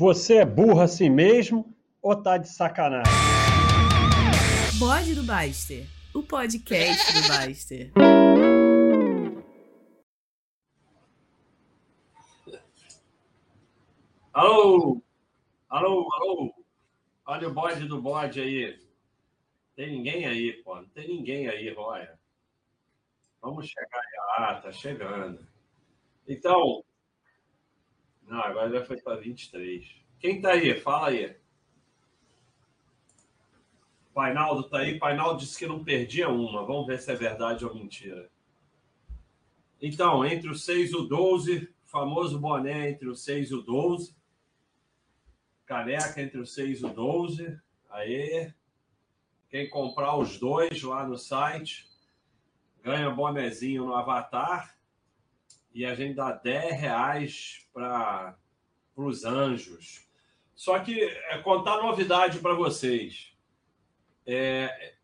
Você é burro assim mesmo ou tá de sacanagem? Bode do Baster, o podcast do Baster. Alô? Alô, alô? Olha o bode do bode aí. Tem ninguém aí, pô. Não tem ninguém aí, Roya. Vamos chegar aí. Ah, tá chegando. Então. Não, agora já foi para 23. Quem tá aí? Fala aí. Painaldo tá aí. Painaldo disse que não perdia uma. Vamos ver se é verdade ou mentira. Então, entre o 6 e o 12, famoso boné entre o 6 e o 12. Caneca entre o 6 e o 12. Aí. Quem comprar os dois lá no site ganha bonezinho no Avatar e a gente dá 10 reais para os anjos. Só que é contar novidade para vocês. É,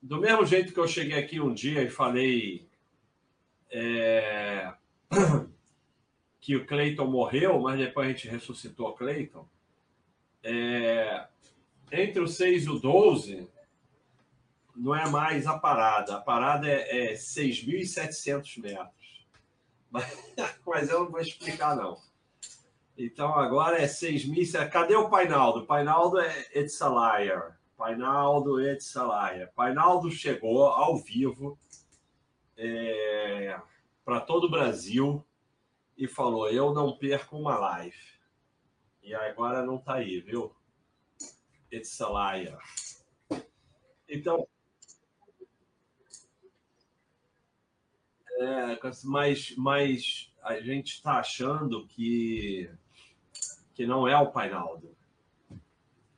do mesmo jeito que eu cheguei aqui um dia e falei é, que o Cleiton morreu, mas depois a gente ressuscitou o Cleiton. É, entre o 6 e o 12, não é mais a parada. A parada é, é 6.700 metros. Mas, mas eu não vou explicar, não. Então agora é 6.000. Cadê o Painaldo? Painaldo é It's a Liar. Painaldo It's a Liar. Painaldo chegou ao vivo é, para todo o Brasil e falou: Eu não perco uma live. E agora não está aí, viu? It's a Liar. Então. É, mas, mas a gente está achando que que não é o Painaldo,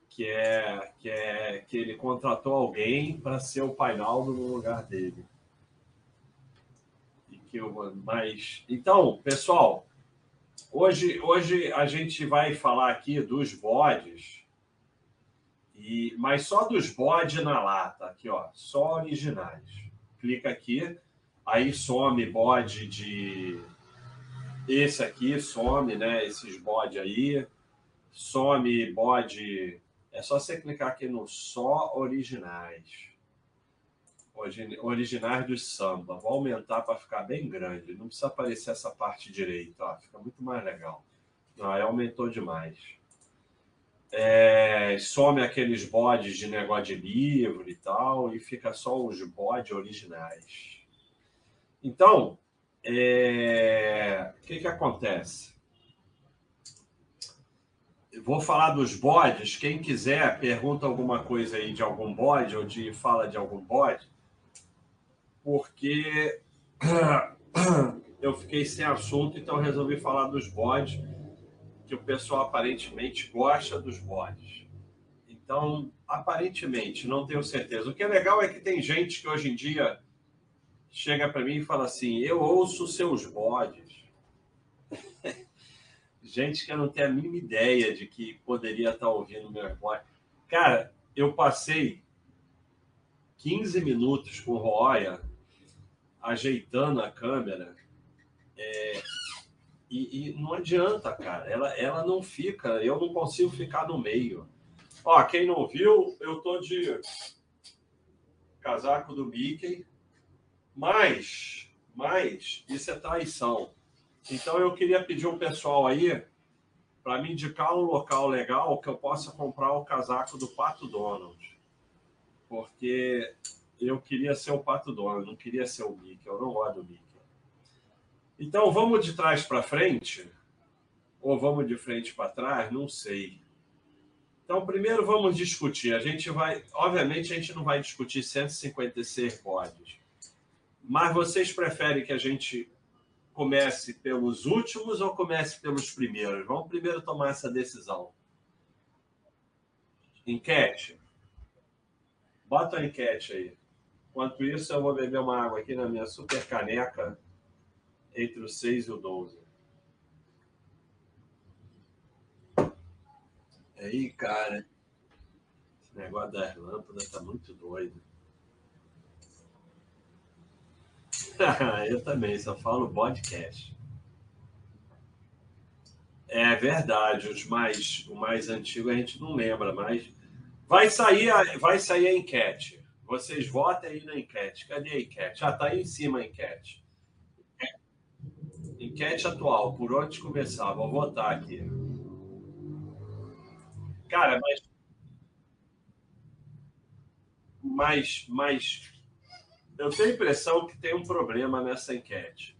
que é que é que ele contratou alguém para ser o Painaldo no lugar dele. E que eu, mas então, pessoal, hoje hoje a gente vai falar aqui dos bodes e mas só dos bodes na lata, aqui ó, só originais. Clica aqui, aí some bode de esse aqui some, né? Esses bode aí. Some bode. É só você clicar aqui no só originais. Originais do samba. Vou aumentar para ficar bem grande. Não precisa aparecer essa parte direita. Ó. Fica muito mais legal. Não, aí aumentou demais. É, some aqueles bodes de negócio de livro e tal, e fica só os bodes originais. Então, é... O que, que acontece? Eu vou falar dos bodes. Quem quiser, pergunta alguma coisa aí de algum bode ou de fala de algum bode, porque eu fiquei sem assunto, então resolvi falar dos bodes, que o pessoal aparentemente gosta dos bodes. Então, aparentemente, não tenho certeza. O que é legal é que tem gente que hoje em dia chega para mim e fala assim: Eu ouço seus bodes. Gente que eu não tenho a mínima ideia de que poderia estar ouvindo meus bodes. Cara, eu passei 15 minutos com o Roya ajeitando a câmera é, e, e, não adianta, cara. Ela, ela não fica, eu não consigo ficar no meio. Ó, quem não viu, eu tô de casaco do Mickey mas, mas isso é traição. Então eu queria pedir um pessoal aí para me indicar um local legal que eu possa comprar o casaco do Pato Donald. Porque eu queria ser o Pato Donald, não queria ser o Mickey, eu não gosto do Mickey. Então vamos de trás para frente? Ou vamos de frente para trás? Não sei. Então, primeiro vamos discutir. A gente vai, obviamente, a gente não vai discutir 156 códigos. Mas vocês preferem que a gente comece pelos últimos ou comece pelos primeiros? Vamos primeiro tomar essa decisão. Enquete. Bota a enquete aí. Enquanto isso, eu vou beber uma água aqui na minha super caneca entre o 6 e o 12. Aí, cara, esse negócio das lâmpadas tá muito doido. eu também, só falo podcast. É verdade, os mais, o mais antigo a gente não lembra, mas vai sair a, vai sair a enquete. Vocês votem aí na enquete. Cadê a enquete? Ah, tá aí em cima a enquete. Enquete atual, por onde começar? Vou votar aqui. Cara, mas. Mas, mas eu tenho a impressão que tem um problema nessa enquete.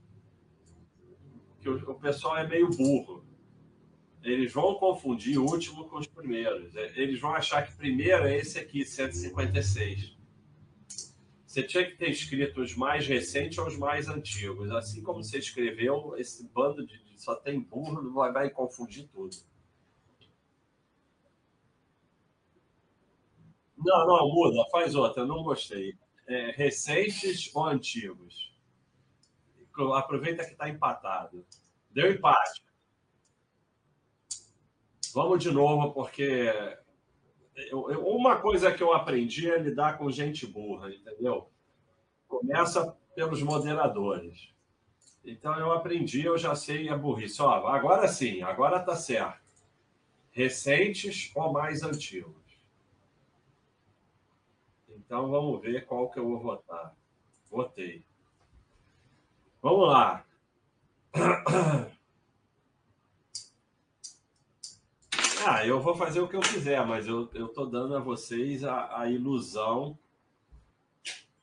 Que o, o pessoal é meio burro. Eles vão confundir o último com os primeiros. Eles vão achar que primeiro é esse aqui, 156. Você tinha que ter escrito os mais recentes ou os mais antigos. Assim como você escreveu, esse bando de, só tem burro, vai, vai confundir tudo. Não, não, muda, faz outra, não gostei. É, recentes ou antigos? Aproveita que está empatado. Deu empate. Vamos de novo, porque eu, eu, uma coisa que eu aprendi é lidar com gente burra, entendeu? Começa pelos moderadores. Então eu aprendi, eu já sei a burrice. Ó, agora sim, agora tá certo. Recentes ou mais antigos? Então vamos ver qual que eu vou votar. Votei. Vamos lá. Ah, eu vou fazer o que eu quiser, mas eu estou dando a vocês a, a, ilusão.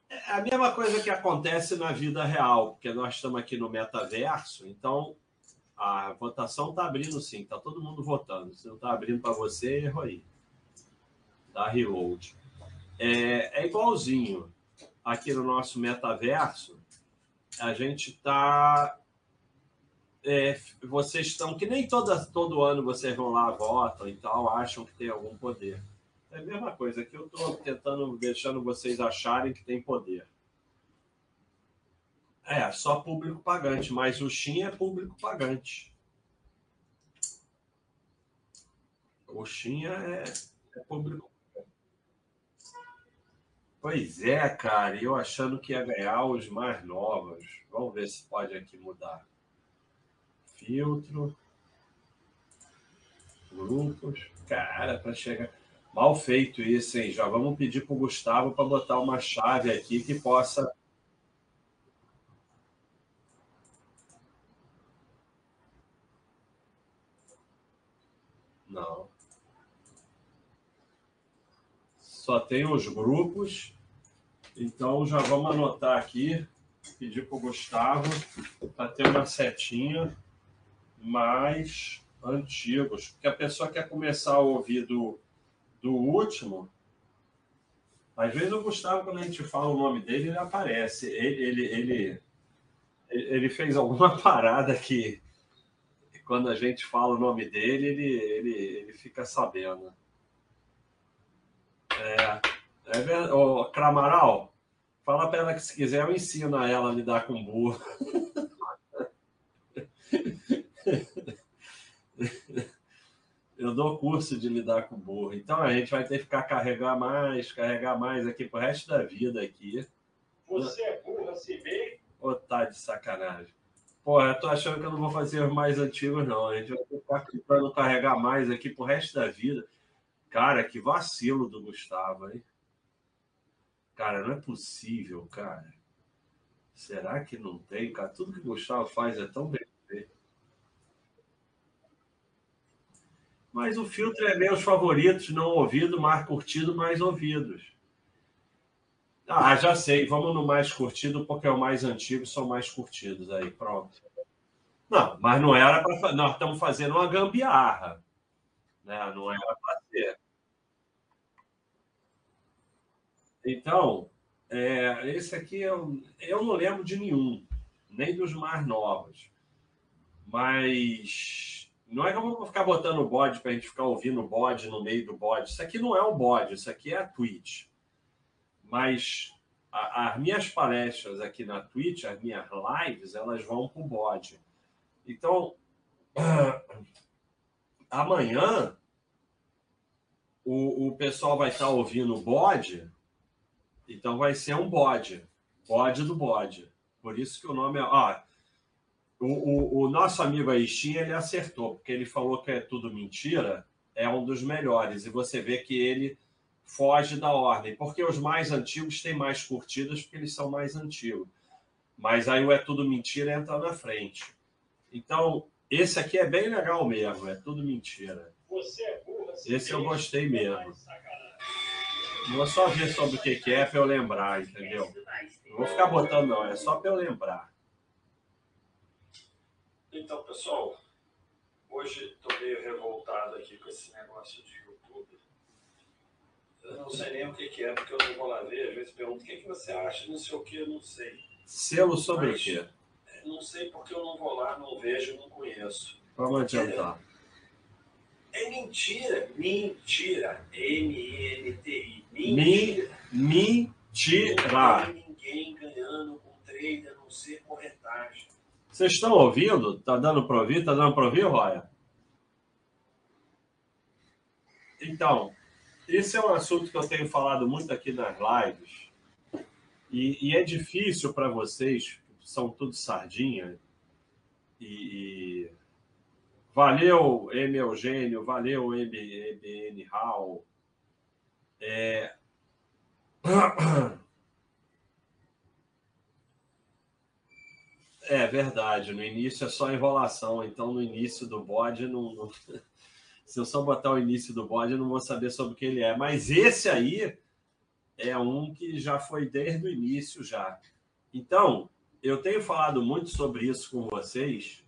É a mesma coisa que acontece na vida real, porque nós estamos aqui no metaverso, então a votação está abrindo sim, está todo mundo votando. Se não está abrindo para você, erro aí. Dá reload. É, é igualzinho aqui no nosso metaverso, a gente está é, vocês estão, que nem toda, todo ano vocês vão lá, votam e tal, acham que tem algum poder. É a mesma coisa que eu estou tentando, deixando vocês acharem que tem poder. É, só público pagante, mas o Shin é público pagante. O Shin é, é público Pois é, cara, eu achando que ia ganhar os mais novos. Vamos ver se pode aqui mudar filtro, grupos. Cara, para chegar. Mal feito isso, hein? Já vamos pedir para o Gustavo para botar uma chave aqui que possa. Não. Só tem os grupos. Então já vamos anotar aqui, pedir para o Gustavo para ter uma setinha mais antigos, porque a pessoa quer começar a ouvir do, do último. Às vezes o Gustavo, quando a gente fala o nome dele, ele aparece. Ele, ele, ele, ele fez alguma parada que, quando a gente fala o nome dele, ele, ele, ele fica sabendo. É, é verdade. Ô, Cramaral, fala para ela que se quiser eu ensino a ela a lidar com burro. Eu dou curso de lidar com burro. Então a gente vai ter que ficar carregar mais, carregar mais aqui pro resto da vida aqui. Você é burro assim mesmo? Ô, tá de sacanagem. Pô, eu tô achando que eu não vou fazer os mais antigos, não. A gente vai ficar tentando carregar mais aqui pro resto da vida. Cara, que vacilo do Gustavo, hein? Cara, não é possível, cara. Será que não tem, cara? Tudo que o Gustavo faz é tão bem Mas o filtro é meus favoritos, não ouvido, mais curtido, mais ouvidos. Ah, já sei. Vamos no mais curtido, porque é o mais antigo, são mais curtidos. Aí, pronto. Não, mas não era para. Nós estamos fazendo uma gambiarra. Né? Não era para Então, é, esse aqui eu, eu não lembro de nenhum, nem dos mais novos. Mas não é que eu vou ficar botando o bode para a gente ficar ouvindo o bode no meio do bode. Isso aqui não é um bode, isso aqui é a Twitch. Mas a, as minhas palestras aqui na Twitch, as minhas lives, elas vão para o bode. Então, amanhã o, o pessoal vai estar ouvindo o bode, então vai ser um bode. Bode do bode. Por isso que o nome é. Ó, o, o, o, nosso amigo Aistin, ele acertou, porque ele falou que é tudo mentira, é um dos melhores. E você vê que ele foge da ordem, porque os mais antigos têm mais curtidas, porque eles são mais antigos. Mas aí o É Tudo Mentira entra na frente. Então, esse aqui é bem legal mesmo, é tudo mentira. Esse eu gostei mesmo. Vou só ver sobre o que é para eu lembrar, entendeu? Não vou ficar botando, não, é só para eu lembrar. Então, pessoal, hoje estou meio revoltado aqui com esse negócio de YouTube. Eu não sei nem o que, que é, porque eu não vou lá ver. Às vezes pergunto o que, que você acha, não sei o que, eu não sei. Selo sobre o quê? Não sei porque eu não vou lá, não vejo, não conheço. Vamos adiantar. É, é mentira, mentira. M-E-N-T-I. Mentira. Mentira. Não tem ninguém ganhando com trade a não ser corretagem. Vocês estão ouvindo? Tá dando para ouvir? Tá dando para ouvir, Roya? Então, esse é um assunto que eu tenho falado muito aqui nas lives. E, e é difícil para vocês, são tudo sardinha. E, e... valeu, M. Eugênio, valeu, M. MN Hall. É... É verdade, no início é só enrolação, então no início do bode não, não... Se eu só botar o início do bode, eu não vou saber sobre o que ele é. Mas esse aí é um que já foi desde o início já. Então, eu tenho falado muito sobre isso com vocês.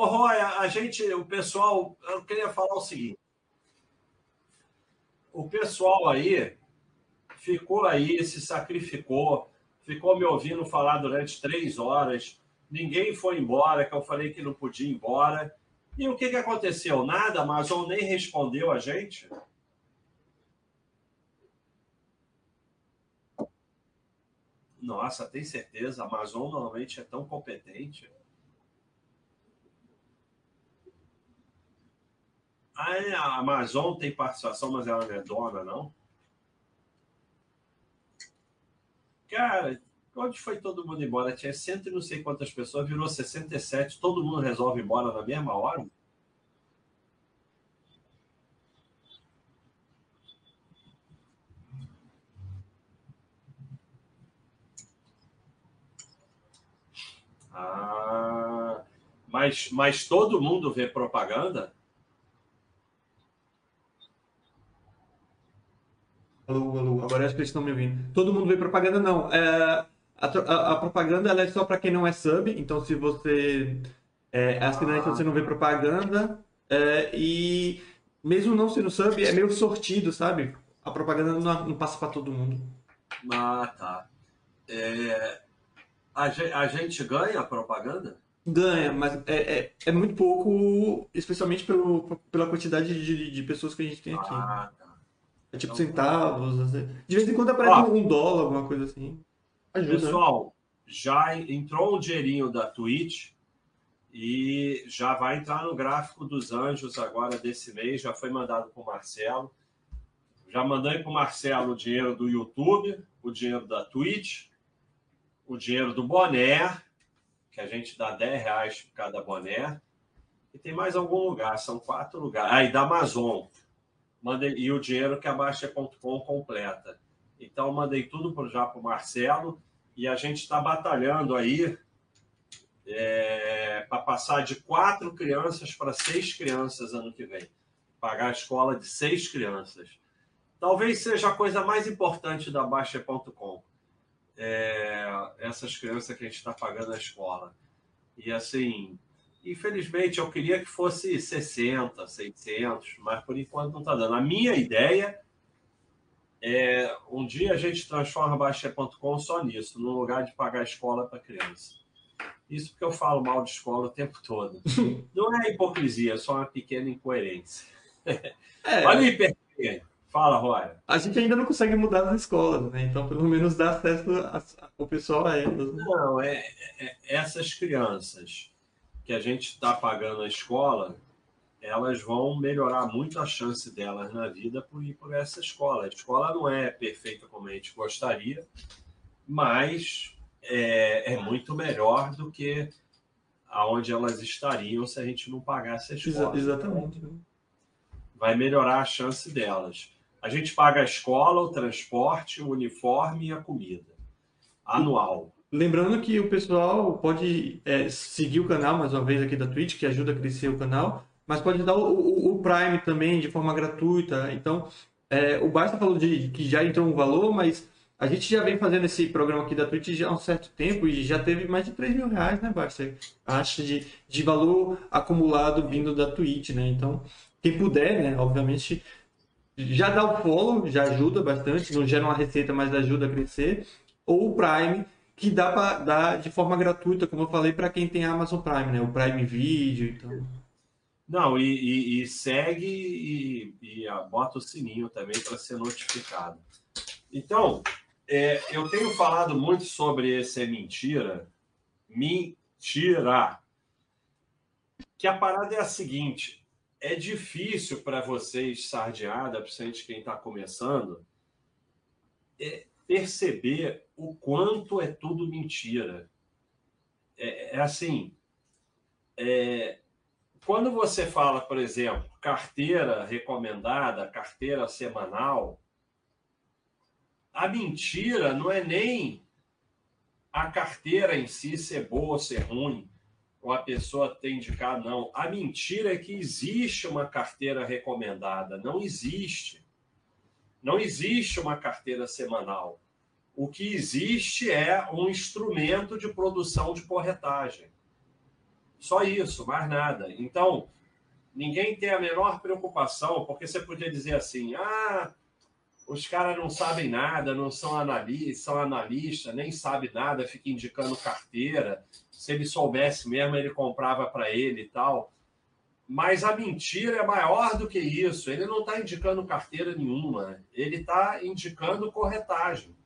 Ô, Roy, a gente, o pessoal, eu queria falar o seguinte. O pessoal aí ficou aí, se sacrificou, ficou me ouvindo falar durante três horas ninguém foi embora, que eu falei que não podia ir embora. E o que, que aconteceu? Nada, a Amazon nem respondeu a gente. Nossa, tem certeza? A Amazon normalmente é tão competente. Ah, é, a Amazon tem participação, mas ela não é dona, não? Cara, Onde foi todo mundo embora? Tinha cento e não sei quantas pessoas, virou 67, todo mundo resolve ir embora na mesma hora? Ah, mas, mas todo mundo vê propaganda? Alô, alô, agora acho que eles estão me ouvindo. Todo mundo vê propaganda, não. É, a, a, a propaganda é só para quem não é sub, então se você é assinante, você não vê propaganda. É, e mesmo não sendo sub, é meio sortido, sabe? A propaganda não, não passa para todo mundo. Ah, tá. É, a, a gente ganha a propaganda? Ganha, mas é, é, é, muito pouco, especialmente pelo, pela quantidade de, de pessoas que a gente tem aqui. Ah, tá. É tipo centavos. Assim. De vez em quando aparece um dólar, alguma coisa assim. Ajuda, né? Pessoal, já entrou o dinheirinho da Twitch e já vai entrar no gráfico dos anjos agora desse mês. Já foi mandado para o Marcelo. Já mandei para o Marcelo o dinheiro do YouTube, o dinheiro da Twitch, o dinheiro do boné, que a gente dá 10 reais por cada boné. E tem mais algum lugar, são quatro lugares. Ah, e da Amazon. Mandei, e o dinheiro que a Baixa.com completa. Então, mandei tudo já para o Marcelo e a gente está batalhando aí é, para passar de quatro crianças para seis crianças ano que vem. Pagar a escola de seis crianças. Talvez seja a coisa mais importante da Baixa.com. É, essas crianças que a gente está pagando a escola. E assim, infelizmente eu queria que fosse 60, 600, mas por enquanto não está dando. A minha ideia é, um dia a gente transforma a Baixa.com só nisso, no lugar de pagar a escola para criança. Isso porque eu falo mal de escola o tempo todo. Não é hipocrisia, é só uma pequena incoerência. É. Olha o hipercrisia. Fala, Roya. A gente ainda não consegue mudar as escolas, né? Então, pelo menos dá acesso ao pessoal a elas. Né? Não, é, é, essas crianças que a gente está pagando a escola, elas vão melhorar muito a chance delas na vida por ir por essa escola. A escola não é perfeita como a gente gostaria, mas é, é muito melhor do que aonde elas estariam se a gente não pagasse a escola. exatamente. Vai melhorar a chance delas. A gente paga a escola, o transporte, o uniforme e a comida. Anual. Lembrando que o pessoal pode é, seguir o canal, mais uma vez, aqui da Twitch, que ajuda a crescer o canal, mas pode dar o, o- o Prime também de forma gratuita. Então, é, o Basta falou de que já entrou um valor, mas a gente já vem fazendo esse programa aqui da Twitch já há um certo tempo e já teve mais de 3 mil reais, né, Basta? Acho de, de valor acumulado vindo da Twitch, né? Então, quem puder, né, obviamente, já dá o follow, já ajuda bastante, não gera uma receita, mas ajuda a crescer. Ou o Prime, que dá para dar de forma gratuita, como eu falei, para quem tem Amazon Prime, né? O Prime Video, então. Não, e, e- e segue e, e, ah, bota o sininho também para ser notificado. Então, é, eu tenho falado muito sobre esse é mentira. Mentira! Que a parada é a seguinte: é difícil para vocês, sardeada, principalmente quem está começando, é perceber o quanto é tudo mentira. É, é assim. é, quando você fala, por exemplo, carteira recomendada, carteira semanal, a mentira não é nem a carteira em si ser boa ou ser ruim, ou a pessoa ter indicado, não. A mentira é que existe uma carteira recomendada. Não existe. Não existe uma carteira semanal. O que existe é um instrumento de produção de corretagem. Só isso, mais nada. Então, ninguém tem a menor preocupação, porque você podia dizer assim: ah, os caras não sabem nada, não são analistas, são analistas, nem sabe nada, fica indicando carteira. Se ele soubesse mesmo, ele comprava para ele e tal. Mas a mentira é maior do que isso. Ele não está indicando carteira nenhuma, ele está indicando corretagem.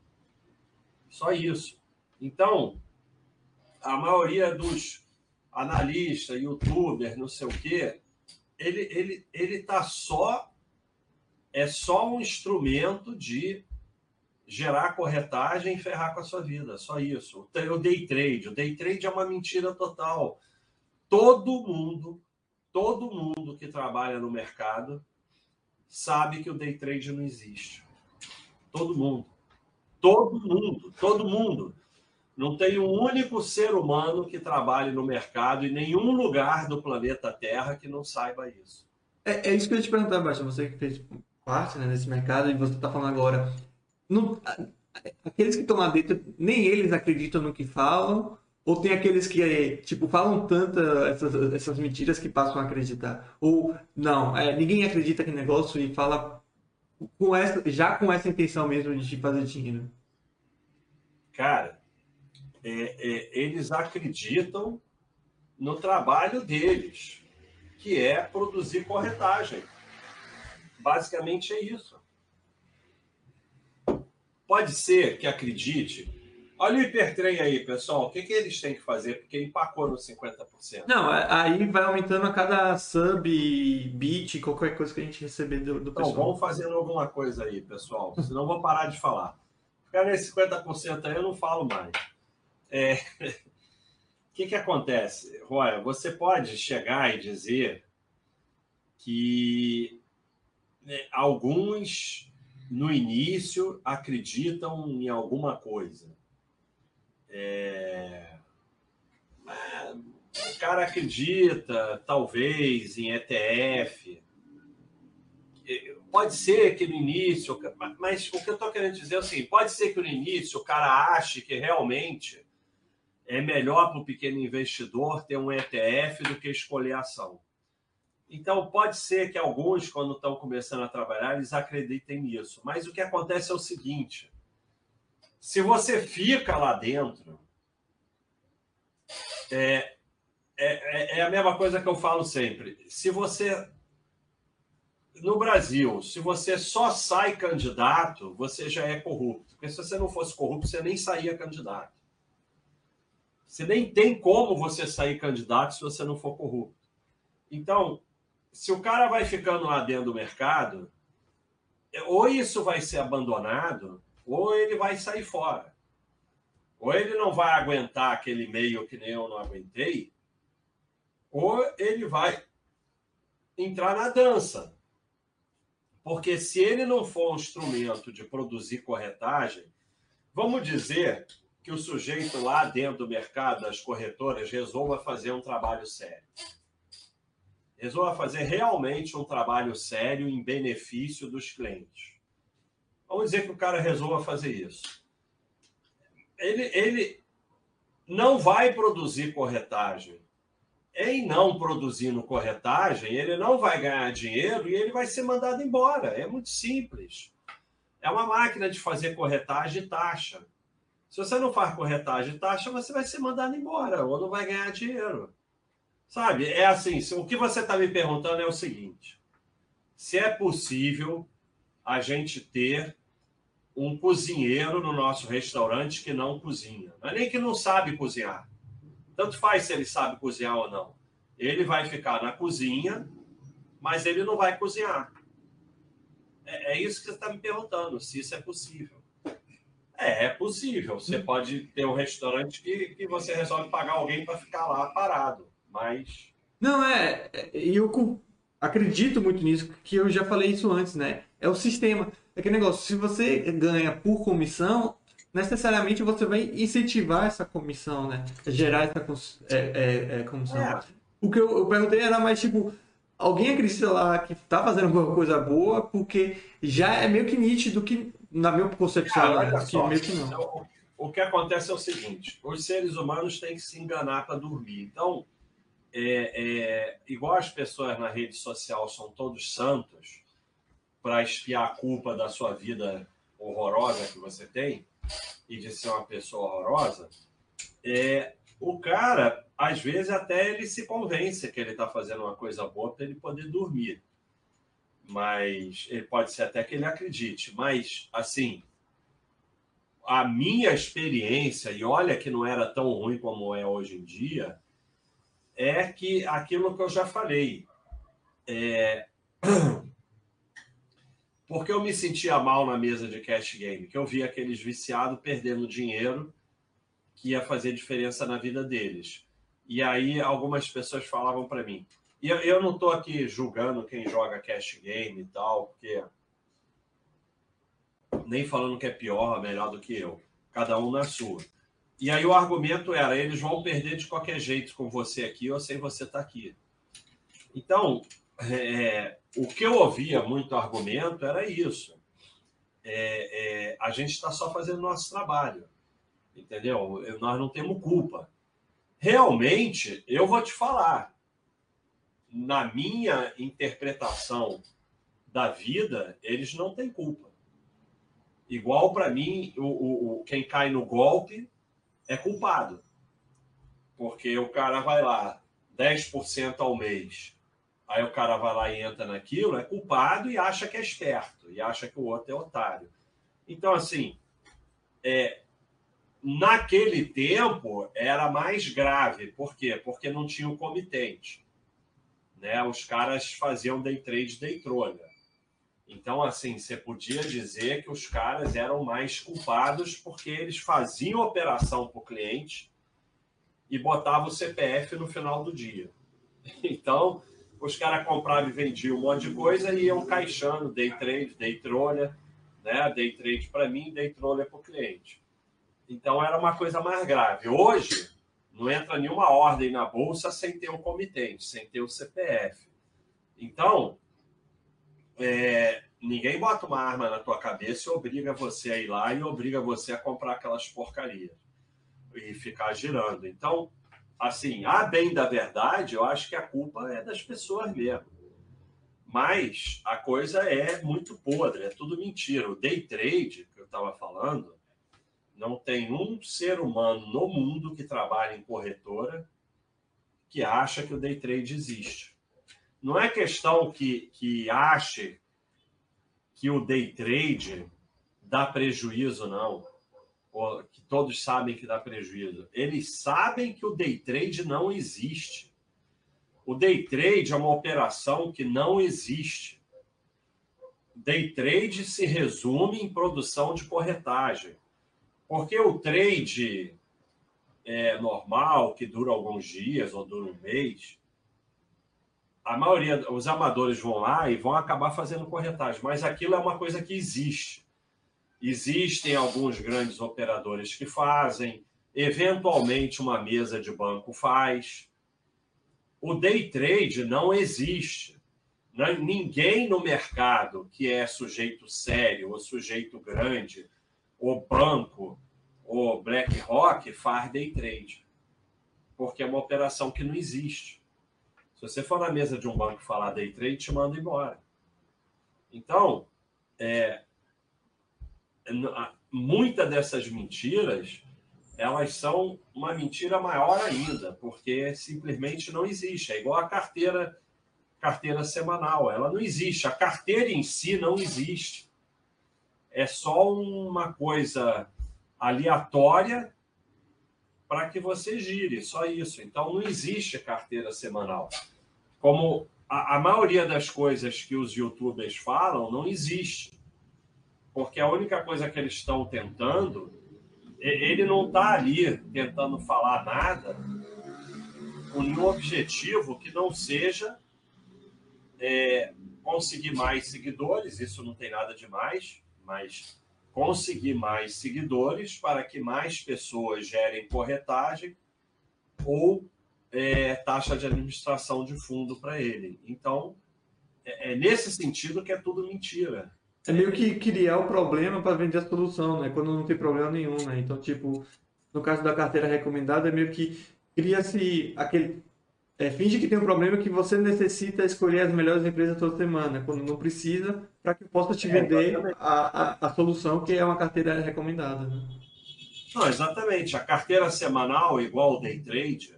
Só isso. Então, a maioria dos analista, youtuber, não sei o quê, ele ele ele tá só é só um instrumento de gerar corretagem e ferrar com a sua vida, só isso. O day trade, o day trade é uma mentira total. Todo mundo, todo mundo que trabalha no mercado sabe que o day trade não existe. Todo mundo. Todo mundo, todo mundo. Não tem um único ser humano que trabalhe no mercado em nenhum lugar do planeta Terra que não saiba isso. É, é isso que eu ia te perguntar, Baixa. Você que fez parte né, desse mercado e você está falando agora. Não, aqueles que estão lá dentro, nem eles acreditam no que falam, ou tem aqueles que, tipo, falam tanto essas, essas mentiras que passam a acreditar? Ou, não, é, ninguém acredita que negócio e fala com essa, já com essa intenção mesmo de fazer dinheiro? Cara, é, é, eles acreditam no trabalho deles, que é produzir corretagem. Basicamente é isso. Pode ser que acredite. Olha o hipertrem aí, pessoal. O que, que eles têm que fazer? Porque empacou no 50%. Não, aí vai aumentando a cada sub, bit, qualquer coisa que a gente receber do, do Então, pessoal. vamos fazendo alguma coisa aí, pessoal. Senão vou parar de falar. Ficar nesse 50% aí eu não falo mais. É... O que, que acontece, Roya? Você pode chegar e dizer que né, alguns no início acreditam em alguma coisa. É... O cara acredita, talvez, em ETF. Pode ser que no início, mas o que eu estou querendo dizer é assim: pode ser que no início o cara ache que realmente é melhor para o pequeno investidor ter um ETF do que escolher ação. Então, pode ser que alguns, quando estão começando a trabalhar, eles acreditem nisso. Mas o que acontece é o seguinte: se você fica lá dentro, é, é, é a mesma coisa que eu falo sempre. Se você. No Brasil, se você só sai candidato, você já é corrupto. Porque se você não fosse corrupto, você nem saía candidato. Você nem tem como você sair candidato se você não for corrupto. Então, se o cara vai ficando lá dentro do mercado, ou isso vai ser abandonado, ou ele vai sair fora. Ou ele não vai aguentar aquele meio que nem eu não aguentei, ou ele vai entrar na dança. Porque se ele não for um instrumento de produzir corretagem, vamos dizer que o sujeito lá dentro do mercado das corretoras resolva fazer um trabalho sério. Resolva fazer realmente um trabalho sério em benefício dos clientes. Vamos dizer que o cara resolva fazer isso. Ele, ele não vai produzir corretagem em não produzindo corretagem, ele não vai ganhar dinheiro e ele vai ser mandado embora. É muito simples. É uma máquina de fazer corretagem e taxa. Se você não faz corretagem e taxa, você vai ser mandado embora ou não vai ganhar dinheiro. Sabe? É assim, o que você está me perguntando é o seguinte: se é possível a gente ter um cozinheiro no nosso restaurante que não cozinha. É nem que não sabe cozinhar tanto faz se ele sabe cozinhar ou não. Ele vai ficar na cozinha, mas ele não vai cozinhar. É, é isso que você está me perguntando, se isso é possível. É, é possível. Você pode ter um restaurante que, que você resolve pagar alguém para ficar lá parado, mas. Não, é. é eu acredito muito nisso, que eu já falei isso antes, né? É o sistema. É aquele negócio, se você ganha por comissão, necessariamente você vai incentivar essa comissão, né? Gerar essa é, é, é, comissão. É. O que eu, eu, perguntei era mais tipo, alguém acredita lá que tá fazendo alguma coisa boa, porque já é meio que nítido que, na minha concepção, Cara, né? que meio que não. Então, o que acontece é o seguinte: os seres humanos têm que se enganar para dormir. Então, é, é, igual as pessoas na rede social são todos santos para espiar a culpa da sua vida horrorosa que você tem, e de ser uma pessoa horrorosa, é, o cara, às vezes, até ele se convence que ele está fazendo uma coisa boa para ele poder dormir. Mas ele pode ser até que ele acredite. Mas, assim, a minha experiência, e olha que não era tão ruim como é hoje em dia, é que aquilo que eu já falei. É... porque eu me sentia mal na mesa de cash game, que eu via aqueles viciados perdendo dinheiro que ia fazer diferença na vida deles. E aí algumas pessoas falavam para mim. E eu, eu não estou aqui julgando quem joga cash game e tal, porque nem falando que é pior, melhor do que eu. Cada um na sua. E aí o argumento era: eles vão perder de qualquer jeito com você aqui ou sem você estar tá aqui. Então, é, o que eu ouvia muito argumento era isso. É, é, a gente está só fazendo nosso trabalho, entendeu? Nós não temos culpa. Realmente, eu vou te falar, na minha interpretação da vida, eles não têm culpa. Igual para mim, o, o, o, quem cai no golpe é culpado. Porque o cara vai lá, 10% ao mês, Aí o cara vai lá e entra naquilo, é culpado e acha que é esperto, e acha que o outro é otário. Então, assim, é, naquele tempo era mais grave. Por quê? Porque não tinha o comitente. Né? Os caras faziam day trade, day trolha. Então, assim, você podia dizer que os caras eram mais culpados porque eles faziam operação para o cliente e botavam o CPF no final do dia. Então, os caras compravam e vendiam um monte de coisa e iam caixando day trade, day trolha, né? Day trade para mim, day trolha para o cliente. Então era uma coisa mais grave. Hoje não entra nenhuma ordem na bolsa sem ter um comitente, sem ter o CPF. Então é, ninguém bota uma arma na tua cabeça e obriga você a ir lá e obriga você a comprar aquelas porcarias e ficar girando. Então assim, a bem da verdade, eu acho que a culpa é das pessoas mesmo. Mas a coisa é muito podre, é tudo mentira. O day trade, que eu estava falando, não tem um ser humano no mundo que trabalha em corretora que acha que o day trade existe. Não é questão que, que ache que o day trade dá prejuízo, não que todos sabem que dá prejuízo. Eles sabem que o day trade não existe. O day trade é uma operação que não existe. Day trade se resume em produção de corretagem. Porque o trade é normal, que dura alguns dias ou dura um mês, a maioria, os amadores vão lá e vão acabar fazendo corretagem, mas aquilo é uma coisa que existe. Existem alguns grandes operadores que fazem, eventualmente uma mesa de banco faz. O day trade não existe. Ninguém no mercado que é sujeito sério, ou sujeito grande, ou banco, ou BlackRock faz day trade. Porque é uma operação que não existe. Se você for na mesa de um banco falar day trade, te manda embora. Então, é, muitas dessas mentiras elas são uma mentira maior ainda, porque simplesmente não existe. É igual a carteira carteira semanal, ela não existe. A carteira em si não existe. É só uma coisa aleatória para que você gire, só isso. Então não existe carteira semanal como a, a maioria das coisas que os youtubers falam não existe. Porque a única coisa que eles estão tentando, ele não está ali tentando falar nada com nenhum objetivo que não seja é, conseguir mais seguidores, isso não tem nada de mais, mas conseguir mais seguidores para que mais pessoas gerem corretagem ou é, taxa de administração de fundo para ele. Então, é, é, nesse sentido que é tudo mentira. É meio que criar o problema para vender a solução, né? Quando não tem problema nenhum, né? Então, tipo, no caso da carteira recomendada, é meio que cria-se aquele. É, finge que tem um problema que você necessita escolher as melhores empresas toda semana, quando não precisa, para que possa te é, vender a, a, a, solução que é uma carteira recomendada. Né? Não, exatamente. A carteira semanal, igual o day trade,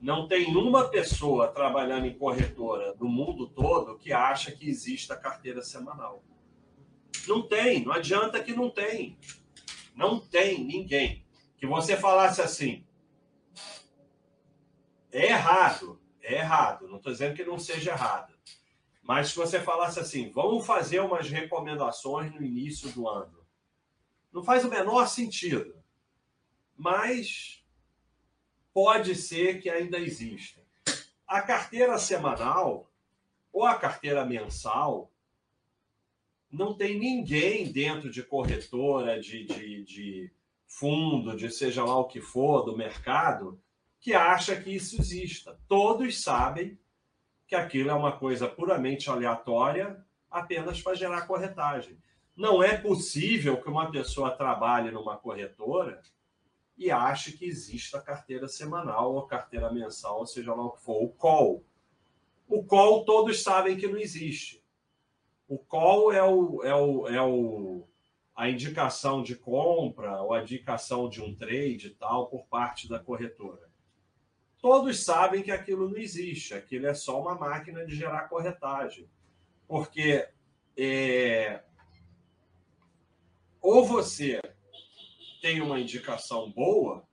não tem uma pessoa trabalhando em corretora no mundo todo que acha que exista carteira semanal. Não tem, não adianta que não tem. Não tem ninguém. Que você falasse assim, é errado, é errado. Não estou dizendo que não seja errado. Mas se você falasse assim, vamos fazer umas recomendações no início do ano. Não faz o menor sentido. Mas pode ser que ainda exista. A carteira semanal ou a carteira mensal não tem ninguém dentro de corretora, de, de, de fundo, de seja lá o que for, do mercado, que acha que isso exista. Todos sabem que aquilo é uma coisa puramente aleatória, apenas para gerar corretagem. Não é possível que uma pessoa trabalhe numa corretora e ache que exista carteira semanal ou carteira mensal, ou seja lá o que for, o call. O call todos sabem que não existe. O call é, o, é, o, é o, a indicação de compra ou a indicação de um trade tal por parte da corretora. Todos sabem que aquilo não existe, aquilo é só uma máquina de gerar corretagem. Porque é, ou você tem uma indicação boa,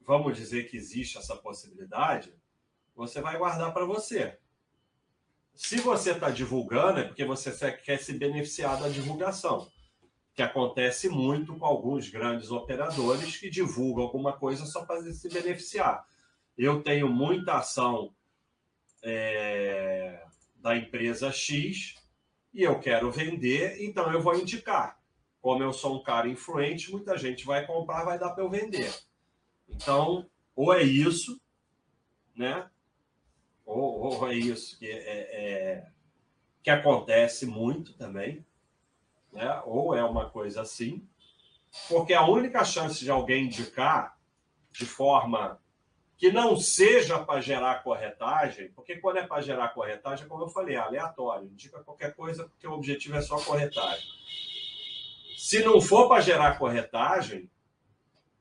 vamos dizer que existe essa possibilidade, você vai guardar para você. Se você está divulgando, é porque você quer se beneficiar da divulgação, que acontece muito com alguns grandes operadores que divulgam alguma coisa só para se beneficiar. Eu tenho muita ação é, da empresa X e eu quero vender, então eu vou indicar como eu sou um cara influente, muita gente vai comprar, vai dar para eu vender. Então, ou é isso, né? Ou, ou é isso que, é, é, que acontece muito também, né? Ou é uma coisa assim, porque a única chance de alguém indicar de forma que não seja para gerar corretagem, porque quando é para gerar corretagem, como eu falei, é aleatório, indica qualquer coisa porque o objetivo é só corretagem. Se não for para gerar corretagem,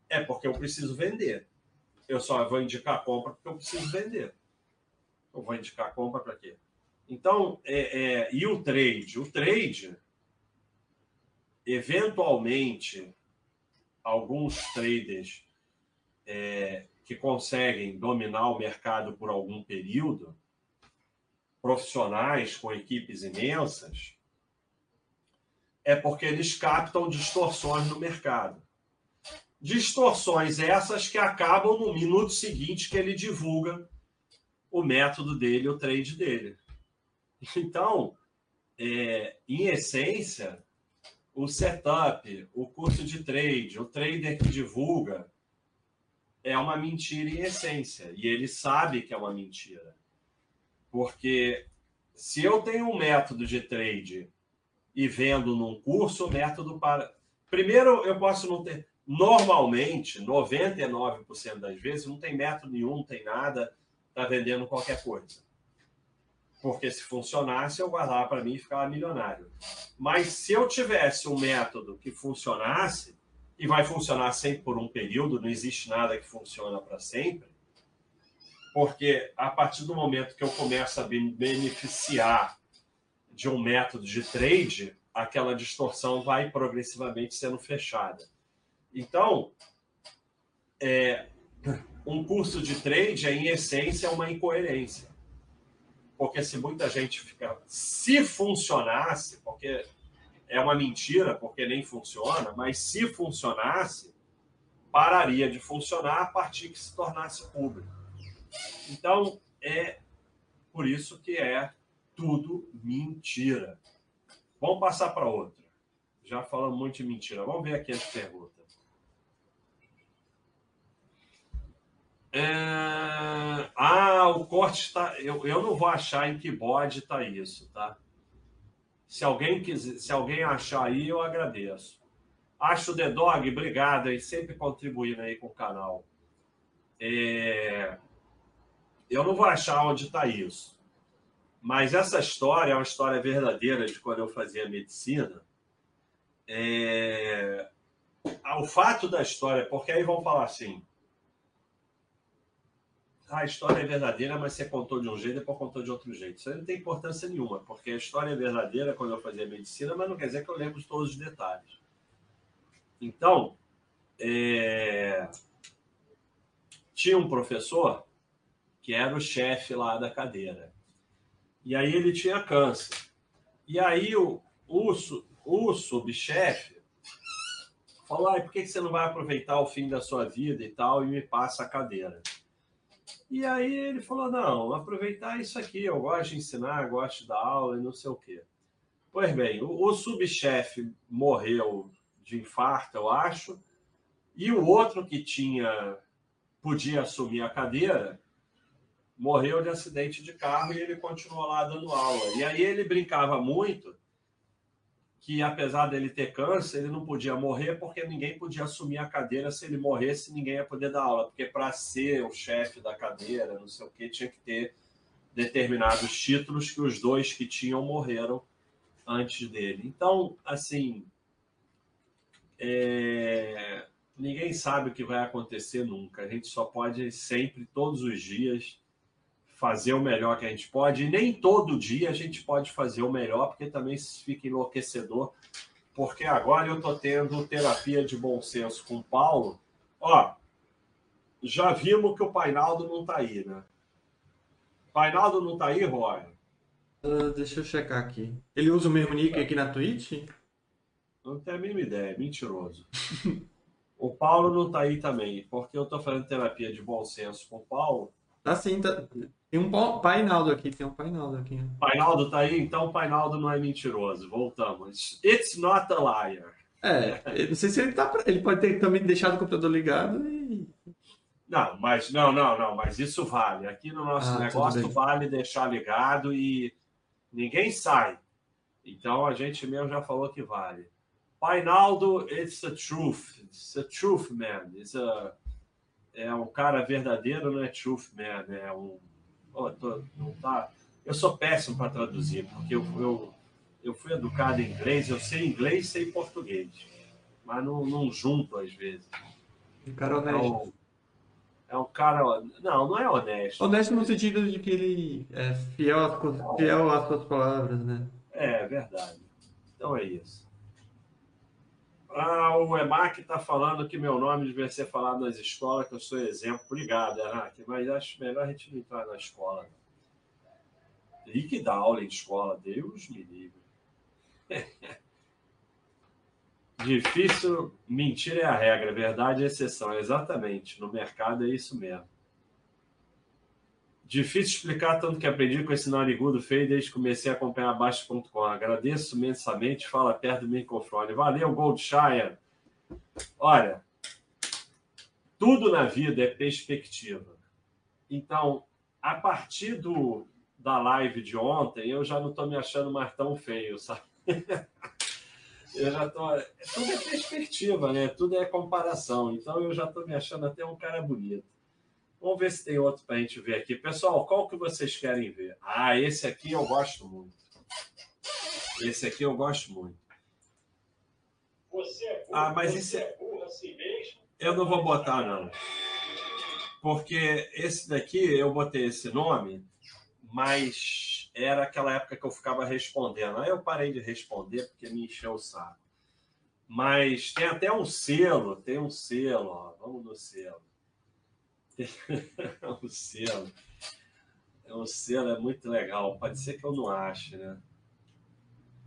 é porque eu preciso vender. Eu só vou indicar compra porque eu preciso vender. Eu vou indicar compra para quê? Então, é, é, e o trade? O trade, eventualmente, alguns traders é, que conseguem dominar o mercado por algum período, profissionais com equipes imensas, é porque eles captam distorções no mercado. Distorções essas que acabam no minuto seguinte que ele divulga o método dele, o trade dele. Então, é, em essência, o setup, o curso de trade, o trader que divulga, é uma mentira em essência. E ele sabe que é uma mentira. Porque se eu tenho um método de trade e vendo num curso, o método para. Primeiro, eu posso não ter. Normalmente, 99% das vezes, não tem método nenhum, não tem nada, está vendendo qualquer coisa. Porque se funcionasse, eu guardava para mim e ficava milionário. Mas se eu tivesse um método que funcionasse, e vai funcionar sempre por um período, não existe nada que funciona para sempre, porque a partir do momento que eu começo a beneficiar de um método de trade, aquela distorção vai progressivamente sendo fechada. Então, é, um curso de trade é, em essência, uma incoerência. Porque se muita gente fica. Se funcionasse, porque é uma mentira, porque nem funciona, mas se funcionasse, pararia de funcionar a partir que se tornasse público. Então, é por isso que é tudo mentira. Vamos passar para outra. Já falamos muito de mentira. Vamos ver aqui as perguntas. É... Ah, o corte está. Eu, eu não vou achar em que bode está isso, tá? Se alguém quiser, se alguém achar aí, eu agradeço. Acho o The Dog, obrigado aí, sempre contribuindo aí com o canal. É... Eu não vou achar onde está isso. Mas essa história é uma história verdadeira de quando eu fazia medicina. É... O fato da história, porque aí vão falar assim: a história é verdadeira, mas você contou de um jeito e depois contou de outro jeito. Isso aí não tem importância nenhuma, porque a história é verdadeira quando eu fazia medicina, mas não quer dizer que eu lembro todos os detalhes. Então, é... tinha um professor que era o chefe lá da cadeira. E aí ele tinha câncer. E aí o, o, o subchefe falou: ah, por que você não vai aproveitar o fim da sua vida e tal e me passa a cadeira? E aí ele falou: não, aproveitar isso aqui, eu gosto de ensinar, gosto de dar aula e não sei o quê. Pois bem, o, o subchefe morreu de infarto, eu acho, e o outro que tinha podia assumir a cadeira morreu de acidente de carro e ele continuou lá dando aula. E aí ele brincava muito que apesar dele ter câncer, ele não podia morrer porque ninguém podia assumir a cadeira. Se ele morresse, ninguém ia poder dar aula, porque para ser o chefe da cadeira, não sei o que, tinha que ter determinados títulos que os dois que tinham morreram antes dele. Então, assim, é... ninguém sabe o que vai acontecer nunca. A gente só pode sempre, todos os dias, fazer o melhor que a gente pode. E nem todo dia a gente pode fazer o melhor, porque também fica enlouquecedor. Porque agora eu estou tendo terapia de bom senso com o Paulo. Ó, já vimos que o Painaldo não está aí, né? Painaldo não está aí, Roy? Uh, deixa eu checar aqui. Ele usa o mesmo nick aqui na Twitch? Não tenho a mínima ideia, é mentiroso. o Paulo não está aí também, porque eu estou fazendo terapia de bom senso com o Paulo. Tá sim, tá... Tem um Painaldo aqui, tem um Painaldo aqui. Painaldo tá aí? Então o Painaldo não é mentiroso. Voltamos. It's not a liar. É, não sei se ele tá. Ele pode ter também deixado o computador ligado e. Não, mas não, não, não, mas isso vale. Aqui no nosso ah, negócio vale deixar ligado e ninguém sai. Então a gente mesmo já falou que vale. Painaldo, it's the truth. It's the truth, man. It's a, é um cara verdadeiro, não é truth, man. É um oh, tô, não tá. Eu sou péssimo para traduzir, porque eu, eu, eu fui educado em inglês, eu sei inglês e sei português, mas não, não junto às vezes. Um cara honesto. Então, é um cara. Não, não é honesto. Honesto no sentido de que ele é fiel às, fiel às suas palavras, né? É, verdade. Então é isso. Ah, o EMAC está falando que meu nome devia ser falado nas escolas, que eu sou exemplo. Obrigado, EMAC, mas acho melhor a gente não entrar na escola. E que dá aula em escola, Deus me livre. Difícil, mentira é a regra, verdade é a exceção. Exatamente, no mercado é isso mesmo. Difícil explicar tanto que aprendi com esse narigudo feio desde que comecei a acompanhar Baixo.com. Agradeço imensamente. Fala perto do microfone. Valeu, Goldshire. Olha, tudo na vida é perspectiva. Então, a partir do, da live de ontem, eu já não estou me achando mais tão feio, sabe? eu já tô. Tudo é perspectiva, né? Tudo é comparação. Então eu já estou me achando até um cara bonito. Vamos ver se tem outro para a gente ver aqui. Pessoal, qual que vocês querem ver? Ah, esse aqui eu gosto muito. Esse aqui eu gosto muito. Você é burro, Ah, mas é- é burro assim mesmo? Eu não vou botar, não. Porque esse daqui, eu botei esse nome, mas era aquela época que eu ficava respondendo. Aí eu parei de responder porque me encheu o saco. Mas tem até um selo, tem um selo, ó. Vamos no selo. Um selo. É um selo, é muito legal. Pode ser que eu não ache, né?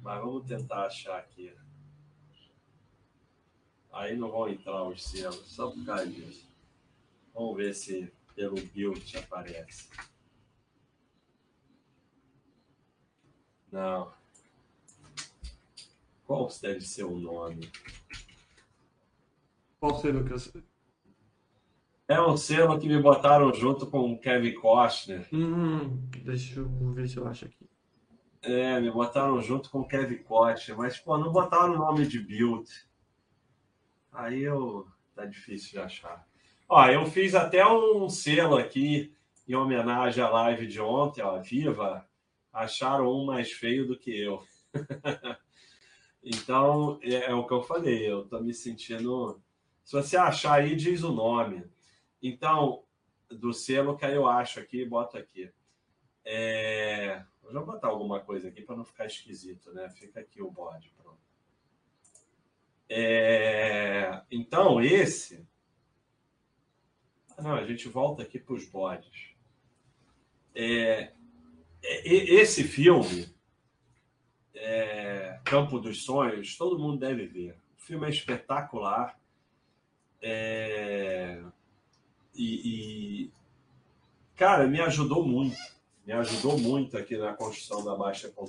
Mas vamos tentar achar aqui. Aí não vão entrar os selos, só por causa disso. Vamos ver se pelo build aparece. Não. Qual deve ser o nome? Qual selo que eu. É um selo que me botaram junto com o Kevin Costner. Hum, deixa eu ver se eu acho aqui. É, me botaram junto com o Kevin Costner, mas pô, não botaram o nome de build. Aí eu tá difícil de achar. Ó, eu fiz até um selo aqui em homenagem à live de ontem, ó, Viva. Acharam um mais feio do que eu. então, é, é o que eu falei, eu tô me sentindo. Se você achar aí, diz o nome. Então, do selo que eu acho aqui, boto aqui. É... Vou já botar alguma coisa aqui para não ficar esquisito, né? Fica aqui o bode, pronto. É, Então, esse. Ah, Não, a gente volta aqui para os bodes. É, e- Esse filme, é, Campo dos Sonhos, todo mundo deve ver. O filme é espetacular. É, E, e, cara, me ajudou muito. Me ajudou muito aqui na construção da Baixa.com.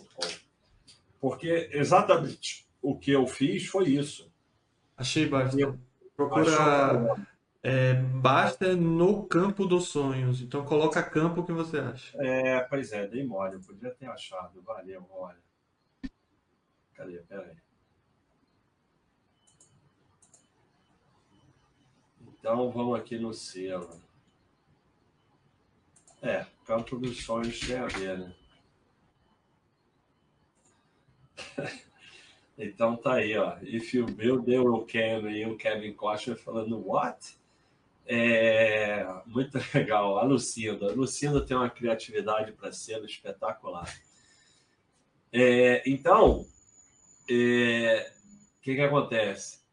Porque exatamente o que eu fiz foi isso. Achei basta. Eu- Procura é, basta no campo dos sonhos. Então coloca campo que você acha. É, pois é, dei mole, eu podia ter achado. Valeu, olha. Cadê? Peraí. Então vamos aqui no selo. É, Campo dos Sonhos tem a ver, né? Então tá aí, ó. If you build, they will can. E o Kevin Costner falando, what? É muito legal. A Lucinda. A Lucinda tem uma criatividade para selo espetacular. É, então, é, o que, que acontece?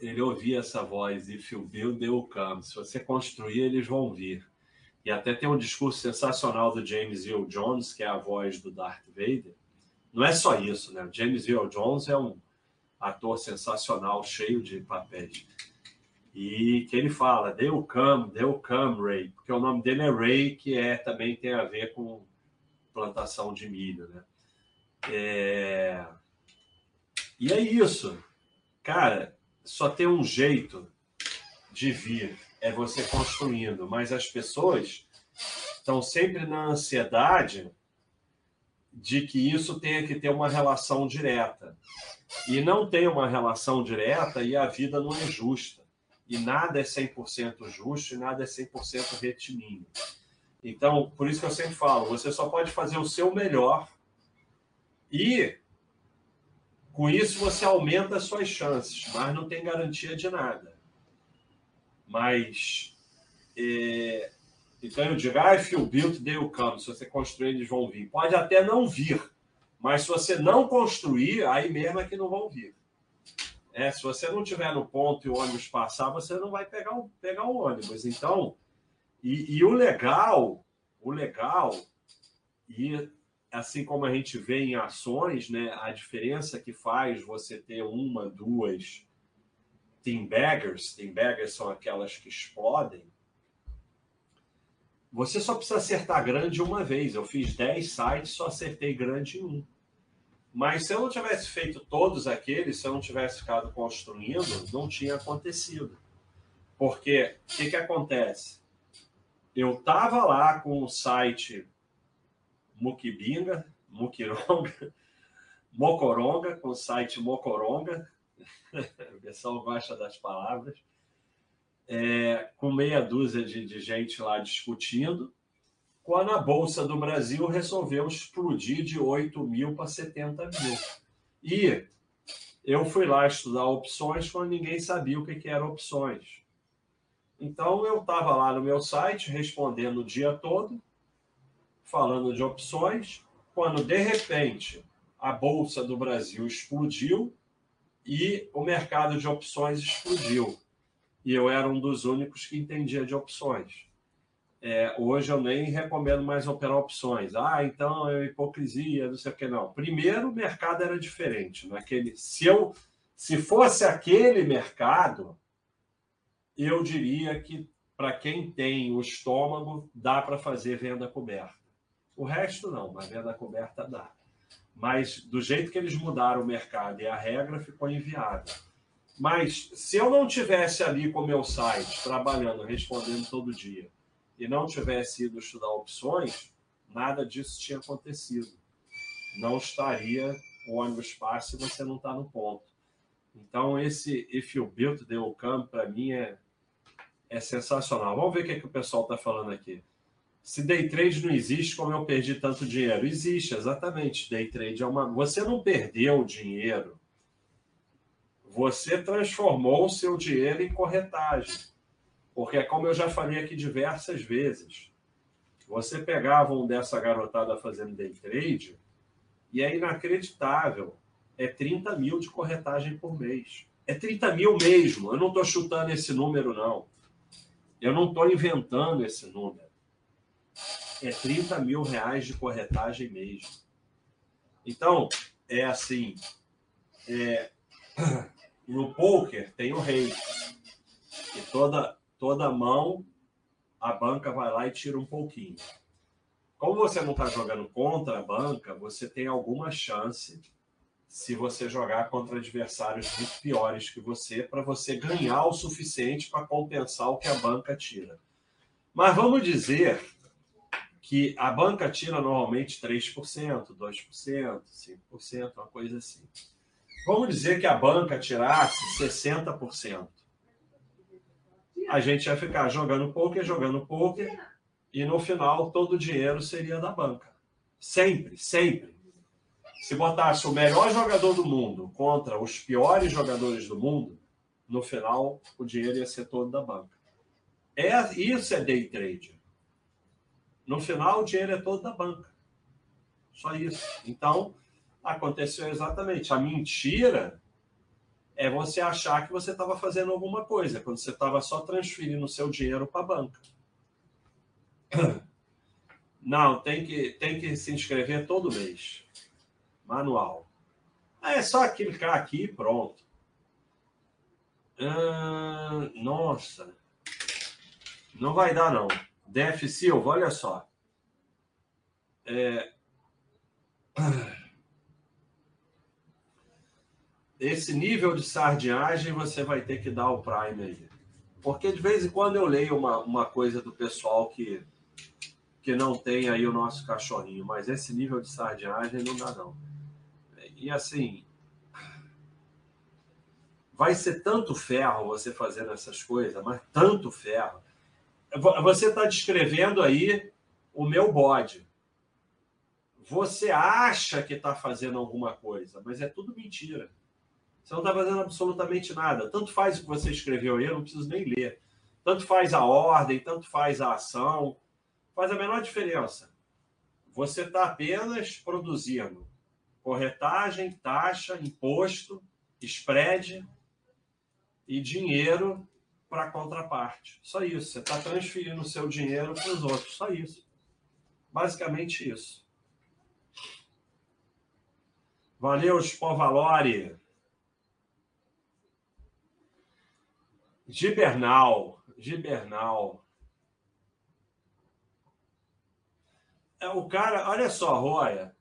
Ele ouvia essa voz, you build, they will come. Se você construir, eles vão vir. E até tem um discurso sensacional do James Earl Jones, que é a voz do Darth Vader. Não é só isso, né? O James Earl Jones é um ator sensacional, cheio de papéis. E que ele fala, will come, will come, Ray. Porque o nome dele é Ray, que é, também tem a ver com plantação de milho, né? É... E é isso. Cara, só tem um jeito de vir, é você construindo. Mas as pessoas estão sempre na ansiedade de que isso tenha que ter uma relação direta. E não tem uma relação direta e a vida não é justa. E nada é 100% justo e nada é 100% retilíneo. Então, por isso que eu sempre falo, você só pode fazer o seu melhor e com isso você aumenta as suas chances, mas não tem garantia de nada. Mas é, então eu digo, ah, if you they will come. Se você construir, eles vão vir. Pode até não vir, mas se você não construir, aí mesmo é que não vão vir. É, se você não tiver no ponto e o ônibus passar, você não vai pegar o, pegar o ônibus. Então, e, e o legal, o legal, e assim como a gente vê em ações, né, a diferença que faz você ter uma, duas team baggers, team baggers são aquelas que explodem, você só precisa acertar grande uma vez. Eu fiz 10 sites, só acertei grande em um. Mas se eu não tivesse feito todos aqueles, se eu não tivesse ficado construindo, não tinha acontecido. Porque o que, que acontece? Eu estava lá com o site Mukibinga, Mukironga, Mocoronga, com o site Mocoronga, o pessoal gosta das palavras, é, com meia dúzia de, de gente lá discutindo, quando a Bolsa do Brasil resolveu explodir de 8 mil para 70 mil. E eu fui lá estudar opções quando ninguém sabia o que, que eram opções. Então eu estava lá no meu site respondendo o dia todo, falando de opções, quando de repente a Bolsa do Brasil explodiu e o mercado de opções explodiu. E eu era um dos únicos que entendia de opções. É, hoje eu nem recomendo mais operar opções. Ah, então é hipocrisia, não sei o que não. Primeiro, o mercado era diferente. Naquele, se eu, se fosse aquele mercado, eu diria que para quem tem o estômago dá para fazer venda coberta. O resto não, mas venda coberta dá. Mas do jeito que eles mudaram o mercado e a regra ficou inviável. Mas se eu não tivesse ali com o meu site trabalhando, respondendo todo dia, e não tivesse ido estudar opções, nada disso tinha acontecido. Não estaria o ônibus fácil se você não está no ponto. Então, esse if you build the outcome, para mim, é, é sensacional. Vamos ver o que, é que o pessoal está falando aqui. Se day trade não existe, como eu perdi tanto dinheiro? Existe, exatamente. Day trade é uma. Você não perdeu dinheiro. Você transformou o seu dinheiro em corretagem. Porque, como eu já falei aqui diversas vezes, você pegava um dessa garotada fazendo day trade e é inacreditável. É 30 mil de corretagem por mês. É 30 mil mesmo. Eu não estou chutando esse número, não. Eu não estou inventando esse número. É 30 mil reais de corretagem mesmo. Então, é assim. É, no poker tem o rei. E toda, toda mão a banca vai lá e tira um pouquinho. Como você não está jogando contra a banca, você tem alguma chance se você jogar contra adversários muito piores que você, para você ganhar o suficiente para compensar o que a banca tira. Mas vamos dizer que a banca tira normalmente 3%, 2%, 5%, uma coisa assim. Vamos dizer que a banca tirasse 60% a gente ia ficar jogando poker, jogando poker, e no final todo o dinheiro seria da banca. Sempre, sempre. Se botasse o melhor jogador do mundo contra os piores jogadores do mundo, no final o dinheiro ia ser todo da banca. É, isso é day trade. No final o dinheiro é todo da banca. Só isso. Então, aconteceu exatamente. A mentira é você achar que você estava fazendo alguma coisa, quando você estava só transferindo o seu dinheiro para a banca. Não, tem que, tem que se inscrever todo mês. Manual. É só clicar aqui e pronto. Ah, nossa. Não vai dar, não. Def Silva, olha só. É esse nível de sardinhagem você vai ter que dar o Prime aí. Porque de vez em quando eu leio uma, uma coisa do pessoal que, que não tem aí o nosso cachorrinho, mas esse nível de sardinhagem não dá, não. E assim, vai ser tanto ferro você fazendo essas coisas, mas tanto ferro. Você está descrevendo aí o meu bode. Você acha que está fazendo alguma coisa, mas é tudo mentira. Você não está fazendo absolutamente nada. Tanto faz o que você escreveu aí, eu não preciso nem ler. Tanto faz a ordem, tanto faz a ação. Faz a menor diferença. Você está apenas produzindo corretagem, taxa, imposto, spread e dinheiro para a contraparte. Só isso. Você está transferindo o seu dinheiro para os outros. Só isso. Basicamente isso. Valeu, Spovalori. Gibernal, Gibernal. É, o cara, olha só, Roya.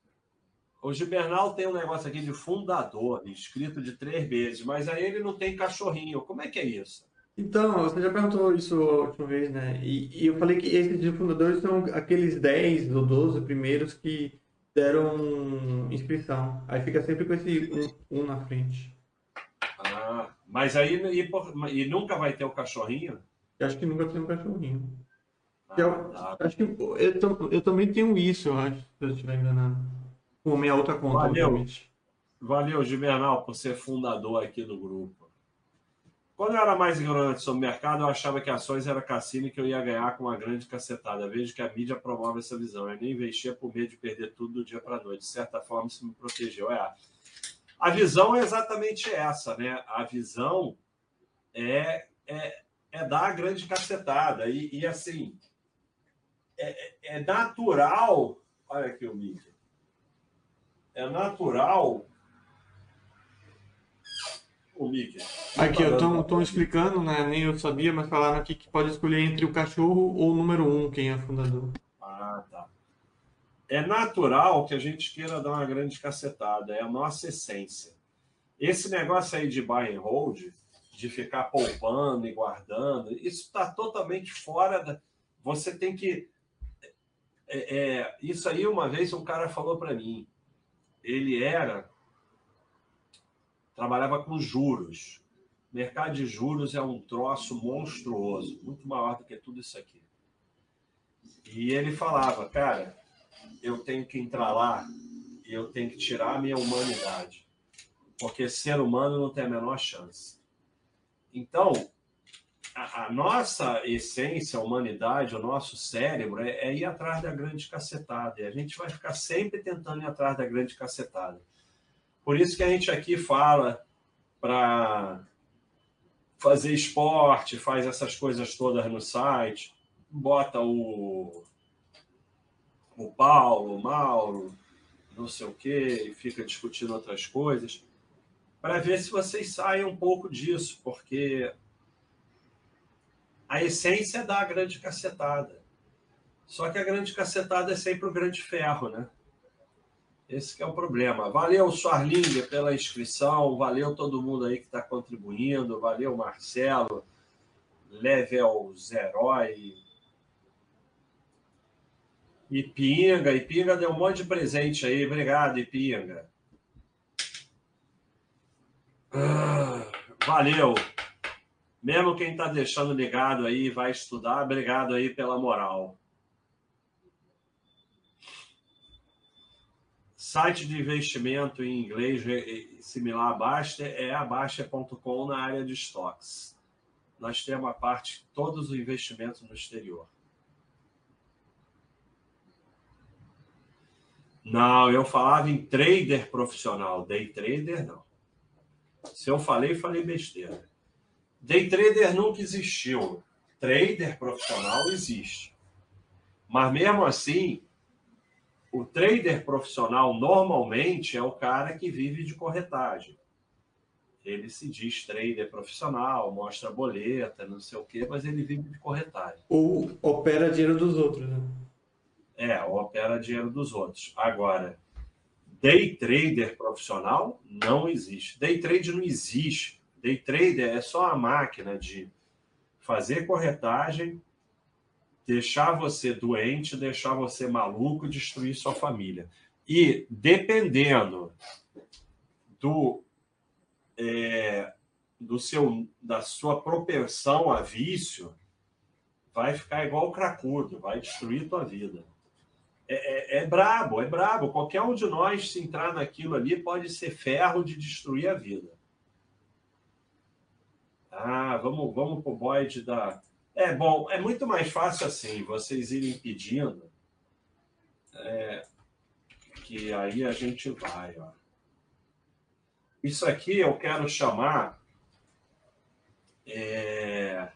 O Gibernal tem um negócio aqui de fundador, escrito de três vezes, mas aí ele não tem cachorrinho. Como é que é isso? Então, você já perguntou isso a última vez, né? E, e eu falei que esses de fundadores são aqueles 10 ou 12 primeiros que deram inscrição. Aí fica sempre com esse um, um na frente. Ah, mas aí e, e nunca vai ter o cachorrinho? Eu acho que nunca tem um cachorrinho. Ah, Eu, tá. acho que eu, tam- eu também tenho isso, eu acho, se eu estiver enganado. Com a minha outra conta, Valeu. obviamente. Valeu, Gibernal, por ser fundador aqui do grupo. Quando eu era mais ignorante sobre o mercado, eu achava que ações era cassino e que eu ia ganhar com uma grande cacetada. Vejo que a mídia promove essa visão. Eu nem investia por medo de perder tudo do dia para a noite. De certa forma, isso me protegeu. É. A visão é exatamente essa, né? A visão é, é, é dar a grande cacetada. E, e, assim, é, é natural. Olha aqui o mídia. É natural. O Mickey. Aqui, estão explicando, né? Nem eu sabia, mas falaram aqui que pode escolher entre o cachorro ou o número um, quem é fundador. Ah, tá. É natural que a gente queira dar uma grande cacetada, é a nossa essência. Esse negócio aí de buy and hold, de ficar poupando e guardando, isso está totalmente fora da. Você tem que. É, é, isso aí, uma vez, um cara falou para mim. Ele era. Trabalhava com juros. Mercado de juros é um troço monstruoso, muito maior do que tudo isso aqui. E ele falava, cara, eu tenho que entrar lá e eu tenho que tirar a minha humanidade. Porque ser humano não tem a menor chance. Então, a, a nossa essência, a humanidade, o nosso cérebro é, é ir atrás da grande cacetada. E a gente vai ficar sempre tentando ir atrás da grande cacetada. Por isso que a gente aqui fala para fazer esporte, faz essas coisas todas no site, bota o o Paulo, o Mauro, não sei o quê, e fica discutindo outras coisas, para ver se vocês saem um pouco disso, porque a essência é dar a grande cacetada. Só que a grande cacetada é sempre o grande ferro, né? Esse é o problema. Valeu, Suarlinga, pela inscrição, valeu todo mundo aí que está contribuindo, valeu, Marcelo, Level Zerói, Ipinga, Ipinga deu um monte de presente aí. Obrigado, Ipinga. Ah, valeu. Mesmo quem está deixando ligado aí vai estudar, obrigado aí pela moral. Site de investimento em inglês similar a Basta é a Basta.com na área de estoques. Nós temos a parte, todos os investimentos no exterior. Não, eu falava em trader profissional, day trader não. Se eu falei, falei besteira. Day trader nunca existiu. Trader profissional existe. Mas mesmo assim, o trader profissional normalmente é o cara que vive de corretagem. Ele se diz trader profissional, mostra boleta, não sei o quê, mas ele vive de corretagem. Ou opera dinheiro dos outros, né? É, opera dinheiro dos outros. Agora, day trader profissional não existe. Day trade não existe. Day trader é só a máquina de fazer corretagem, deixar você doente, deixar você maluco, destruir sua família. E dependendo do é, do seu da sua propensão a vício, vai ficar igual o cracudo, vai destruir tua vida. É, é, é, brabo, é brabo. Qualquer um de nós, se entrar naquilo ali, pode ser ferro de destruir a vida. Ah, vamos, vamos pro Boyd da. É bom, é muito mais fácil assim, vocês irem pedindo. É, que aí a gente vai, ó. Isso aqui eu quero chamar. É,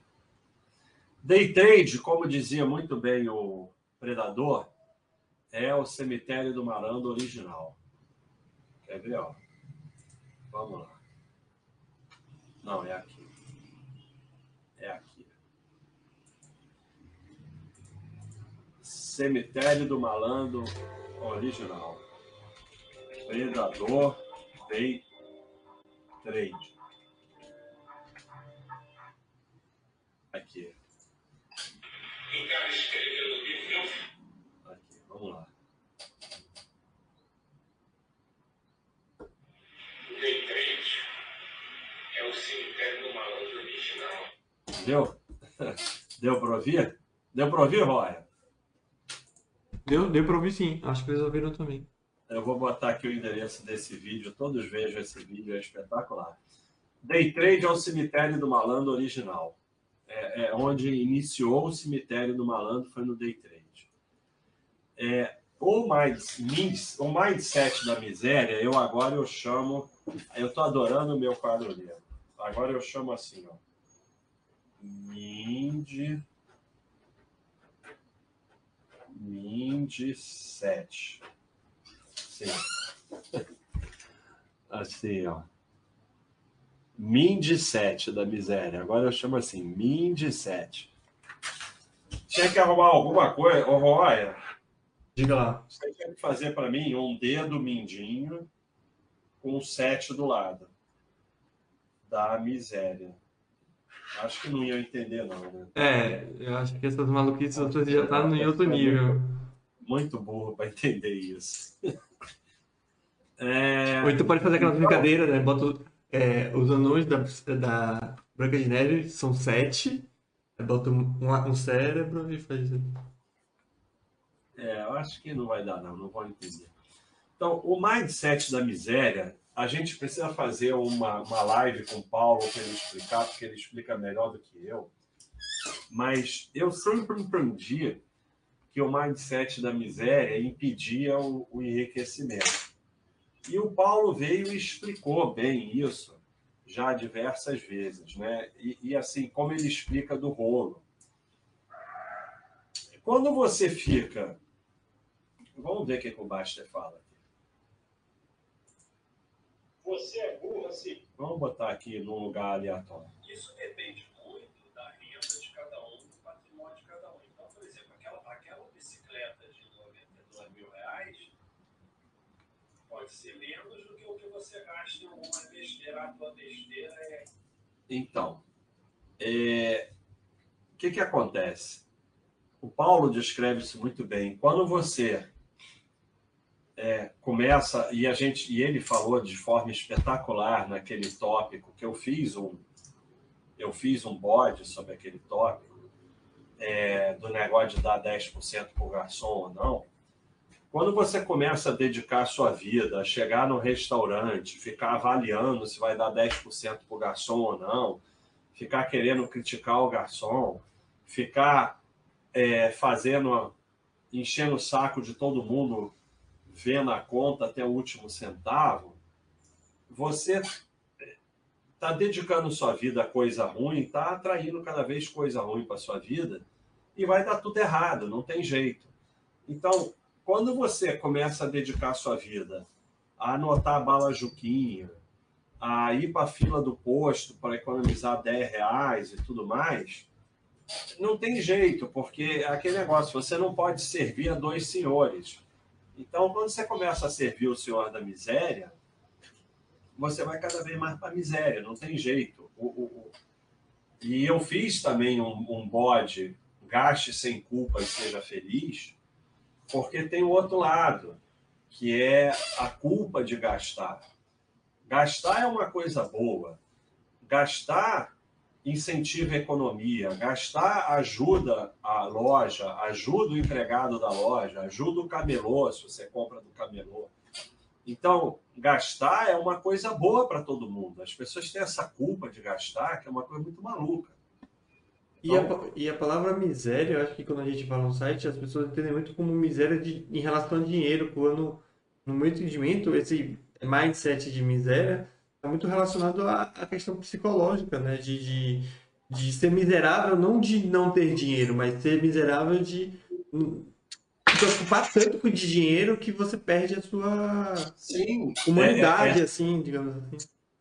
day trade, como dizia muito bem o Predador, é o cemitério do Marando original. Quer ver, ó? Vamos lá. Não, é aqui. É aqui. Cemitério do Malandro original. Predador Day Trade. Aqui. Aqui, vamos lá. O Day Trade é o cemitério do malandro original. Deu? Deu para ouvir? Deu para ouvir, Roya? Deu, deu pra ouvir sim. Acho que eles ouviram também. Eu vou botar aqui o endereço desse vídeo. Todos vejam esse vídeo, é espetacular. Day Trade é o cemitério do malandro original. É, é onde iniciou o cemitério do malandro, foi no Day Trade. É, o, mind, o mindset da miséria, eu agora eu chamo. Eu estou adorando o meu quadro negro. Agora eu chamo assim, ó. Mind. Mind 7. Assim. Assim, ó. Mind 7 da miséria. Agora eu chamo assim, Mind 7. Tinha que arrumar alguma coisa. Ô, Roya, Diga lá. você tinha que fazer para mim um dedo mindinho com um 7 do lado. Da miséria. Acho que não ia entender, não, né? É, eu acho que essas maluquices outras já tá em outro nível. Muito burro para entender isso. É, Ou então pode fazer aquela brincadeira, né? Bota é, os anões da, da Branca de Neve são sete. Bota um, um, um cérebro e faz. É, eu acho que não vai dar, não, não vou entender. Então, o mindset da miséria, a gente precisa fazer uma, uma live com o Paulo para ele explicar, porque ele explica melhor do que eu. Mas eu sempre entendi que o mindset da miséria impedia o, o enriquecimento. E o Paulo veio e explicou bem isso já diversas vezes, né? E, e assim, como ele explica do rolo. Quando você fica Vamos ver o que, o Baster fala aqui. Você é burro assim. Vamos botar aqui num lugar aleatório. Isso depende muito da renda de cada um, do patrimônio de cada um. Então, por exemplo, aquela, aquela bicicleta de 92 mil reais pode ser menos do que o que você gasta em alguma besteira. A tua besteira é Então, é, o que, que acontece? O Paulo descreve isso muito bem. Quando você é, começa e a gente e ele falou de forma espetacular naquele tópico que eu fiz um eu fiz um bode sobre aquele tópico é, do negócio de dar 10% para o garçom ou não. Quando você começa a dedicar a sua vida a chegar no restaurante, ficar avaliando se vai dar 10% para o garçom ou não, ficar querendo criticar o garçom, ficar é, fazendo, enchendo o saco de todo mundo, vendo a conta até o último centavo, você está dedicando sua vida a coisa ruim, está atraindo cada vez coisa ruim para sua vida e vai dar tudo errado, não tem jeito. Então, quando você começa a dedicar sua vida a anotar a bala Juquinha, a ir para a fila do posto para economizar 10 reais e tudo mais, não tem jeito, porque é aquele negócio, você não pode servir a dois senhores. Então, quando você começa a servir o senhor da miséria, você vai cada vez mais para a miséria, não tem jeito. O, o, o... E eu fiz também um, um bode, gaste sem culpa e seja feliz, porque tem o outro lado, que é a culpa de gastar. Gastar é uma coisa boa. Gastar incentiva a economia. Gastar ajuda a loja, ajuda o empregado da loja, ajuda o camelô, se você compra do camelô. Então, gastar é uma coisa boa para todo mundo. As pessoas têm essa culpa de gastar, que é uma coisa muito maluca. E, a, e a palavra miséria, eu acho que quando a gente fala no site, as pessoas entendem muito como miséria de, em relação a dinheiro, quando no meu entendimento, esse mindset de miséria muito relacionado à, à questão psicológica, né? De, de, de ser miserável, não de não ter dinheiro, mas ser miserável de se preocupar tanto com dinheiro que você perde a sua Sim, humanidade, é- é- assim, digamos assim.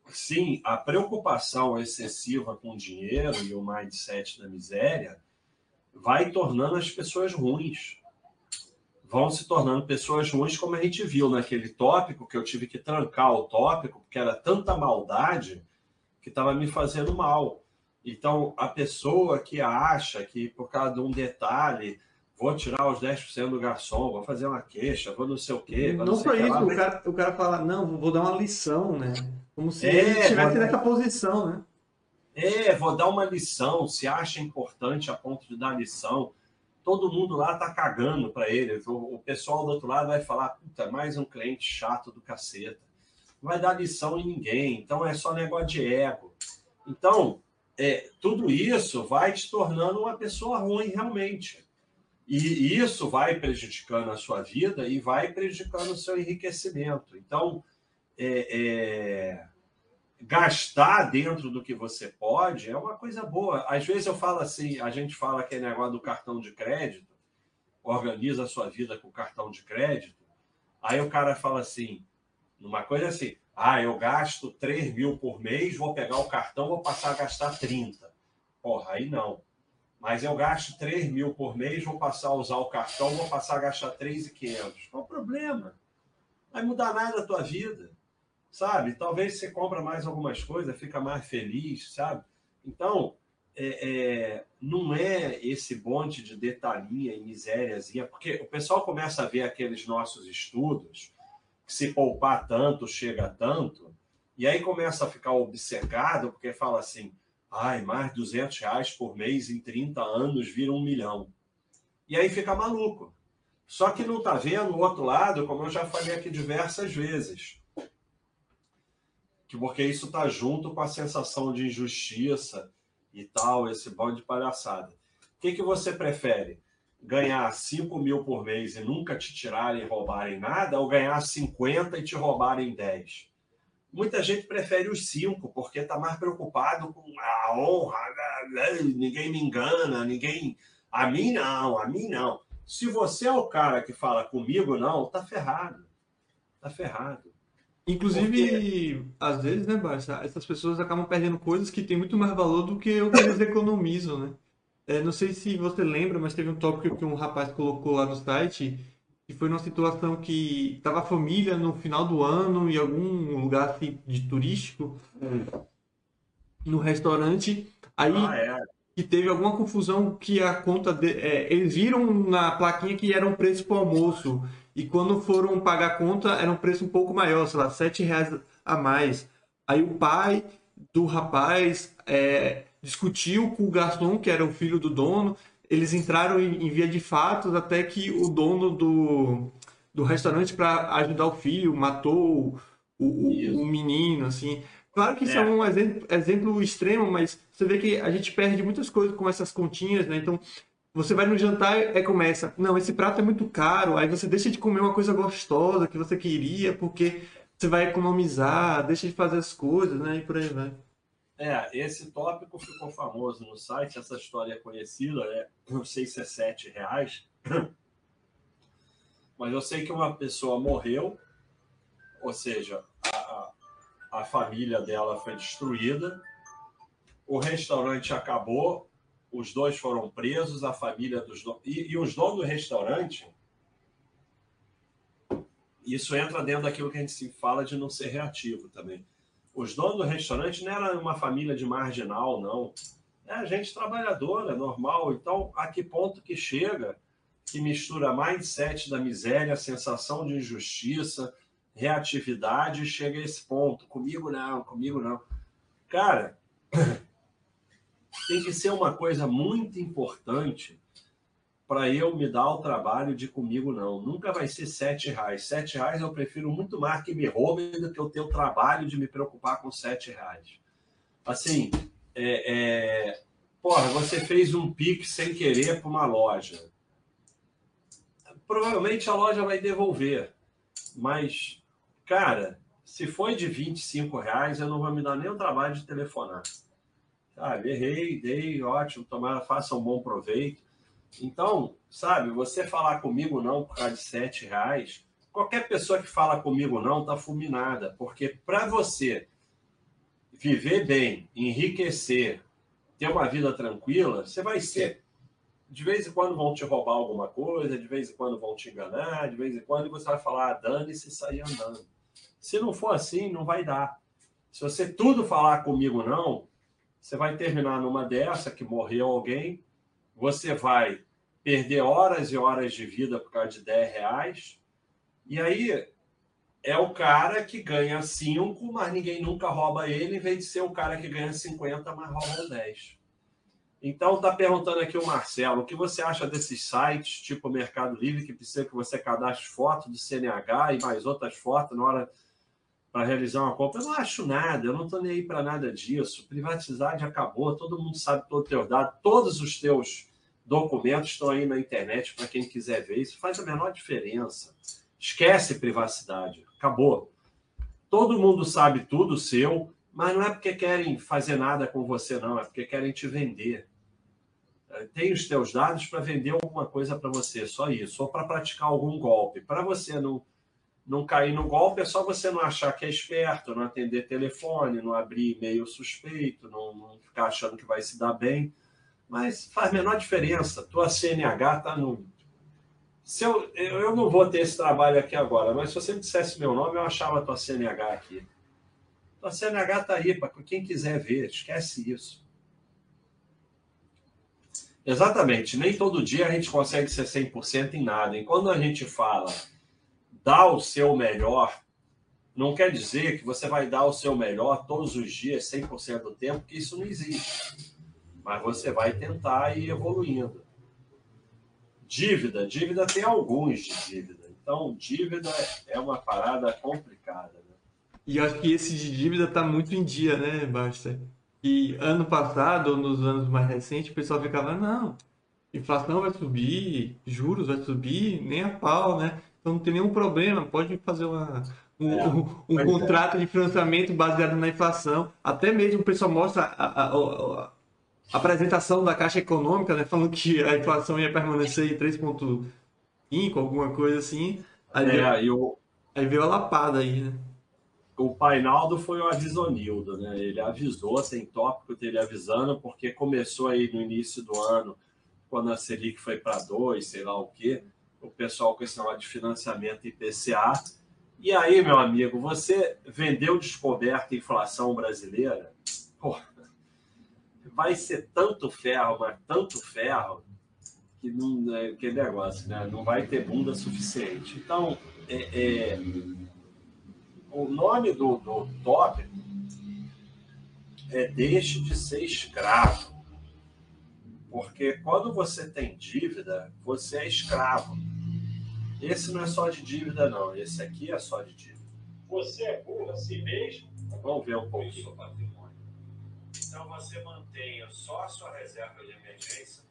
sim, a preocupação excessiva com o dinheiro e o mindset da miséria vai tornando as pessoas ruins. Vão se tornando pessoas ruins, como a gente viu naquele tópico, que eu tive que trancar o tópico, porque era tanta maldade que estava me fazendo mal. Então, a pessoa que acha que por causa de um detalhe, vou tirar os 10% do garçom, vou fazer uma queixa, vou não sei o quê. vou Não sei só isso, lá, o mas- cara, o cara fala, não, vou dar uma lição, né? Como se É, ele estivesse mas- nessa posição, né? É, vou dar uma lição, se acha importante a ponto de dar lição. Todo mundo lá tá cagando para ele. O, o pessoal do outro lado vai falar, puta, mais um cliente chato do caceta. Não vai dar lição em ninguém. Então é só negócio de ego. Então, é, tudo isso vai te tornando uma pessoa ruim realmente. E isso vai prejudicando a sua vida e vai prejudicando o seu enriquecimento. Então, é, é, gastar dentro do que você pode é uma coisa boa. Às vezes eu falo assim, a gente fala aquele negócio do cartão de crédito, organiza a sua vida com cartão de crédito. Aí o cara fala assim, numa coisa assim, ah, eu gasto 3 mil por mês, vou pegar o cartão, vou passar a gastar 30. Porra, aí não. Mas eu gasto 3 mil por mês, vou passar a usar o cartão, vou passar a gastar 3,500. Qual o problema? Vai mudar nada a tua vida sabe? Talvez você compra mais algumas coisas, fica mais feliz, sabe? Então, é, é, não é esse bonde de detalhinha e misériazinha, porque o pessoal começa a ver aqueles nossos estudos, que se poupar tanto, chega tanto, e aí começa a ficar obcecado, porque fala assim, ai, mais 200 reais por mês em 30 anos vira um milhão. E aí fica maluco. Só que não está vendo o outro lado, como eu já falei aqui diversas vezes que porque isso está junto com a sensação de injustiça e tal, esse bando de palhaçada. O que, que você prefere? Ganhar 5 mil por mês e nunca te tirarem e roubarem nada, ou ganhar 50 e te roubarem 10? Muita gente prefere os 5, porque está mais preocupado com a honra, né? ninguém me engana, ninguém. A mim não, a mim não. Se você é o cara que fala comigo não, tá ferrado. Tá ferrado. Inclusive, às vezes, né, Barça, essas pessoas acabam perdendo coisas que têm muito mais valor do que o que eles economizam, né? É, não sei se você lembra, mas teve um tópico que um rapaz colocou lá no site, que foi numa situação que estava a família no final do ano em algum lugar assim, de turístico, no restaurante, aí Ah, é. que teve alguma confusão que a conta de, é, eles viram na plaquinha que era um preço para almoço e quando foram pagar a conta era um preço um pouco maior, sei lá, sete reais a mais. Aí o pai do rapaz é, discutiu com o garçom, que era o filho do dono, eles entraram em, em via de fatos até que o dono do, do restaurante, para ajudar o filho, matou o, o, o menino, assim. Claro que isso é, É. um exemplo, exemplo extremo, mas você vê que a gente perde muitas coisas com essas continhas, né? Então, você vai no jantar e começa, não, esse prato é muito caro, aí você deixa de comer uma coisa gostosa que você queria, porque você vai economizar, deixa de fazer as coisas, né? E por aí vai. É, esse tópico ficou famoso no site, essa história é conhecida, é, não sei se é sete reais, mas eu sei que uma pessoa morreu, ou seja, a, a família dela foi destruída, o restaurante acabou, os dois foram presos, a família dos donos. E, e os donos do restaurante. Isso entra dentro daquilo que a gente se fala de não ser reativo também. Os donos do restaurante não era uma família de marginal, não. É gente trabalhadora, normal. Então, a que ponto que chega que mistura mindset da miséria, sensação de injustiça, reatividade, chega a esse ponto. Comigo não, comigo não. Cara, tem que ser uma coisa muito importante para eu me dar o trabalho de comigo não. Nunca vai ser sete reais. Sete reais eu prefiro muito mais que me roubem do que eu ter o trabalho de me preocupar com sete reais. Assim, é, é... porra, você fez um pique sem querer para uma loja. Provavelmente a loja vai devolver. Mas, cara, se foi de 25 reais, eu não vou me dar nem o trabalho de telefonar. Sabe, errei, dei, ótimo, tomara, faça um bom proveito. Então, sabe, você falar comigo não por causa de sete reais, qualquer pessoa que fala comigo não está fulminada, porque para você viver bem, enriquecer, ter uma vida tranquila, você vai ser de vez em quando vão te roubar alguma coisa, de vez em quando vão te enganar, de vez em quando você vai falar, ah, dane-se e sair andando. Se não for assim, não vai dar. Se você tudo falar comigo não, você vai terminar numa dessa que morreu alguém, você vai perder horas e horas de vida por causa de 10 reais, e aí é o cara que ganha 5, mas ninguém nunca rouba ele, em vez de ser o cara que ganha 50, mas rouba 10. Então, está perguntando aqui o Marcelo, o que você acha desses sites, tipo Mercado Livre, que precisa que você cadastre foto do CNH e mais outras fotos na hora para realizar uma compra? Eu não acho nada, eu não estou nem aí para nada disso. Privatizar acabou, todo mundo sabe todos os teus dados, todos os teus documentos estão aí na internet para quem quiser ver. Isso faz a menor diferença. Esquece privacidade, acabou. Todo mundo sabe tudo seu, mas não é porque querem fazer nada com você, não, é porque querem te vender tem os teus dados para vender alguma coisa para você, só isso, ou para praticar algum golpe. Para você não, não cair no golpe, é só você não achar que é esperto, não atender telefone, não abrir e-mail suspeito, não, não ficar achando que vai se dar bem. Mas faz menor diferença. Tua CNH está no. Se eu, eu não vou ter esse trabalho aqui agora, mas se você me dissesse meu nome, eu achava a tua CNH aqui. Tua CNH está aí para quem quiser ver, esquece isso. Exatamente. Nem todo dia a gente consegue ser 100% em nada. E quando a gente fala dá o seu melhor, não quer dizer que você vai dar o seu melhor todos os dias, 100% do tempo, que isso não existe. Mas você vai tentar ir evoluindo. Dívida. Dívida tem alguns de dívida. Então, dívida é uma parada complicada. Né? E acho que esse de dívida está muito em dia, né, Basta? E ano passado, ou nos anos mais recentes, o pessoal ficava, não, inflação vai subir, juros vai subir, nem a pau, né? Então não tem nenhum problema, pode fazer uma, um, é, um, um é. contrato é. de financiamento baseado na inflação. Até mesmo o pessoal mostra a, a, a, a apresentação da Caixa Econômica, né? Falando que a inflação ia permanecer em 3,5, alguma coisa assim. Aí, é, veio, aí veio a lapada aí, né? o Painaldo foi o avisonildo, né? Ele avisou, tem tópico dele avisando, porque começou aí no início do ano, quando a Selic foi para dois, sei lá o quê, o pessoal com esse negócio de financiamento IPCA. E aí, meu amigo, você vendeu descoberta inflação brasileira? Porra, vai ser tanto ferro, mas tanto ferro, que não é que negócio, né? Não vai ter bunda suficiente. Então, é, é o nome do, do tópico é Deixe de ser escravo. Porque quando você tem dívida, você é escravo. Esse não é só de dívida, não. Esse aqui é só de dívida. Você é burro assim mesmo? Vamos ver um pouco sobre patrimônio. Então você mantém só a sua reserva de emergência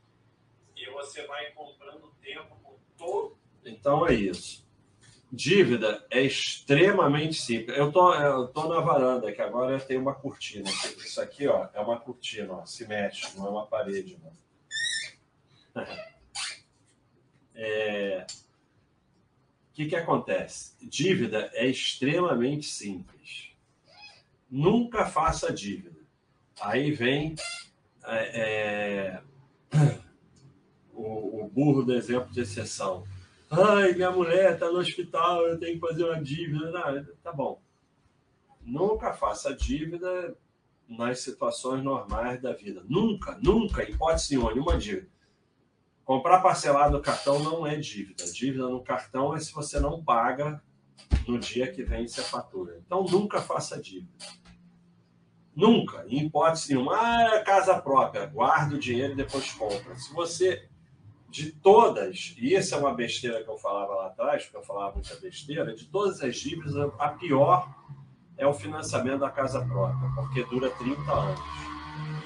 e você vai comprando tempo com todo. Então é isso. Dívida é extremamente simples. Eu tô, eu tô na varanda, que agora tem uma cortina. Isso aqui, ó, é uma cortina, ó, se mexe, não é uma parede, não. É... O que, que acontece? Dívida é extremamente simples. Nunca faça dívida. Aí vem é, é... o, o burro do exemplo de exceção Ai, minha mulher está no hospital, eu tenho que fazer uma dívida. Não, tá bom. Nunca faça dívida nas situações normais da vida. Nunca, nunca, hipótese nenhuma, dívida. Comprar parcelado no cartão não é dívida. Dívida no cartão é se você não paga no dia que vence a fatura. Então, nunca faça dívida. Nunca, em hipótese nenhuma. Ah, é casa própria, guarda o dinheiro e depois compra. Se você de todas, e essa é uma besteira que eu falava lá atrás, porque eu falava muita besteira, de todas as dívidas, a pior é o financiamento da casa própria, porque dura 30 anos.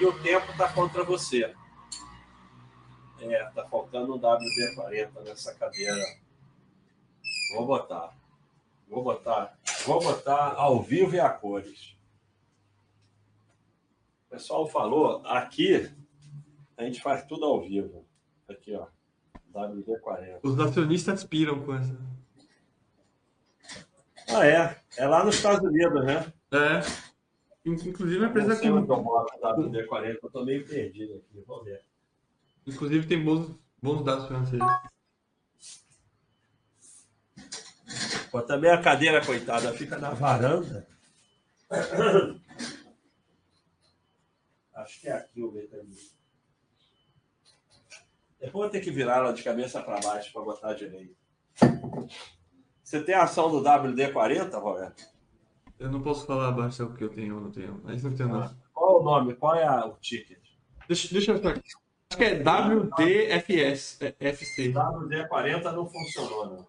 E o tempo está contra você. É, tá faltando um WD-40 nessa cadeira. Vou botar. Vou botar. Vou botar ao vivo e a cores. O pessoal falou, aqui a gente faz tudo ao vivo. Aqui, ó. WD-40. Os nacionistas piram com essa. Ah, é. É lá nos Estados Unidos, né? É. Inclusive a empresa que. Eu WD-40, eu tô meio perdido aqui. Vamos ver. Inclusive tem bons, Bons dados financeiros. Pô, também a cadeira, coitada, fica na varanda. Acho que é aqui o mecanismo. Depois eu vou ter que virar ela de cabeça para baixo para botar direito. Você tem a ação do WD-40, Roberto? Eu não posso falar abaixo o que eu tenho ou não tenho. Mas não tenho. Ah, Qual o nome? Qual é a- o ticket? Deixa, deixa eu ver aqui. Acho que é WDFS. é, FC. WD-40 não funcionou, não.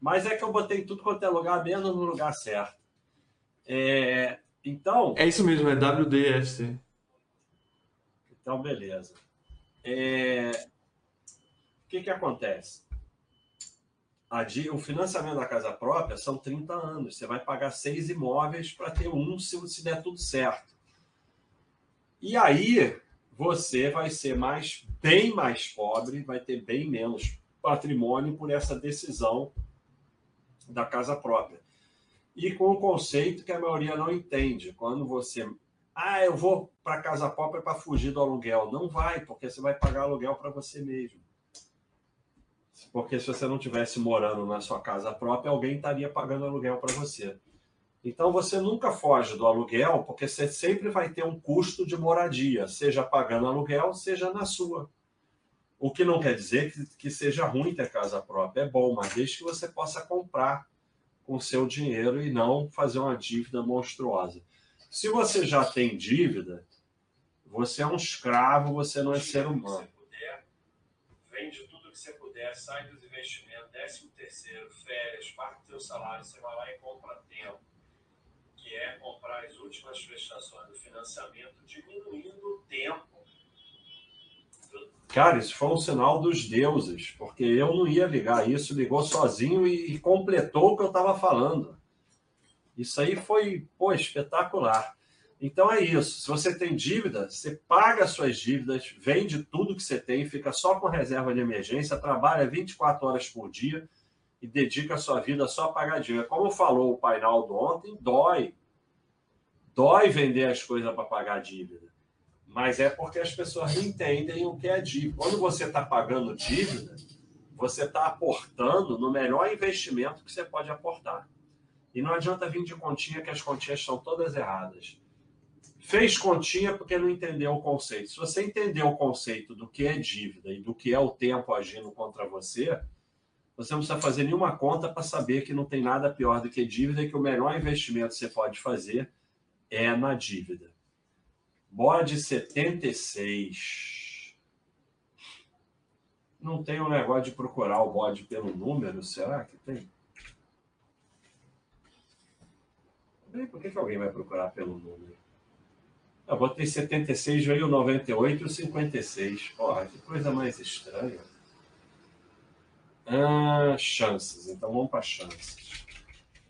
Mas é que eu botei tudo quanto é lugar, menos no lugar certo. É, Então, É isso mesmo, é WDFC. Então, beleza. É, O que, que acontece? Di- O financiamento da casa própria são 30 anos. Você vai pagar seis imóveis para ter um se, se der tudo certo. E aí você vai ser mais, bem mais pobre, vai ter bem menos patrimônio por essa decisão da casa própria. E com o conceito que a maioria não entende. Quando você ah, eu vou para casa própria para fugir do aluguel. Não vai, porque você vai pagar aluguel para você mesmo. Porque se você não tivesse morando na sua casa própria, alguém estaria pagando aluguel para você. Então você nunca foge do aluguel, porque você sempre vai ter um custo de moradia, seja pagando aluguel, seja na sua. O que não quer dizer que, que seja ruim ter casa própria, é bom, mas desde que você possa comprar com seu dinheiro e não fazer uma dívida monstruosa. Se você já tem dívida, você é um escravo, você não é ser Se humano. você puder, vende tudo que você puder, sai dos investimentos, décimo terceiro, férias, parte do teu salário, você vai lá e compra tempo, que é comprar as últimas prestações do financiamento, diminuindo o tempo. Cara, isso foi um sinal dos deuses, porque eu não ia ligar isso, ligou sozinho e, e completou o que eu estava falando. Isso aí foi, pô, espetacular. Então é isso. Se você tem dívida, você paga as suas dívidas, vende tudo que você tem, fica só com reserva de emergência, trabalha 24 horas por dia e dedica a sua vida só a pagar dívida. Como falou o Painaldo ontem, dói. Dói vender as coisas para pagar dívida. Mas é porque as pessoas entendem o que é dívida. Quando você está pagando dívida, você está aportando no melhor investimento que você pode aportar. E não adianta vir de continha, que as continhas estão todas erradas. Fez continha porque não entendeu o conceito. Se você entendeu o conceito do que é dívida e do que é o tempo agindo contra você, você não precisa fazer nenhuma conta para saber que não tem nada pior do que dívida e que o melhor investimento que você pode fazer é na dívida. Bode 76. Não tem um negócio de procurar o bode pelo número? Será que tem? Peraí, Por que, que alguém vai procurar pelo número? Eu botei 76, veio o 98 e o 56. Porra, que coisa mais estranha. Ah, chances. Então vamos para chances.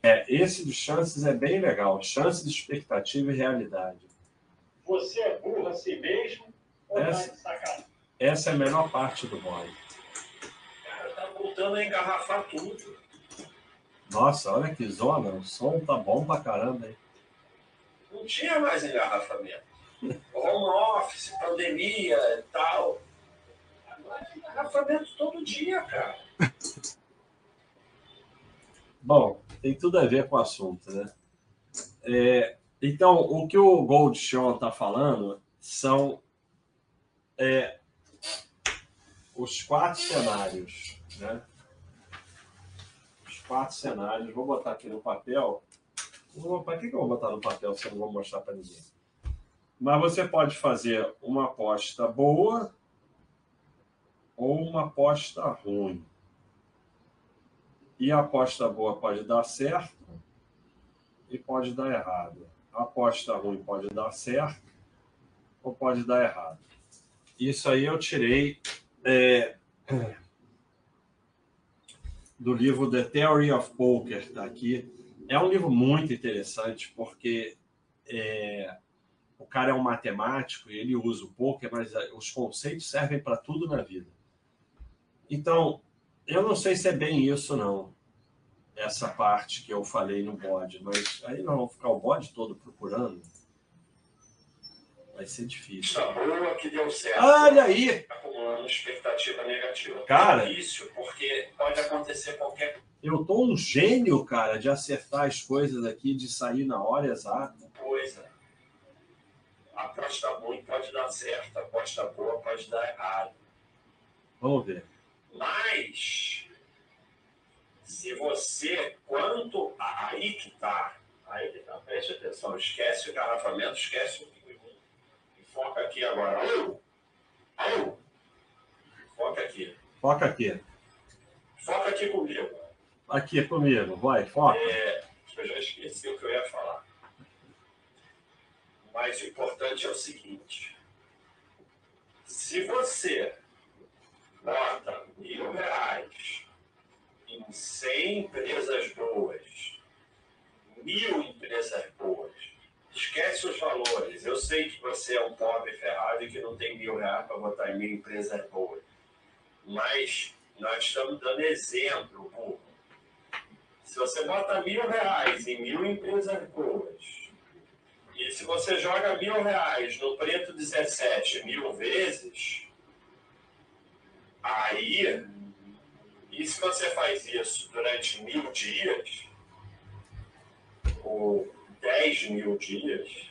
É, esse dos chances é bem legal. Chances, expectativa e realidade. Você é burro assim mesmo? Ou Essa- tá de sacanagem? Essa é a melhor parte do bode. Cara, tá voltando a engarrafar tudo. Nossa, olha que zona. O som tá bom pra caramba, hein? Não tinha mais engarrafamento. Home office, pandemia e tal. Agora é engarrafamento todo dia, cara. Bom, tem tudo a ver com o assunto, né? É, então, o que o Goldshon está falando são é, os quatro cenários, né? Os quatro cenários. Vou botar aqui no papel. Para que, que eu vou botar no papel se eu não vou mostrar para ninguém? Mas você pode fazer uma aposta boa ou uma aposta ruim. E a aposta boa pode dar certo e pode dar errado. A aposta ruim pode dar certo ou pode dar errado. Isso aí eu tirei é, do livro The Theory of Poker, está aqui. É um livro muito interessante porque é, o cara é um matemático e ele usa o poker, mas os conceitos servem para tudo na vida. Então, eu não sei se é bem isso, não. Essa parte que eu falei no bode, mas aí vamos ficar o bode todo procurando. Vai ser difícil. Tá boa que deu certo. Olha aí! Acumulando acumulando expectativa negativa. Cara. É difícil, porque pode acontecer qualquer Eu tô um gênio, cara, de acertar as coisas aqui, de sair na hora exata. coisa. Aposta ruim pode dar certo, aposta boa pode dar errado. Vamos ver. Mas, se você, quanto. Aí que tá. Aí que tá. Preste atenção. Esquece o garrafamento, esquece o pinguim. E foca aqui agora. Au! Au! Foca aqui. Foca aqui. Foca aqui comigo. Aqui comigo. Vai, foca. É, eu já esqueci o que eu ia falar. Mas o importante é o seguinte: se você bota mil reais em 100 empresas boas, mil empresas boas, esquece os valores. Eu sei que você é um pobre ferrado e que não tem mil reais para botar em mil empresas boas. Mas nós estamos dando exemplo. Se você bota mil reais em mil empresas boas, e se você joga mil reais no preto 17 mil vezes, aí, e se você faz isso durante mil dias, ou 10 mil dias,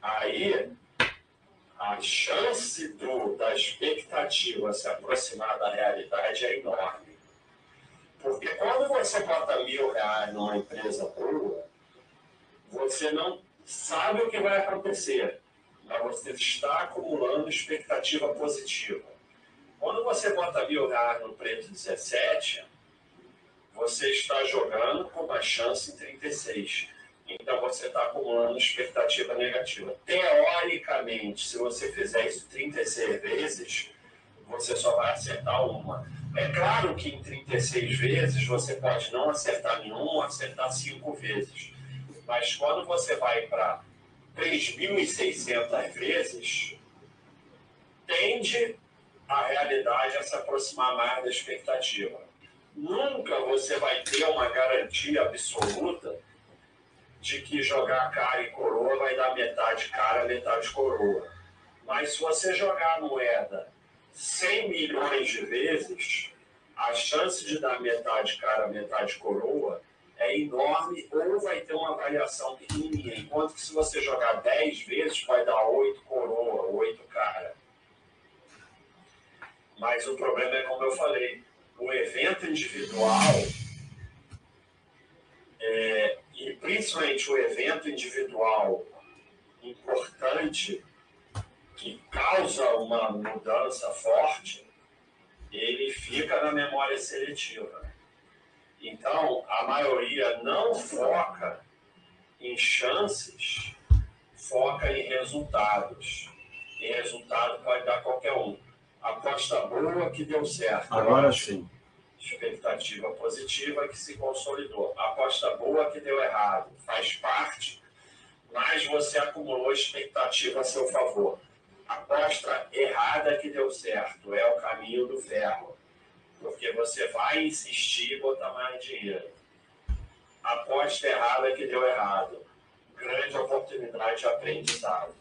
aí a chance do, da expectativa se aproximar da realidade é enorme. Porque quando você bota mil reais numa empresa boa, você não sabe o que vai acontecer, mas você está acumulando expectativa positiva. Quando você bota reais no preto 17, você está jogando com uma chance em 36. Então você está acumulando expectativa negativa. Teoricamente, se você fizer isso 36 vezes, você só vai acertar uma. É claro que em 36 vezes você pode não acertar nenhuma, acertar cinco vezes. Mas quando você vai para 3.600 vezes, tende a realidade a se aproximar mais da expectativa. Nunca você vai ter uma garantia absoluta de que jogar cara e coroa vai dar metade cara, metade coroa. Mas se você jogar a moeda 100 milhões de vezes, a chance de dar metade cara, metade coroa é enorme ou vai ter uma variação pequenininha. Enquanto que se você jogar 10 vezes, vai dar 8 coroa, 8 cara. Mas o problema é como eu falei, o evento individual é, e principalmente o evento individual importante que causa uma mudança forte, ele fica na memória seletiva. Então, a maioria não foca em chances, foca em resultados. E resultado pode dar qualquer um. Aposta boa que deu certo. Agora ótimo. sim. Expectativa positiva que se consolidou. Aposta boa que deu errado. Faz parte, mas você acumulou expectativa a seu favor. Aposta errada que deu certo. É o caminho do ferro. Porque você vai insistir e botar mais dinheiro. Aposta errada que deu errado. Grande oportunidade de aprendizado.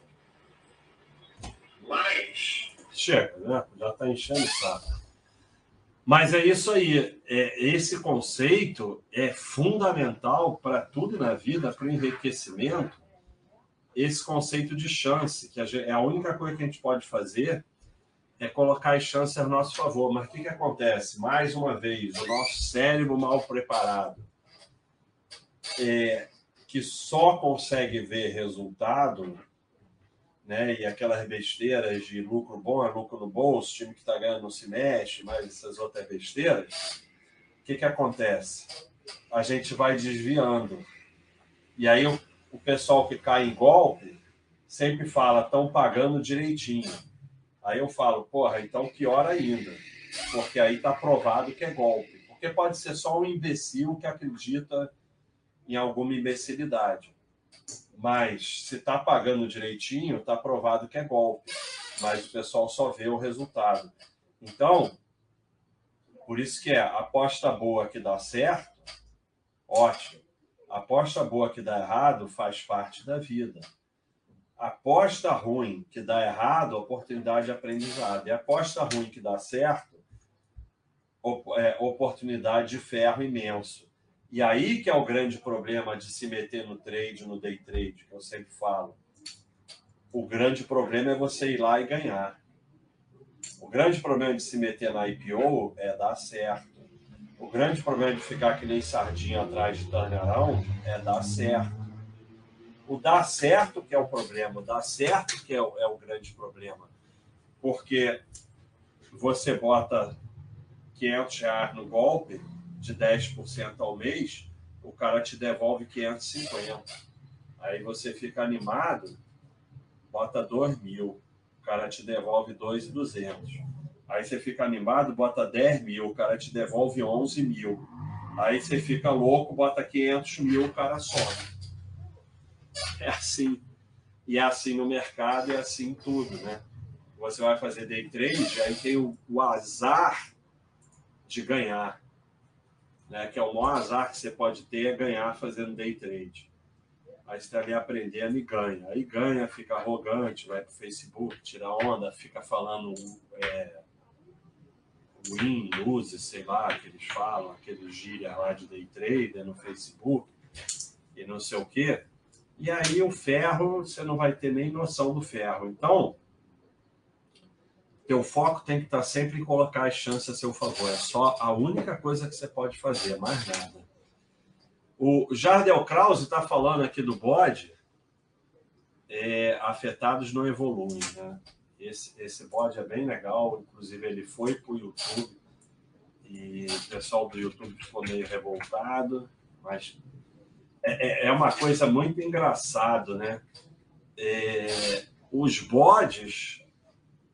Mas Chega, né? Já está enchendo o saco. Mas é isso aí. É, esse conceito é fundamental para tudo na vida, para o enriquecimento. Esse conceito de chance, que a gente- é a única coisa que a gente pode fazer é colocar as chances a nosso favor. Mas o que, que acontece? Mais uma vez, o nosso cérebro mal preparado, é, que só consegue ver resultado né? E aquelas besteiras de lucro bom é lucro no bolso, time que está ganhando não se mexe, mas essas outras besteiras. O que, que acontece? A gente vai desviando. E aí o, o pessoal que cai em golpe sempre fala, estão pagando direitinho. Aí eu falo, porra, então pior ainda. Porque aí está provado que é golpe. Porque pode ser só um imbecil que acredita em alguma imbecilidade. Mas se está pagando direitinho, está provado que é golpe. Mas o pessoal só vê o resultado. Então, por isso que é aposta boa que dá certo, ótimo. Aposta boa que dá errado faz parte da vida. aposta ruim que dá errado, oportunidade de aprendizado. E aposta ruim que dá certo, é, oportunidade de ferro imenso. E aí que é o grande problema de se meter no trade, no day trade, que eu sempre falo. O grande problema é você ir lá e ganhar. O grande problema de se meter na IPO é dar certo. O grande problema de ficar que nem sardinha atrás de turnaround é dar certo. O dar certo que é o problema, o dar certo que é o, é o grande problema. Porque você bota 500 reais no golpe de 10% ao mês, o cara te devolve 550. Aí você fica animado, bota 2 mil, o cara te devolve 2,200. Aí você fica animado, bota 10 mil, o cara te devolve 11 mil. Aí você fica louco, bota 500 mil, o cara some. É assim. E é assim no mercado, é assim tudo, né? Você vai fazer day trade, aí tem o, o azar de ganhar. Né? Que é o maior azar que você pode ter é ganhar fazendo day trade. Aí você está ali aprendendo e ganha. Aí ganha, fica arrogante, vai pro Facebook, tira onda, fica falando é, win, lose, sei lá, que eles falam, aqueles gíria lá de day trader no Facebook e não sei o quê. E aí o ferro, você não vai ter nem noção do ferro. Então, teu foco tem que estar sempre em colocar as chances a seu favor. É só a única coisa que você pode fazer, mais nada. O Jardel Krause está falando aqui do bode, é, afetados não evoluem. Né? Esse, esse bode é bem legal, inclusive ele foi para o YouTube e o pessoal do YouTube ficou meio revoltado, mas é, é uma coisa muito engraçado, né? É, os bodes,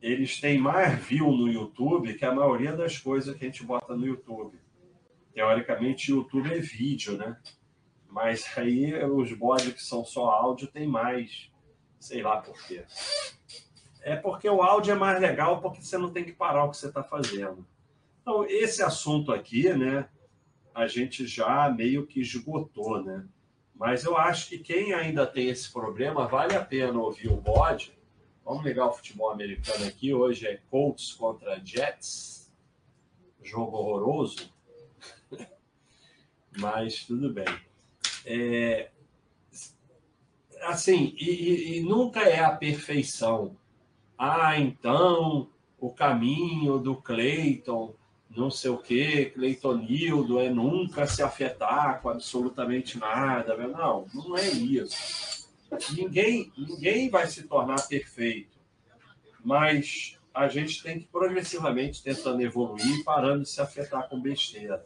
eles têm mais view no YouTube que a maioria das coisas que a gente bota no YouTube. Teoricamente, YouTube é vídeo, né? Mas aí os bodes que são só áudio tem mais, sei lá por quê. É porque o áudio é mais legal porque você não tem que parar o que você está fazendo. Então, esse assunto aqui, né? A gente já meio que esgotou, né? Mas eu acho que quem ainda tem esse problema, vale a pena ouvir o bode. Vamos ligar o futebol americano aqui. Hoje é Colts contra Jets. Jogo horroroso. Mas tudo bem. É, assim, e, e, nunca é a perfeição. Ah, então o caminho do Cleiton não sei o que, Cleitonildo, é nunca se afetar com absolutamente nada. Não, não é isso. Ninguém, ninguém vai se tornar perfeito, mas a gente tem que progressivamente tentando evoluir, parando de se afetar com besteira.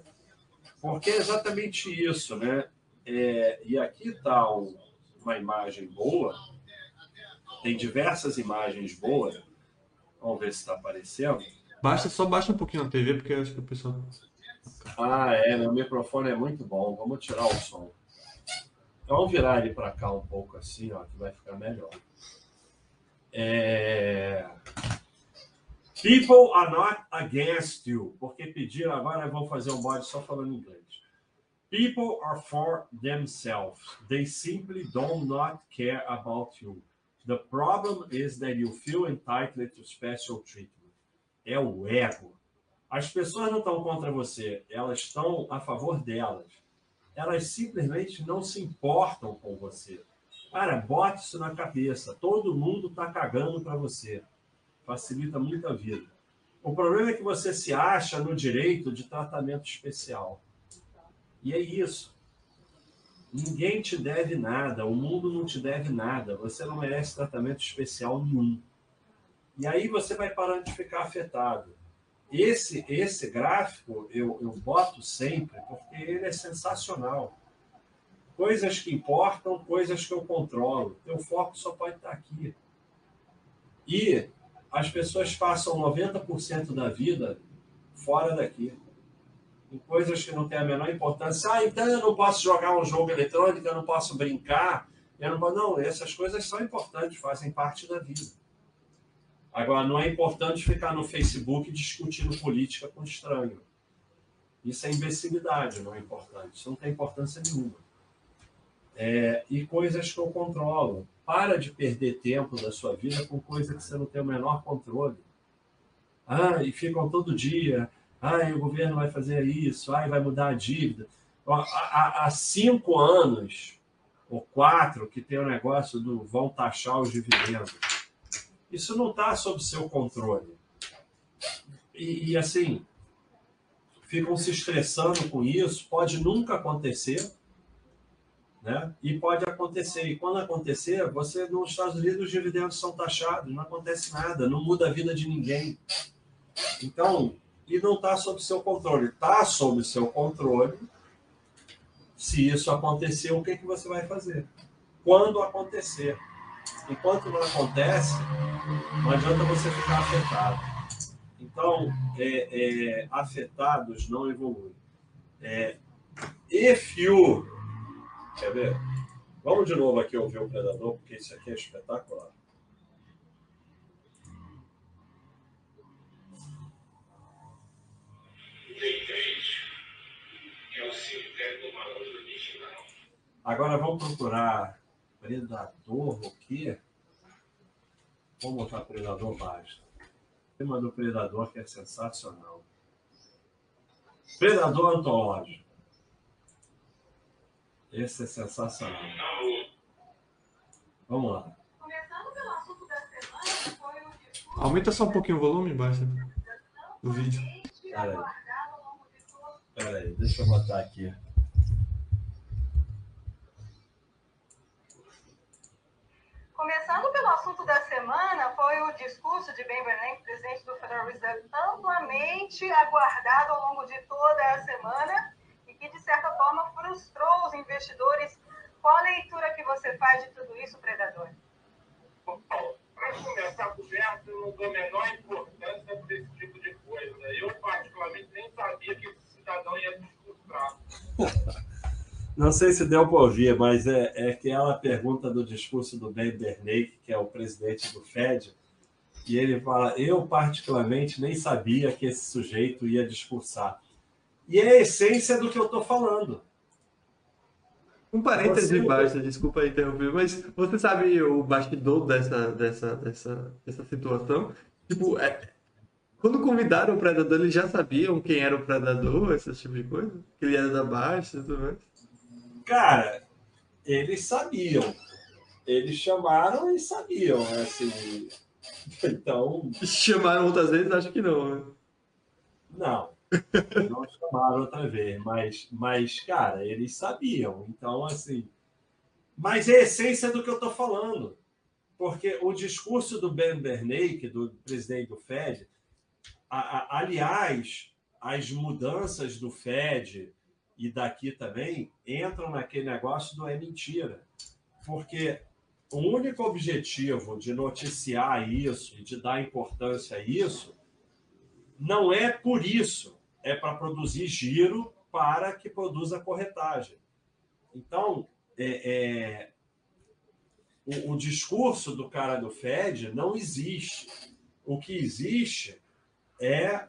Porque é exatamente isso, né? É, e aqui está um, uma imagem boa, tem diversas imagens boas. Vamos ver se está aparecendo. Baixa, só baixa um pouquinho a TV, porque eu acho que o pessoal. Ah, é, meu microfone é muito bom. Vamos tirar o som. Então, vamos virar ele para cá um pouco assim, ó, que vai ficar melhor. É... People are not against you. Porque pediram, agora vou fazer um bode só falando inglês. People are for themselves. They simply do not care about you. The problem is that you feel entitled to special treatment é o ego. As pessoas não estão contra você, elas estão a favor delas. Elas simplesmente não se importam com você. Cara, bote isso na cabeça. Todo mundo está cagando para você. Facilita muito a vida. O problema é que você se acha no direito de tratamento especial. E é isso. Ninguém te deve nada, o mundo não te deve nada, você não merece tratamento especial nenhum. E aí você vai parando de ficar afetado. Esse, esse gráfico eu, eu boto sempre porque ele é sensacional. Coisas que importam, coisas que eu controlo. Teu foco só pode estar aqui. E as pessoas passam 90% da vida fora daqui. Em coisas que não têm a menor importância. Ah, então eu não posso jogar um jogo eletrônico, eu não posso brincar. Eu não, não, essas coisas são importantes, fazem parte da vida. Agora, não é importante ficar no Facebook discutindo política com estranho. Isso é imbecilidade, não é importante. Isso não tem importância nenhuma. É, e coisas que eu controlo. Para de perder tempo da sua vida com coisa que você não tem o menor controle. Ah, e ficam todo dia. Ah, o governo vai fazer isso. Ah, vai mudar a dívida. Há, há cinco anos ou quatro que tem o negócio do vão taxar os dividendos. Isso não está sob seu controle. E, e, assim, ficam se estressando com isso. Pode nunca acontecer. Né? E pode acontecer. E quando acontecer, você nos Estados Unidos os dividendos são taxados, não acontece nada, não muda a vida de ninguém. Então, e não está sob seu controle. Está sob seu controle. Se isso acontecer, o que, que você vai fazer? Quando acontecer. Enquanto não acontece, não adianta você ficar afetado. Então, é, é, afetados não evoluem. É, if you. Quer ver? Vamos de novo aqui ouvir o predador, porque isso aqui é espetacular. É o cemitério do malandro original. Agora vamos procurar predador o quê? Vamos botar predador baixo. Tema do predador que é sensacional. Predador antológico. Esse é sensacional. Vamos lá. Começando pelo assunto da semana, foi o discurso Aumenta só um pouquinho o volume, baixa do vídeo. Peraí. Peraí, deixa eu botar aqui. Começando pelo assunto da semana, foi o discurso de Ben Bernanke, presidente do Federal Reserve, amplamente aguardado ao longo de toda a semana e que, de certa forma, frustrou os investidores. Qual a leitura que você faz de tudo isso, Predador? Para começar conversa, eu não dou a menor importância para esse tipo de coisa. Eu, particularmente, nem sabia que esse cidadão ia discursar. Não sei se deu para ouvir, mas é, é aquela pergunta do discurso do Ben Bernanke, que é o presidente do Fed, e ele fala: Eu, particularmente, nem sabia que esse sujeito ia discursar. E é a essência do que eu estou falando. Um parêntese Você- baixa, desculpa interromper, mas você sabe o bastidor dessa, dessa, dessa, dessa situação? Tipo, é, quando convidaram o predador, eles já sabiam quem era o predador, esse tipo de coisa? Que ele era da Baixa e tudo mais? Cara, eles sabiam. Eles chamaram e sabiam, assim. Então, Chamaram outras vezes? Acho que não. né? Não, não chamaram outra vez, mas, mas, cara, eles sabiam. Então, assim. Mas é a essência do que eu estou falando. Porque o discurso do Ben Bernanke, do presidente do Fed, a- a- aliás, as mudanças do Fed e daqui também entram naquele negócio do é mentira. Porque o único objetivo de noticiar isso e de dar importância a isso não é por isso, é para produzir giro para que produza corretagem. Então, é, é, o, o discurso do cara do Fed não existe. O que existe é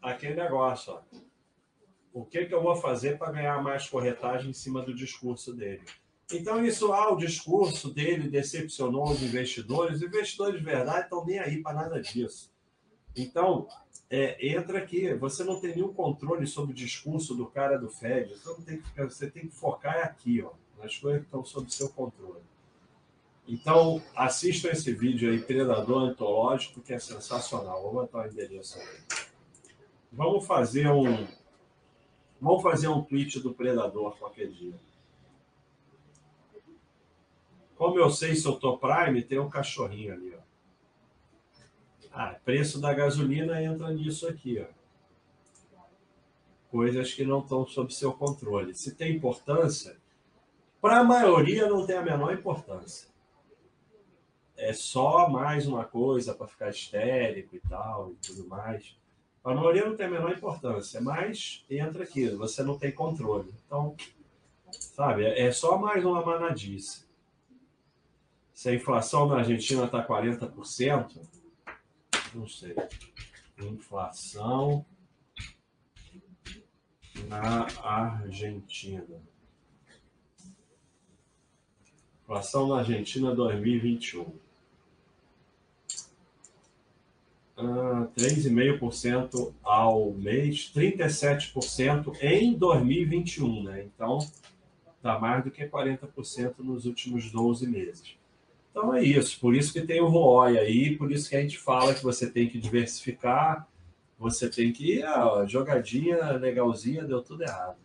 aquele negócio. Ó. O que, que eu vou fazer para ganhar mais corretagem em cima do discurso dele? Então, isso, ah, o discurso dele decepcionou os investidores. Os investidores de verdade estão nem aí para nada disso. Então, é, entra aqui. Você não tem nenhum controle sobre o discurso do cara do Fed. Não tem que, você tem que focar aqui, ó, nas coisas que estão sob seu controle. Então, assistam esse vídeo aí, Predador Antológico, que é sensacional. Vou botar o endereço aqui. Vamos fazer um. Vamos fazer um tweet do Predador qualquer dia. Como eu sei se eu tô Prime, tem um cachorrinho ali, ó. Ah, preço da gasolina entra nisso aqui, ó. Coisas que não estão sob seu controle. Se tem importância, para a maioria não tem a menor importância. É só mais uma coisa para ficar histérico e tal e tudo mais. A maioria não tem a menor importância, mas entra aqui, você não tem controle. Então, sabe, é só mais uma manadice. Se a inflação na Argentina está 40%, não sei. Inflação na Argentina. Inflação na Argentina 2021. Ah, 3,5% ao mês, 37% em 2021, né? Então, dá mais do que 40% nos últimos 12 meses. Então é isso, por isso que tem o ROI aí, por isso que a gente fala que você tem que diversificar, você tem que ir, ah, jogadinha legalzinha, deu tudo errado.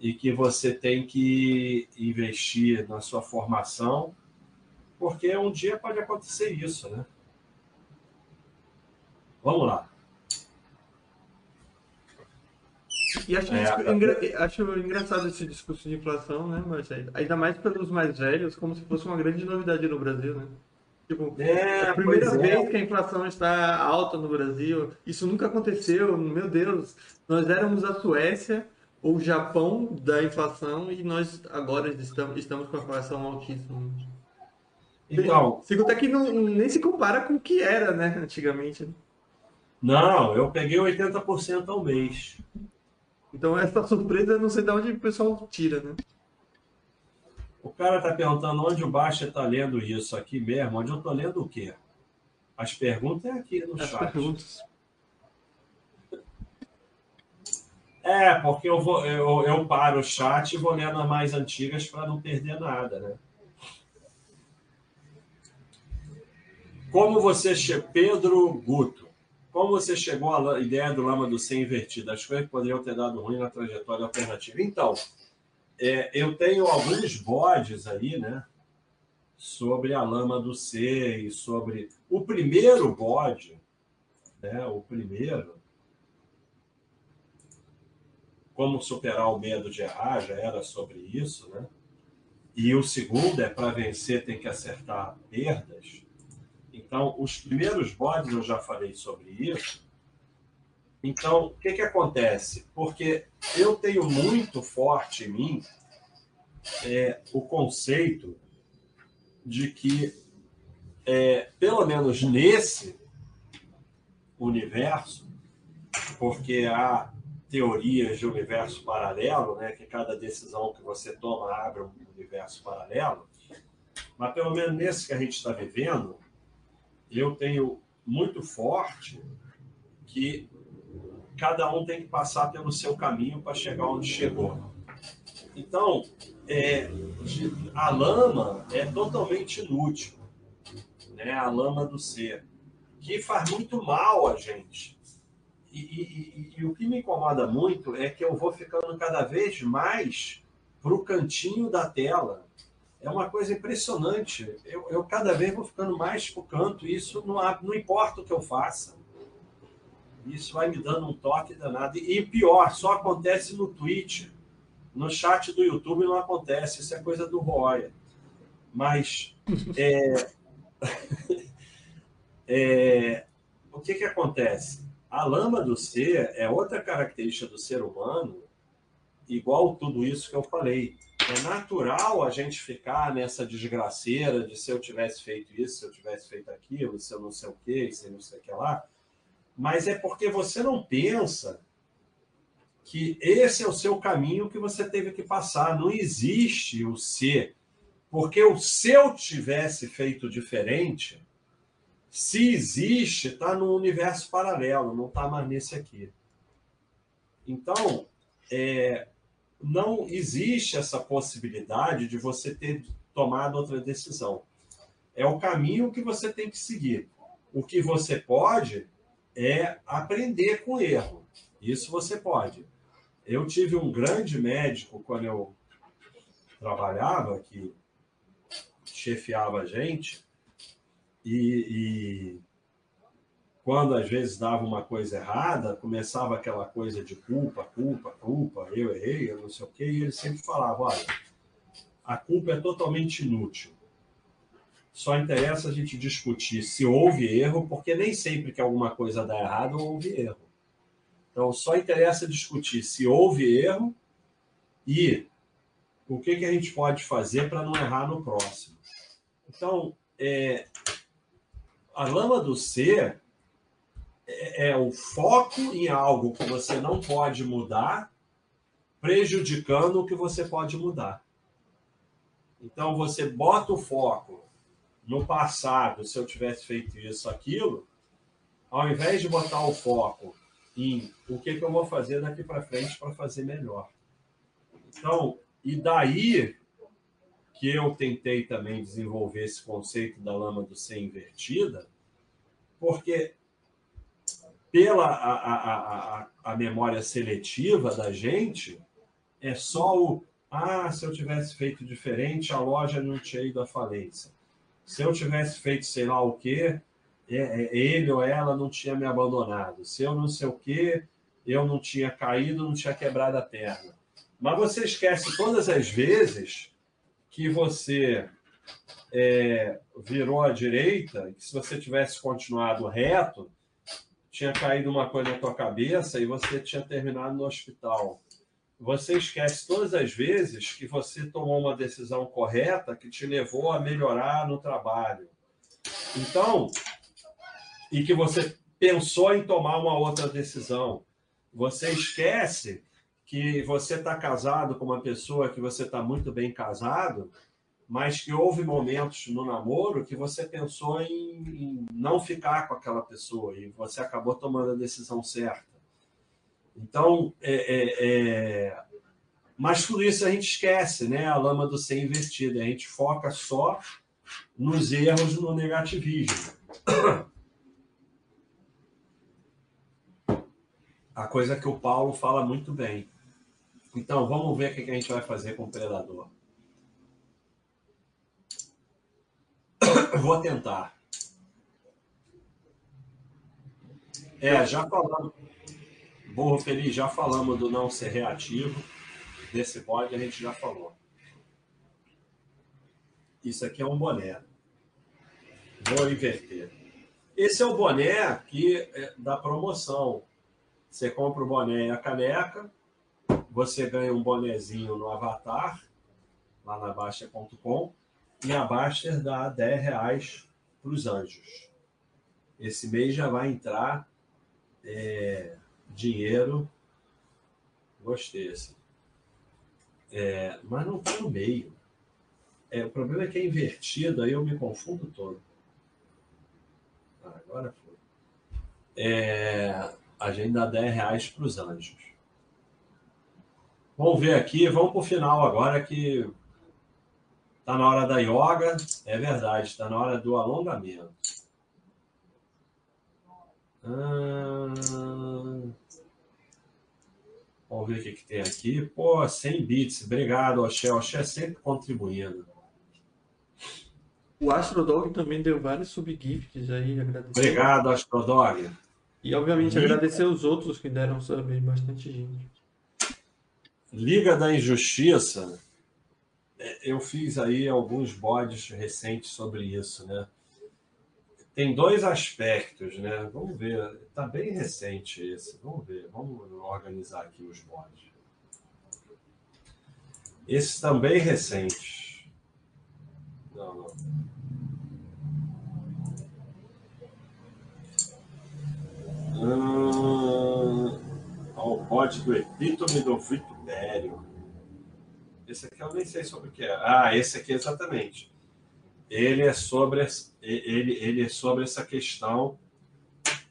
E que você tem que investir na sua formação, porque um dia pode acontecer isso, né? Vamos lá. E acho, É, a- engra- acho engraçado esse discurso de inflação, né, Marcelo? Ainda mais pelos mais velhos, como se fosse uma grande novidade no Brasil, né? Tipo, É, a primeira é. vez que a inflação está alta no Brasil, isso nunca aconteceu, meu Deus. Nós éramos a Suécia ou o Japão da inflação e nós agora estamos, estamos com a inflação altíssima. Então, Sigo até que não, nem se compara com o que era, né, antigamente. Não, eu peguei 80% ao mês. Então essa surpresa não sei de onde o pessoal tira, né? O cara tá perguntando onde o Baixa tá lendo isso aqui mesmo. Onde eu tô lendo o quê? As perguntas é aqui no As chat. perguntas. É, porque eu, vou, eu, eu paro o chat e vou lendo as mais antigas para não perder nada, né? Como você. Pedro Guto, como você chegou à ideia do lama do C invertido? As coisas que poderiam ter dado ruim na trajetória alternativa. Então, é, eu tenho alguns bodes aí, né? Sobre a lama do C e sobre. O primeiro bode, né? O primeiro como superar o medo de errar, já era sobre isso, né? E o segundo é para vencer tem que acertar perdas. Então, os primeiros bodes eu já falei sobre isso. Então, o que, que acontece? Porque eu tenho muito forte em mim é, o conceito de que, é, pelo menos nesse universo, porque há teorias de universo paralelo, né, que cada decisão que você toma abre um universo paralelo, mas pelo menos nesse que a gente está vivendo, eu tenho muito forte que cada um tem que passar pelo seu caminho para chegar onde chegou. Então, é, a lama é totalmente inútil, né? A lama do ser, que faz muito mal a gente. E, e- e- e o que me incomoda muito é que eu vou ficando cada vez mais para o cantinho da tela. É uma coisa impressionante. Eu, eu cada vez vou ficando mais para o canto. Isso não, não importa o que eu faça. Isso vai me dando um toque danado. E pior, só acontece no Twitch. No chat do YouTube não acontece. Isso é coisa do Roya. Mas é, é, o que, que acontece? A lama do ser é outra característica do ser humano, igual tudo isso que eu falei. É natural a gente ficar nessa desgraceira de se eu tivesse feito isso, se eu tivesse feito aquilo, se eu não sei o que, se eu não sei o que lá. Mas é porque você não pensa que esse é o seu caminho que você teve que passar. Não existe o ser. Porque o se eu tivesse feito diferente, se existe, está no universo paralelo, não está mais nesse aqui. Então, é, não existe essa possibilidade de você ter tomado outra decisão. É o caminho que você tem que seguir. O que você pode é aprender com erro. Isso você pode. Eu tive um grande médico quando eu trabalhava, que chefiava a gente, e quando às vezes dava uma coisa errada, começava aquela coisa de culpa, culpa, culpa, eu errei, eu não sei o quê, e ele sempre falava: olha, a culpa é totalmente inútil. Só interessa a gente discutir se houve erro, porque nem sempre que alguma coisa dá errado, houve erro. Então, só interessa discutir se houve erro e o que, que a gente pode fazer para não errar no próximo. Então, é, a lama do ser é, é o foco em algo que você não pode mudar, prejudicando o que você pode mudar. Então você bota o foco no passado, se eu tivesse feito isso, aquilo, ao invés de botar o foco em o que, que eu vou fazer daqui para frente para fazer melhor. Então, e daí que eu tentei também desenvolver esse conceito da lama do ser invertida, porque pela a, a, a, a memória seletiva da gente, é só o ah, se eu tivesse feito diferente, a loja não tinha ido à falência. Se eu tivesse feito sei lá o quê, é, é, ele ou ela não tinha me abandonado. Se eu não sei o quê, eu não tinha caído, não tinha quebrado a perna. Mas você esquece todas as vezes que você é, virou à direita, que se você tivesse continuado reto, tinha caído uma coisa na tua cabeça e você tinha terminado no hospital. Você esquece todas as vezes que você tomou uma decisão correta que te levou a melhorar no trabalho. Então, e que você pensou em tomar uma outra decisão. Você esquece que você está casado com uma pessoa que você está muito bem casado, mas que houve momentos no namoro que você pensou em, em, não ficar com aquela pessoa e você acabou tomando a decisão certa. Então, é, é, é... mas tudo isso a gente esquece, né? A lama do ser invertida. A gente foca só nos erros no negativismo. A coisa que o Paulo fala muito bem. Então, vamos ver o que a gente vai fazer com o predador. Vou tentar. É, já falamos. Burro Feliz, já falamos do não ser reativo. Desse bode a gente já falou. Isso aqui é um boné. Vou inverter. Esse é o boné aqui é, da promoção. Você compra o boné e a caneca, você ganha um bonezinho no Avatar, lá na Baixa.com, e a Baster dá 10 reais para os anjos. Esse mês já vai entrar é, dinheiro. Gostei assim. É, mas não está no meio. É, o problema é que é invertido, aí eu me confundo todo. Ah, agora foi. É, a gente dá 10 reais para os anjos. Vamos ver aqui, vamos para o final agora que está na hora da yoga. É verdade, está na hora do alongamento. Ah, vamos ver o que, que tem aqui. Pô, 100 bits. Obrigado, Oxé. Oxé sempre contribuindo. O Astrodog também deu vários subgifts aí. Agradecer. Obrigado, Astrodog. E, obviamente, e... agradecer os outros que deram sub, bastante gente. Liga da Injustiça, é, eu fiz aí alguns bodes recentes sobre isso, né? Tem dois aspectos, né? Vamos ver, tá bem recente esse. Vamos ver, vamos organizar aqui os bodes. Esse também recente. Não, não. Hum, ao bode do epítome do Vitor Império. Esse aqui eu nem sei sobre o que é. Ah, esse aqui exatamente. Ele é sobre, ele, ele é sobre essa questão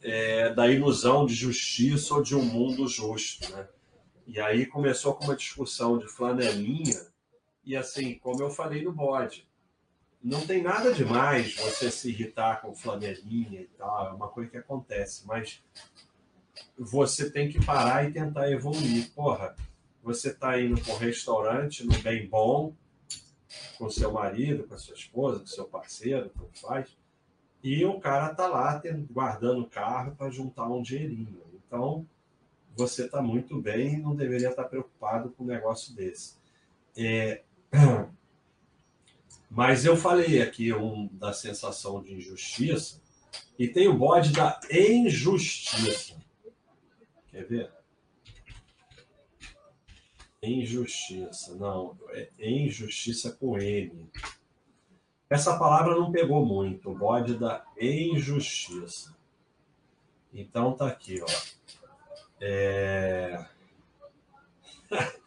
é, da ilusão de justiça ou de um mundo justo, né? E aí começou com uma discussão de flanelinha, e assim, como eu falei no bode, não tem nada demais você se irritar com flanelinha e tal, é uma coisa que acontece, mas você tem que parar e tentar evoluir. Porra, você está indo para um restaurante no bem bom, com seu marido, com a sua esposa, com seu parceiro, como faz, e o cara está lá guardando o carro para juntar um dinheirinho. Então, você está muito bem e não deveria estar tá preocupado com um negócio desse. É... Mas eu falei aqui um, da sensação de injustiça e tem o bode da injustiça. Quer ver? Injustiça, não, é injustiça com M. Essa palavra não pegou muito, o bode da injustiça. Então tá aqui, ó. É...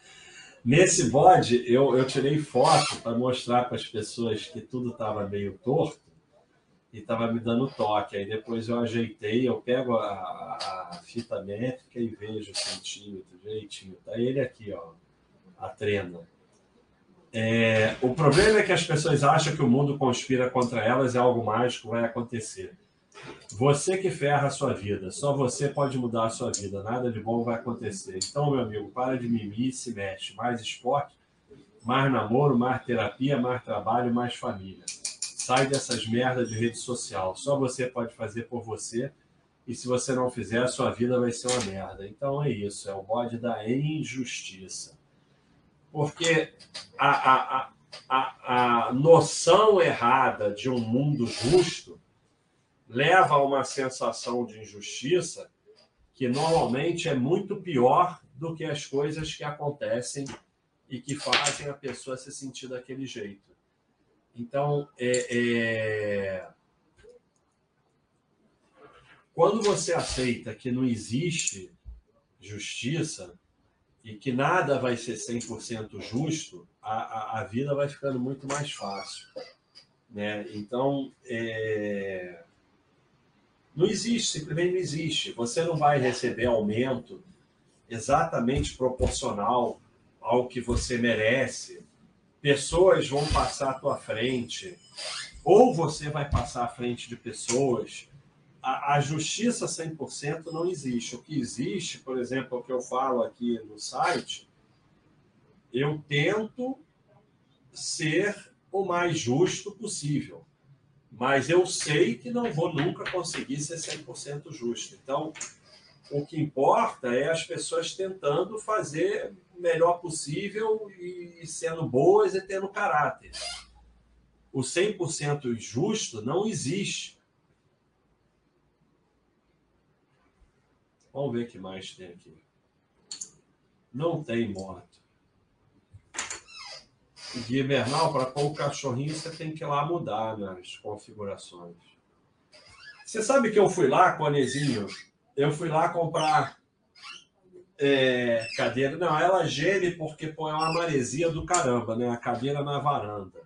Nesse bode, eu, eu tirei foto para mostrar para as pessoas que tudo estava meio torto e estava me dando toque. Aí depois eu ajeitei, eu pego a, a fita métrica e vejo o centímetro direitinho. Tá ele aqui, ó, a trena. É, o problema é que as pessoas acham que o mundo conspira contra elas e algo mágico vai acontecer. Você que ferra a sua vida, só você pode mudar a sua vida, nada de bom vai acontecer. Então, meu amigo, para de mimir e se mexe. Mais esporte, mais namoro, mais terapia, mais trabalho, mais família. Sai dessas merdas de rede social. Só você pode fazer por você. E se você não fizer, a sua vida vai ser uma merda. Então é isso, é o bode da injustiça. Porque a, a, a, a noção errada de um mundo justo leva a uma sensação de injustiça que normalmente é muito pior do que as coisas que acontecem e que fazem a pessoa se sentir daquele jeito. Então, é, é... quando você aceita que não existe justiça e que nada vai ser 100% justo, a, a, a vida vai ficando muito mais fácil. Né? Então, é não existe, simplesmente não existe. Você não vai receber aumento exatamente proporcional ao que você merece. Pessoas vão passar à tua frente, ou você vai passar à frente de pessoas. A, a justiça 100% não existe. O que existe, por exemplo, o que eu falo aqui no site, eu tento ser o mais justo possível mas eu sei que não vou nunca conseguir ser 100% justo. Então, o que importa é as pessoas tentando fazer melhor possível e sendo boas e tendo caráter. O 100% justo não existe. Vamos ver o que mais tem aqui. Não tem moto. De invernal, para pôr o cachorrinho, você tem que ir lá mudar nas configurações. Você sabe que eu fui lá, Conezinho? Eu fui lá comprar é, cadeira. Não, ela geme porque pô, é uma maresia do caramba, né? A cadeira na varanda.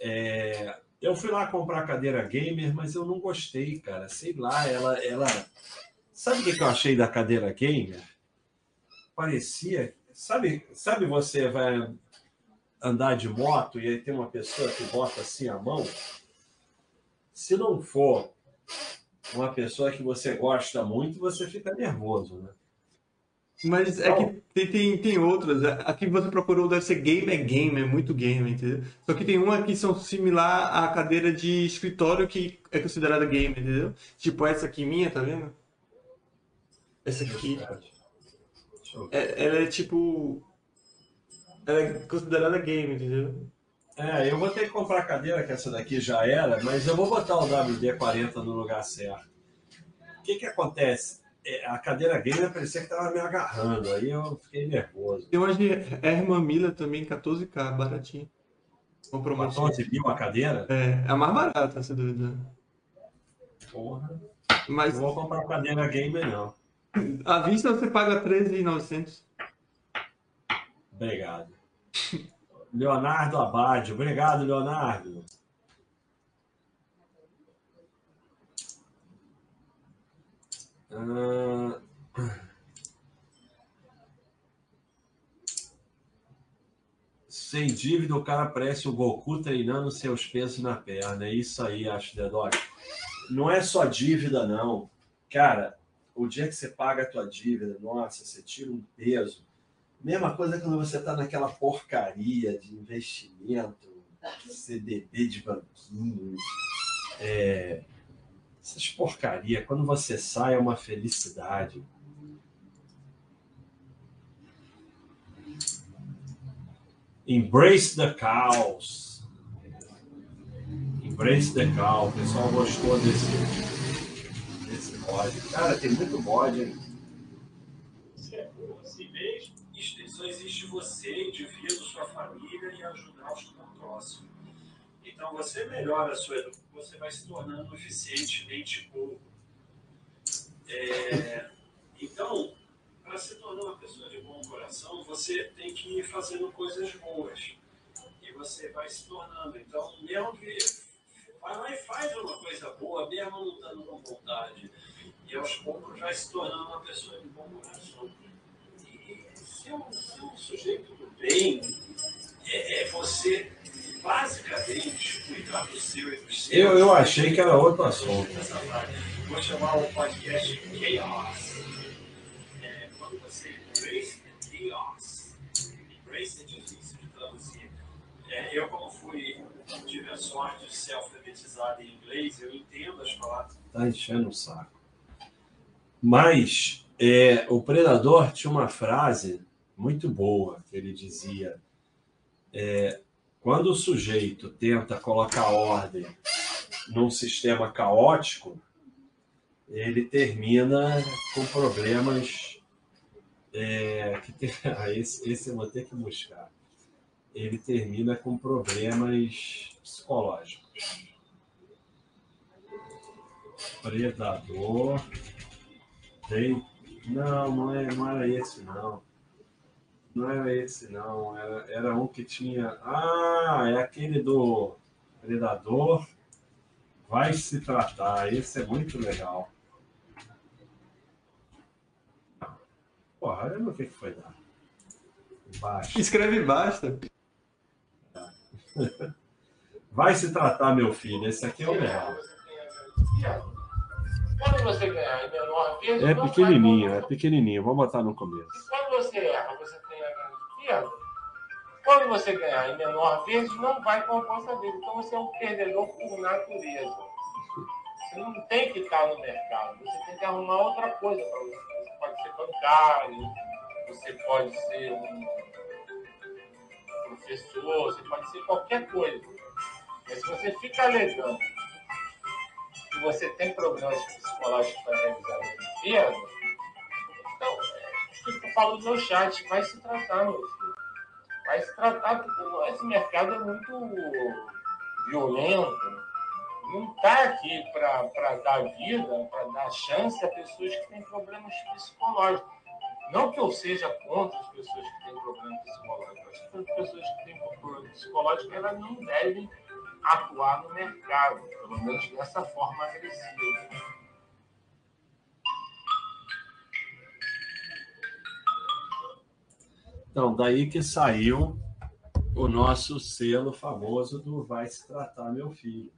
É, eu fui lá comprar cadeira gamer, mas eu não gostei, cara. Sei lá, ela. ela... Sabe o que eu achei da cadeira gamer? Parecia. Sabe, sabe você vai andar de moto e aí tem uma pessoa que bota assim a mão, se não for uma pessoa que você gosta muito, você fica nervoso, né? Mas é que tem, tem, tem outras. Aqui você procurou deve ser game é game, é muito game, entendeu? Só que tem uma que são similar à cadeira de escritório que é considerada game, entendeu? Tipo essa aqui minha, tá vendo? Essa aqui. É, ela é tipo ela é considerada game, entendeu? É, eu vou ter que comprar a cadeira, que essa daqui já era, mas eu vou botar o WD-40 no lugar certo. O que que acontece? É, a cadeira gamer parecia que estava me agarrando, aí eu fiquei nervoso. Tem uma de Herman Miller também, 14k, baratinho. Comprou uma 14 mil a cadeira? É, é a mais barata, essa dúvida. Porra. Mas... Não vou comprar cadeira gamer, não. À vista você paga 13,900. Obrigado. Leonardo Abade. Obrigado, Leonardo. Ah... Sem dívida, o cara parece o Goku treinando seus pesos na perna. É isso aí, acho, Dedoc. Não é só dívida, não. Cara, o dia que você paga a tua dívida, nossa, você tira um peso Mesma coisa quando você está naquela porcaria de investimento, CDB de banquinho, é, essas porcaria. Quando você sai é uma felicidade. Embrace the chaos. Embrace the chaos. O pessoal gostou desse, desse mod. Cara, tem muito mod, hein? só existe você, indivíduo, sua família e ajudar o próximo. Então, você melhora a sua educação, você vai se tornando eficientemente burro. É, então, para se tornar uma pessoa de bom coração, você tem que ir fazendo coisas boas. E você vai se tornando. Então, mesmo que vai lá e faz uma coisa boa, mesmo não estando com vontade. E aos poucos vai se tornando uma pessoa de bom coração. E ser um, ser um sujeito do bem é, é você basicamente cuidar do seu e. Eu, eu achei que era outro assunto. Vou chamar o podcast Chaos. É, quando você embrace the chaos. Embrace é difícil de traduzir. É, eu, como fui, tive a sorte de ser alfabetizado em inglês, eu entendo as palavras. Tá enchendo o saco. Mas é, o Predador tinha uma frase muito boa que ele dizia: é, quando o sujeito tenta colocar ordem num sistema caótico, ele termina com problemas é, que tem, ah, esse, esse eu vou ter que buscar. Ele termina com problemas psicológicos. Predador tem. Não, não, é, não era esse, não. Não era esse, não. Era, era um que tinha. Ah, é aquele do Predador. Vai se tratar. Esse é muito legal. Porra, olha no que, que foi dar. Baixo. Escreve basta. Vai se tratar, meu filho. Esse aqui é o melhor. Quando você ganhar em menor É pequenininho, é pequenininho. Vamos botar no começo. Quando você erra, você tem a grande pequeno. Quando você ganhar em menor vezes, não vai com a força dele. Então você é um perdedor por natureza. Você não tem que estar no mercado. Você tem que arrumar outra coisa para você. Você pode ser bancário, você pode ser um professor, você pode ser qualquer coisa. Mas se você fica alegando que você tem problemas psicológicos para realizar a Olimpíada, falo no chat, vai se tratar, meu filho. Vai se tratar, porque esse mercado é muito violento. Não está aqui para dar vida, para dar chance a pessoas que têm problemas psicológicos. Não que eu seja contra as pessoas que têm problemas psicológicos. Que as pessoas que têm problemas psicológicos elas não devem atuar no mercado, pelo menos dessa forma agressiva. Então, daí que saiu o nosso selo famoso do Vai Se Tratar Meu Filho.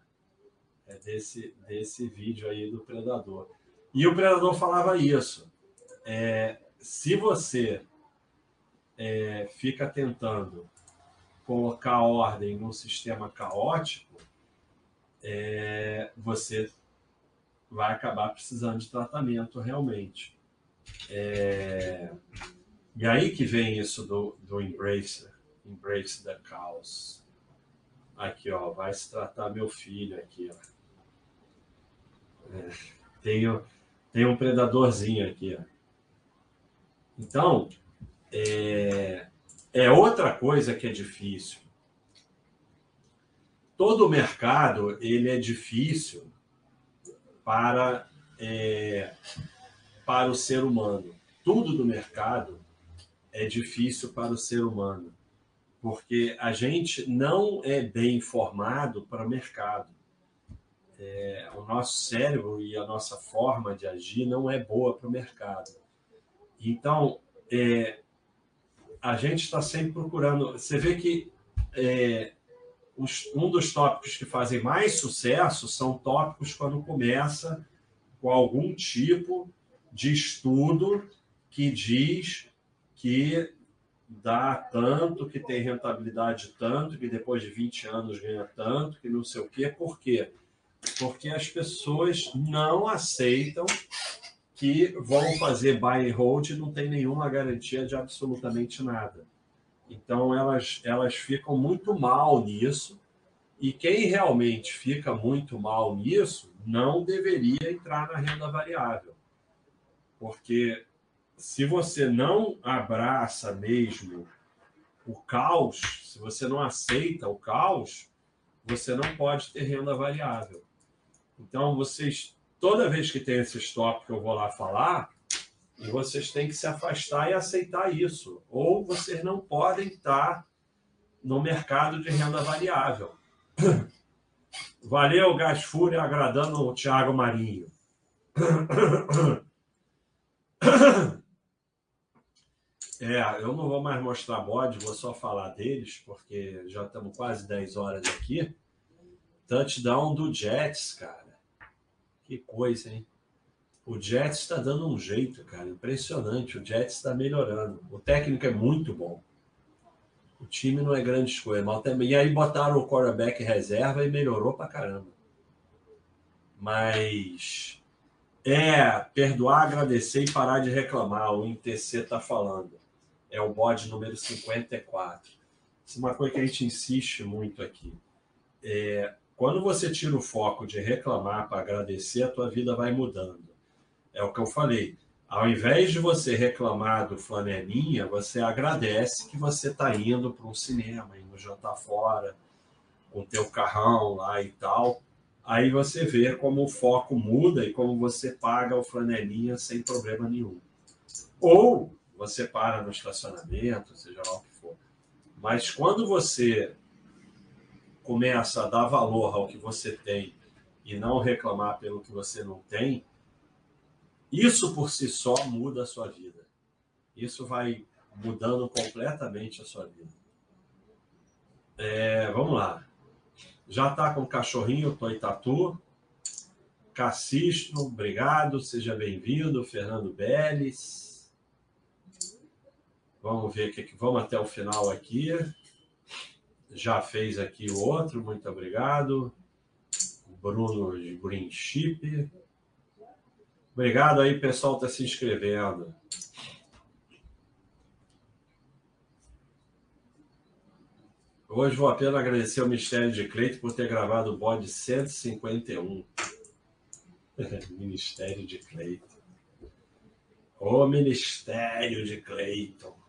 É desse, desse vídeo aí do Predador. E o Predador falava isso. É, se você é, fica tentando colocar ordem num sistema caótico, é, você vai acabar precisando de tratamento realmente. É, e aí que vem isso do, do embrace, embrace the chaos. Aqui, ó, vai se tratar meu filho aqui, ó. É, tem, tem um predadorzinho aqui, ó. Então, é, é outra coisa que é difícil. Todo mercado ele é difícil para é, para o ser humano. Tudo do mercado é difícil para o ser humano, porque a gente não é bem formado para o mercado. É, o nosso cérebro e a nossa forma de agir não é boa para o mercado. Então, é, a gente está sempre procurando. Você vê que é, os, um dos tópicos que fazem mais sucesso são tópicos quando começa com algum tipo de estudo que diz que dá tanto, que tem rentabilidade tanto, que depois de 20 anos ganha tanto, que não sei o quê. Por quê? Porque as pessoas não aceitam que vão fazer buy and hold e não tem nenhuma garantia de absolutamente nada. Então elas, elas ficam muito mal nisso, e quem realmente fica muito mal nisso não deveria entrar na renda variável. Porque se você não abraça mesmo o caos, se você não aceita o caos, você não pode ter renda variável. Então, vocês, toda vez que tem esse stop que eu vou lá falar, vocês têm que se afastar e aceitar isso. Ou vocês não podem estar no mercado de renda variável. Valeu, Gás Fúria, agradando o Thiago Marinho. É, eu não vou mais mostrar bode, vou só falar deles, porque já estamos quase 10 horas aqui. Touchdown do Jets, cara. Que coisa, hein? O Jets está dando um jeito, cara. Impressionante. O Jets está melhorando. O técnico é muito bom. O time não é grande coisa. Mas também... E aí botaram o quarterback reserva e melhorou pra caramba. Mas é perdoar, agradecer e parar de reclamar. O INTC está falando. É o bode número 54. Isso é uma coisa que a gente insiste muito aqui. É, quando você tira o foco de reclamar para agradecer, a tua vida vai mudando. É o que eu falei. Ao invés de você reclamar do flanelinha, você agradece que você está indo para um cinema, indo jantar fora, com teu carrão lá e tal. Aí você vê como o foco muda e como você paga o flanelinha sem problema nenhum. Ou você para no estacionamento, seja lá o que for. Mas quando você começa a dar valor ao que você tem e não reclamar pelo que você não tem, isso por si só muda a sua vida. Isso vai mudando completamente a sua vida. É, vamos lá. Já está com o cachorrinho Toitatu. Cassisto, obrigado, seja bem-vindo. Fernando Beles. Vamos ver que vamos até o final aqui. Já fez aqui o outro, muito obrigado. Bruno de Green Chip. Obrigado aí, pessoal, está se inscrevendo. Hoje vou apenas agradecer ao Ministério de Cleito por ter gravado o bode 151. Ministério de Cleito. O Ministério de Cleiton.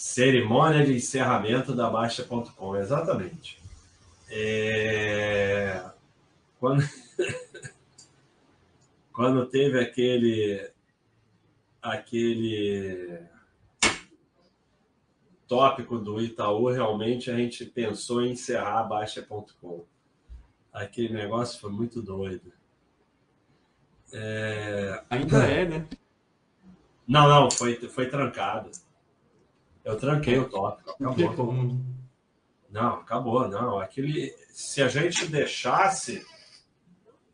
Cerimônia de encerramento da Baixa.com, exatamente. É... Quando... Quando teve aquele aquele tópico do Itaú, realmente a gente pensou em encerrar a Baixa.com. Aquele negócio foi muito doido. É... Ainda é, né? Não, não, foi, foi trancado. Eu tranquei o tópico. Acabou. Não, acabou, não. Aquele, se a gente deixasse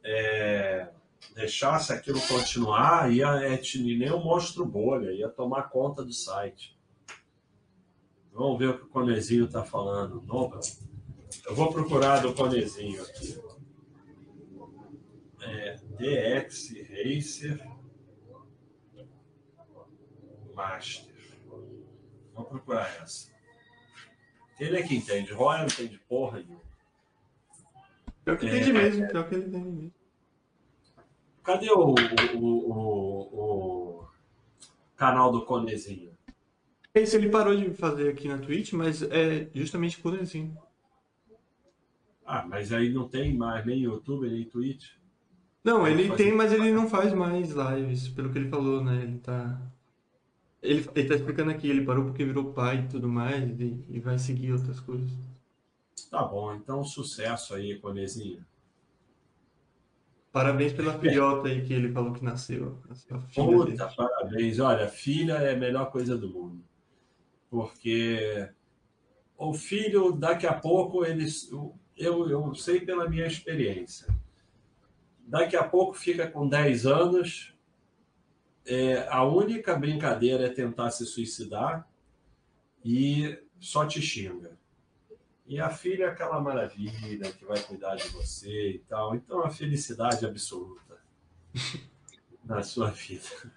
é, deixasse aquilo continuar, ia é, nem o monstro bolha, ia tomar conta do site. Vamos ver o que o Conezinho está falando. Nobel. Eu vou procurar do Conezinho aqui. É, DX Racer Master. Vou procurar essa. Ele é que entende. Roy não entende porra nenhuma. Pior que entende é, mesmo. Pior que ele entende mesmo. Cadê o, o, o, o canal do Conezinho? Esse ele parou de fazer aqui na Twitch, mas é justamente Conezinho. Ah, mas aí não tem mais nem YouTube, nem Twitch? Não, ele tem, mas ele não faz mais lives, pelo que ele falou, né? Ele tá. Ele, ele tá explicando aqui, ele parou porque virou pai e tudo mais, e, e vai seguir outras coisas. Tá bom, então sucesso aí, Conezinho. Parabéns pela filhota aí que ele falou que nasceu. Puta, dele. parabéns. Olha, filha é a melhor coisa do mundo. Porque o filho, daqui a pouco, eles. Eu, eu sei pela minha experiência. Daqui a pouco fica com 10 anos. É, a única brincadeira é tentar se suicidar e só te xinga. E a filha é aquela maravilha que vai cuidar de você e tal. Então, a felicidade absoluta na sua vida.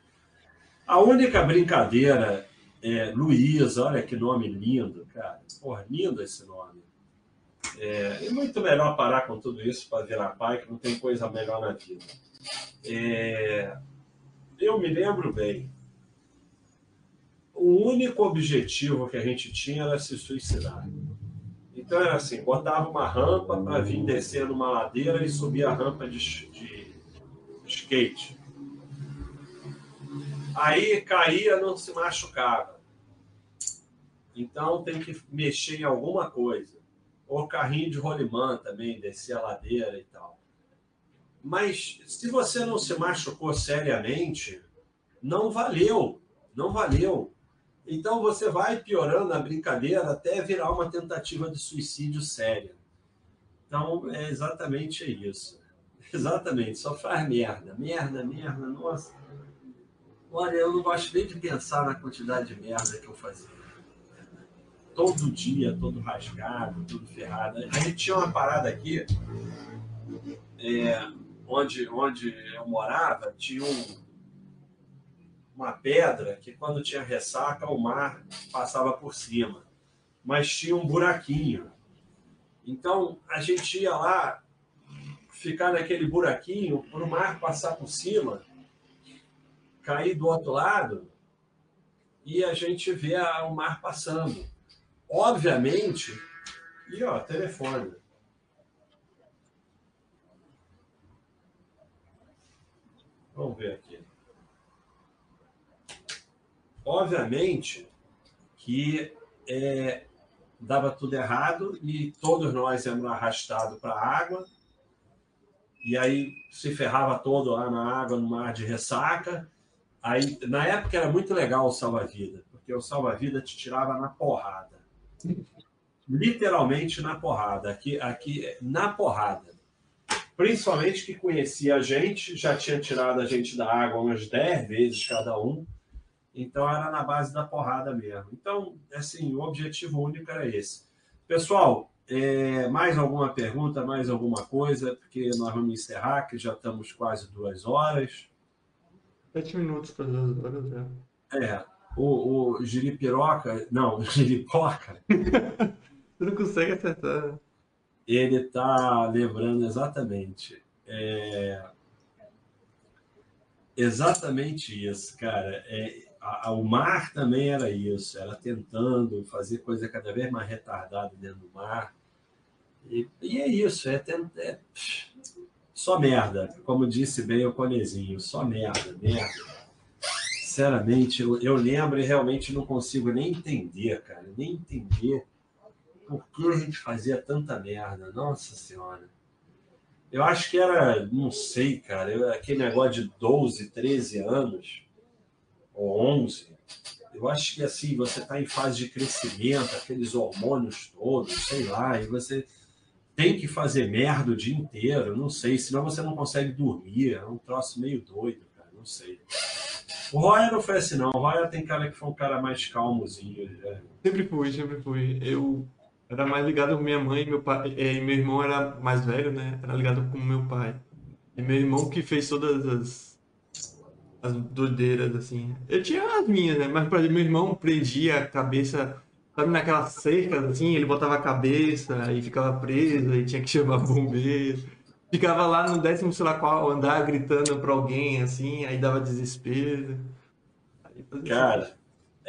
A única brincadeira é Luísa, olha que nome lindo, cara. Porra, lindo esse nome. É, é muito melhor parar com tudo isso para virar pai, que não tem coisa melhor na vida. É, eu me lembro bem. O único objetivo que a gente tinha era se suicidar. Então era assim, botava uma rampa para vir descer numa ladeira e subir a rampa de, de skate. Aí caía, não se machucava. Então tem que mexer em alguma coisa. Ou carrinho de rolimã também, descer a ladeira e tal. Mas se você não se machucou seriamente, não valeu. Não valeu. Então você vai piorando a brincadeira até virar uma tentativa de suicídio séria. Então é exatamente isso. Exatamente, só faz merda, merda, merda, nossa. Olha, eu não gosto nem de pensar na quantidade de merda que eu fazia. Todo dia, todo rasgado, tudo ferrado. A gente tinha uma parada aqui, é, onde, onde eu morava, tinha um, uma pedra que quando tinha ressaca o mar passava por cima, mas tinha um buraquinho. Então a gente ia lá ficar naquele buraquinho para o mar passar por cima, cair do outro lado e a gente vê o mar passando. Obviamente, e ó, telefone. Vamos ver aqui. Obviamente que é, dava tudo errado e todos nós éramos arrastados para a água. E aí se ferrava todo lá na água, no mar de ressaca. Aí, na época era muito legal o salva-vida, porque o salva-vida te tirava na porrada. Literalmente na porrada. Aqui, aqui na porrada. Principalmente que conhecia a gente, já tinha tirado a gente da água umas 10 vezes cada um então era na base da porrada mesmo. Então, assim, o objetivo único era esse. Pessoal, é, mais alguma pergunta, mais alguma coisa? Porque nós vamos encerrar, que já estamos quase duas horas. Sete minutos para duas horas, é. É. O, o giripiroca, não, giripoca. Você não consegue acertar. Ele está lembrando exatamente. É... Exatamente isso, cara. É, a, o mar também era isso, era tentando fazer coisa cada vez mais retardada dentro do mar. E, e é isso, é, é, só merda, como disse bem o Conezinho, só merda, merda. Sinceramente, eu, eu lembro e realmente não consigo nem entender, cara, nem entender por que a gente fazia tanta merda, nossa senhora. Eu acho que era, não sei, cara, aquele negócio de 12, 13 anos, ou 11, eu acho que assim, você está em fase de crescimento, aqueles hormônios todos, sei lá, e você tem que fazer merda o dia inteiro, não sei, senão você não consegue dormir, é um troço meio doido, cara, não sei. O Roya não foi assim, não. O Roya tem cara que foi um cara mais calmozinho. É. Sempre fui, sempre fui. Eu era mais ligado com minha mãe, meu pai, e meu irmão era mais velho, né? Era ligado com meu pai. E meu irmão que fez todas as as doideiras, assim. Eu tinha as minhas, né? Mas, exemplo, meu irmão prendia a cabeça, sabe, naquela cerca, assim, ele botava a cabeça e ficava preso e tinha que chamar bombeiro. Ficava lá no décimo, sei lá qual, andar gritando pra alguém, assim, aí dava desespero. Aí cara.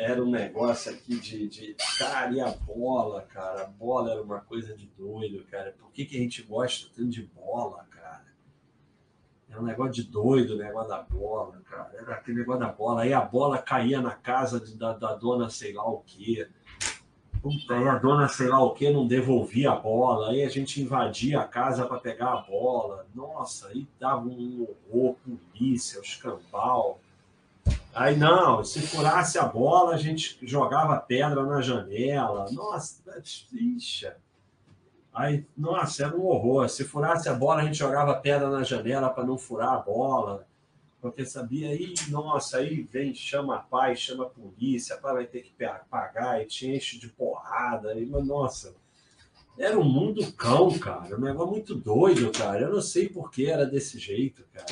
Era um negócio aqui de, de. Cara, e a bola, cara? A bola era uma coisa de doido, cara. Por que, que a gente gosta tanto de bola, é um negócio de doido, o negócio da bola, cara. Era aquele negócio da bola. Aí a bola caía na casa de, da, da dona sei lá o quê. Puta, aí a dona sei lá o quê não devolvia a bola. Aí a gente invadia a casa para pegar a bola. Nossa, aí dava um horror, polícia, os cambal. Aí não, se furasse a bola, a gente jogava pedra na janela. Nossa, ixi. Aí, nossa, era um horror. Se furasse a bola, a gente jogava pedra na janela para não furar a bola. Porque sabia, aí, nossa, aí vem, chama a pai, chama a polícia, a pai vai ter que pagar, e te enche de porrada. E, mas, nossa, era um mundo cão, cara. Um negócio muito doido, cara. Eu não sei por que era desse jeito, cara.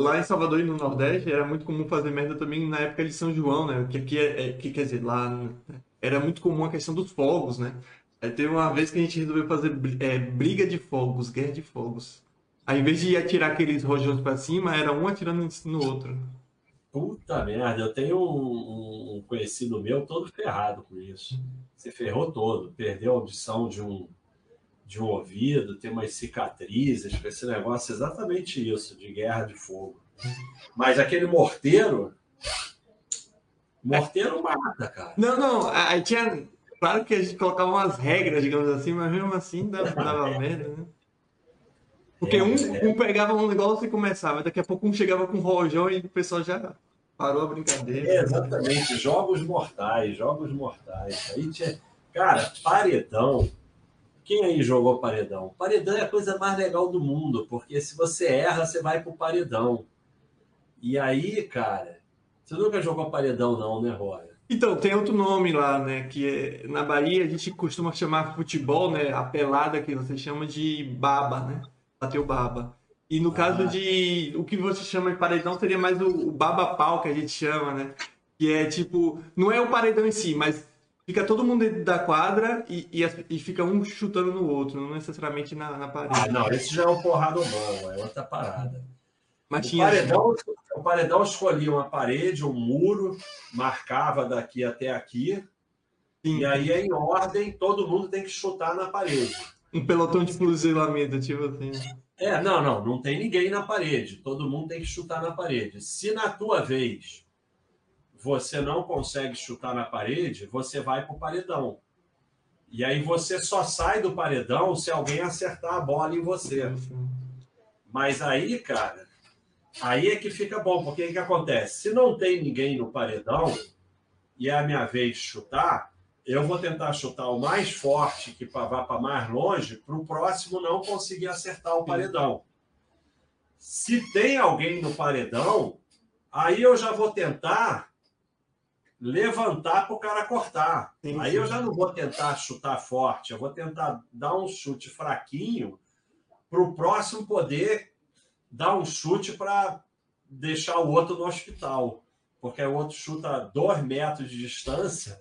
Lá em Salvador e no Nordeste era muito comum fazer merda também na época de São João, né? Que aqui é, é que quer dizer, lá né? era muito comum a questão dos fogos, né? Aí teve uma vez que a gente resolveu fazer é, briga de fogos, guerra de fogos. Aí, em vez de atirar aqueles rojões para cima, era um atirando no outro. Puta merda, eu tenho um, um, conhecido meu todo ferrado com isso. Se ferrou todo, perdeu a audição de um, de um ouvido, tem umas cicatrizes esse negócio, exatamente isso, de guerra de fogo. Mas aquele morteiro, Morteiro mata, cara. Não, não, aí tinha. Claro que a gente colocava umas regras, digamos assim, mas mesmo assim dava, dava merda, né? Porque um, é. um pegava um negócio e começava, daqui a pouco um chegava com um rojão e o pessoal já parou a brincadeira. É, exatamente, jogos mortais, jogos mortais. Aí tinha... Cara, paredão. Quem aí jogou paredão? Paredão é a coisa mais legal do mundo, porque se você erra, você vai pro paredão. E aí, cara, você nunca jogou paredão, não, né, Roya? Então, tem outro nome lá, né? Que é- na Bahia a gente costuma chamar futebol, né? A pelada que você chama de baba, né? Bateu baba. E no caso Ah. de. O que você chama de paredão seria mais o, o baba-pau que a gente chama, né? Que é tipo. Não é o paredão em si, mas fica todo mundo dentro da quadra e, e, e fica um chutando no outro, não necessariamente na, na parede. Ah, não, esse já é um porradão, é outra parada. Mas O tinha. paredão, o paredão escolhia uma parede, um muro, marcava daqui até aqui, Sim, e aí em ordem, todo mundo tem que chutar na parede. um pelotão de fuzilamento, tipo assim. É, não, não, não tem ninguém na parede. Todo mundo tem que chutar na parede. Se na tua vez você não consegue chutar na parede, você vai pro paredão. E aí você só sai do paredão se alguém acertar a bola em você. Mas aí, cara, aí é que fica bom, porque o que acontece? Se não tem ninguém no paredão e é a minha vez de chutar, eu vou tentar chutar o mais forte que vá para mais longe, para o próximo não conseguir acertar o paredão. Se tem alguém no paredão, aí eu já vou tentar levantar para o cara cortar. Sim, aí sim. eu já não vou tentar chutar forte, eu vou tentar dar um chute fraquinho para o próximo poder dar um chute para deixar o outro no hospital. Porque o outro chuta a dois metros de distância.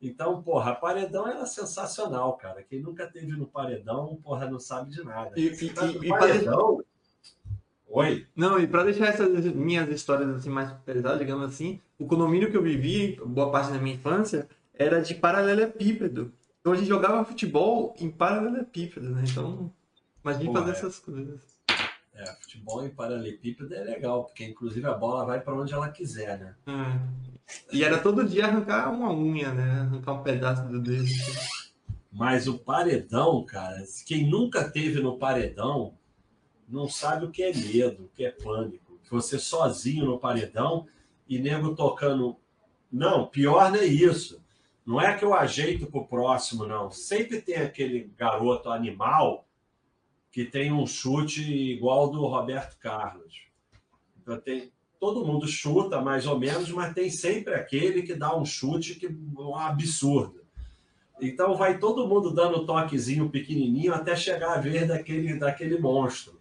Então, porra, paredão era sensacional, cara. Quem nunca teve no paredão, porra, não sabe de nada. E, e, e, pra- paredão. Oi? Não, e para deixar essas minhas histórias assim mais pesadas, digamos assim, o condomínio que eu vivi, boa parte da minha infância, era de paralelepípedo. Então a gente jogava futebol em paralelepípedo, né? Então, imagine Pô, fazer é. essas coisas. É, futebol em paralelepípedo é legal, porque inclusive a bola vai para onde ela quiser, né? É. E era todo dia arrancar uma unha, né? Arrancar um pedaço do dedo. Mas o paredão, cara, quem nunca teve no paredão não sabe o que é medo, o que é pânico. Você sozinho no paredão e nego tocando. Não, pior não é isso. Não é que eu ajeito pro próximo, não. Sempre tem aquele garoto animal que tem um chute igual do Roberto Carlos. Então tem, todo mundo chuta mais ou menos, mas tem sempre aquele que dá um chute que é um absurdo. Então vai todo mundo dando toquezinho pequenininho até chegar a vez daquele, daquele monstro.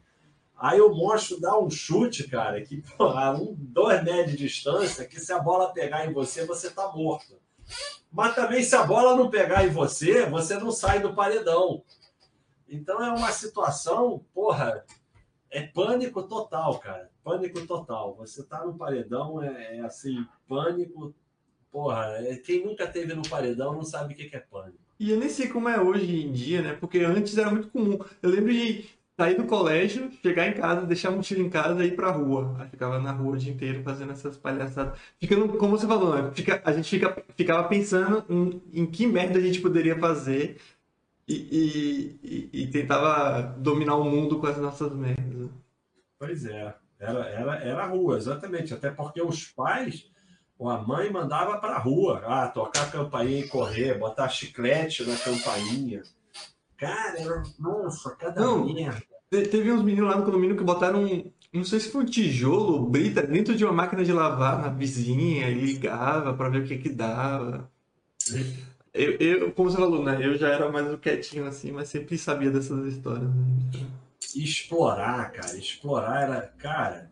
Aí o monstro dá um chute, cara, que porra, um, dois metros de distância, que se a bola pegar em você, você tá morto. Mas também se a bola não pegar em você, você não sai do paredão. Então é uma situação, porra, é pânico total, cara. Pânico total. Você tá no paredão, é, é assim, pânico. Porra, é, quem nunca teve no paredão não sabe o que que é pânico. E eu nem sei como é hoje em dia, né? Porque antes era muito comum. Eu lembro de sair do colégio, chegar em casa, deixar a mochila em casa e ir pra rua. Aí ficava na rua o dia inteiro fazendo essas palhaçadas. Ficando, como você falou, né? Fica- a gente fica, ficava pensando em, em que merda a gente poderia fazer e, e- e- e tentava dominar o mundo com as nossas merdas. Pois é, era, era, era a rua, exatamente. Até porque os pais, ou a mãe mandava para rua, ah, tocar a campainha e correr, botar chiclete na campainha. Cara, era, nossa, cada Não. merda. Te- Teve uns meninos lá no condomínio que botaram, um- não sei se foi um tijolo, ou brita, dentro de uma máquina de lavar na vizinha e ligava pra ver o que que dava. Eu, eu, como você falou, né? Eu já era mais o quietinho assim, mas sempre sabia dessas histórias. né? explorar, cara. Explorar era, cara,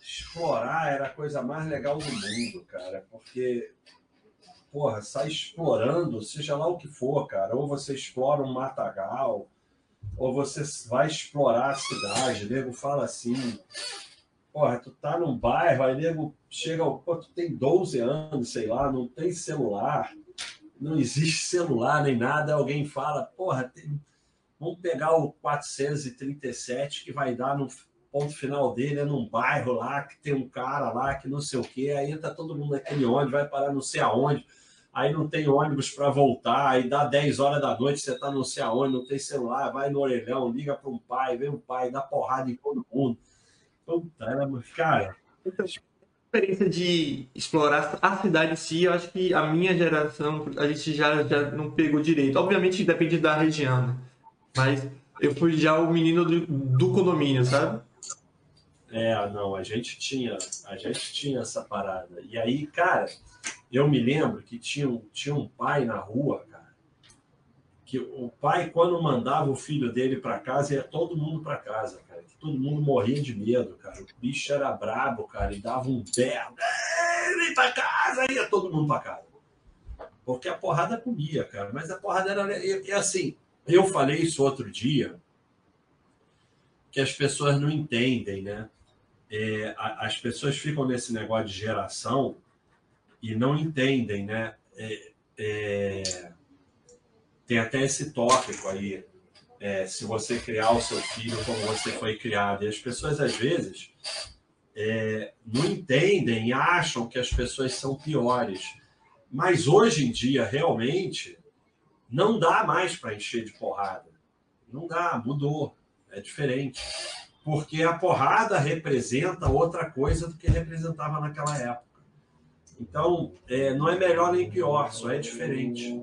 explorar era a coisa mais legal do mundo, cara, porque porra, sai explorando, seja lá o que for, cara, ou você explora um matagal, ou você vai explorar a cidade, nego fala assim, porra, tu tá num bairro, aí nego chega, ao- pô, tu tem 12 anos, sei lá, não tem celular, não existe celular nem nada, alguém fala, porra, tem, Vamos pegar o 437 que vai dar no ponto final dele é num bairro lá, que tem um cara lá, que não sei o quê, aí tá todo mundo naquele ônibus, vai parar não sei aonde, aí não tem ônibus para voltar, aí dá 10 horas da noite, você tá não sei aonde, não tem celular, vai no orelhão, liga para um pai, vem um pai, dá porrada em todo mundo. Puta, cara. Então, experiência de explorar a cidade em si, eu acho que a minha geração, a gente já, já não pegou direito. Obviamente depende da região, né? mas eu fui já o menino do, do condomínio, sabe? É, não, a gente tinha, a gente tinha essa parada. E aí, cara, eu me lembro que tinha, tinha um pai na rua, cara, que o pai, quando mandava o filho dele para casa, ia todo mundo para casa, cara. Todo mundo morria de medo, cara. O bicho era brabo, cara, e dava um berro. Vem para casa, ia todo mundo para casa. Porque a porrada comia, cara. Mas a porrada era. E, assim, eu falei isso outro dia, que as pessoas não entendem, né? É, as pessoas ficam nesse negócio de geração e não entendem, né? É, é, tem até esse tópico aí, é, se você criar o seu filho como você foi criado. E as pessoas, às vezes, é, não entendem e acham que as pessoas são piores. Mas hoje em dia, realmente, não dá mais para encher de porrada. Não dá, mudou, é diferente. Porque a porrada representa outra coisa do que representava naquela época. Então, é, não é melhor nem pior, só é diferente.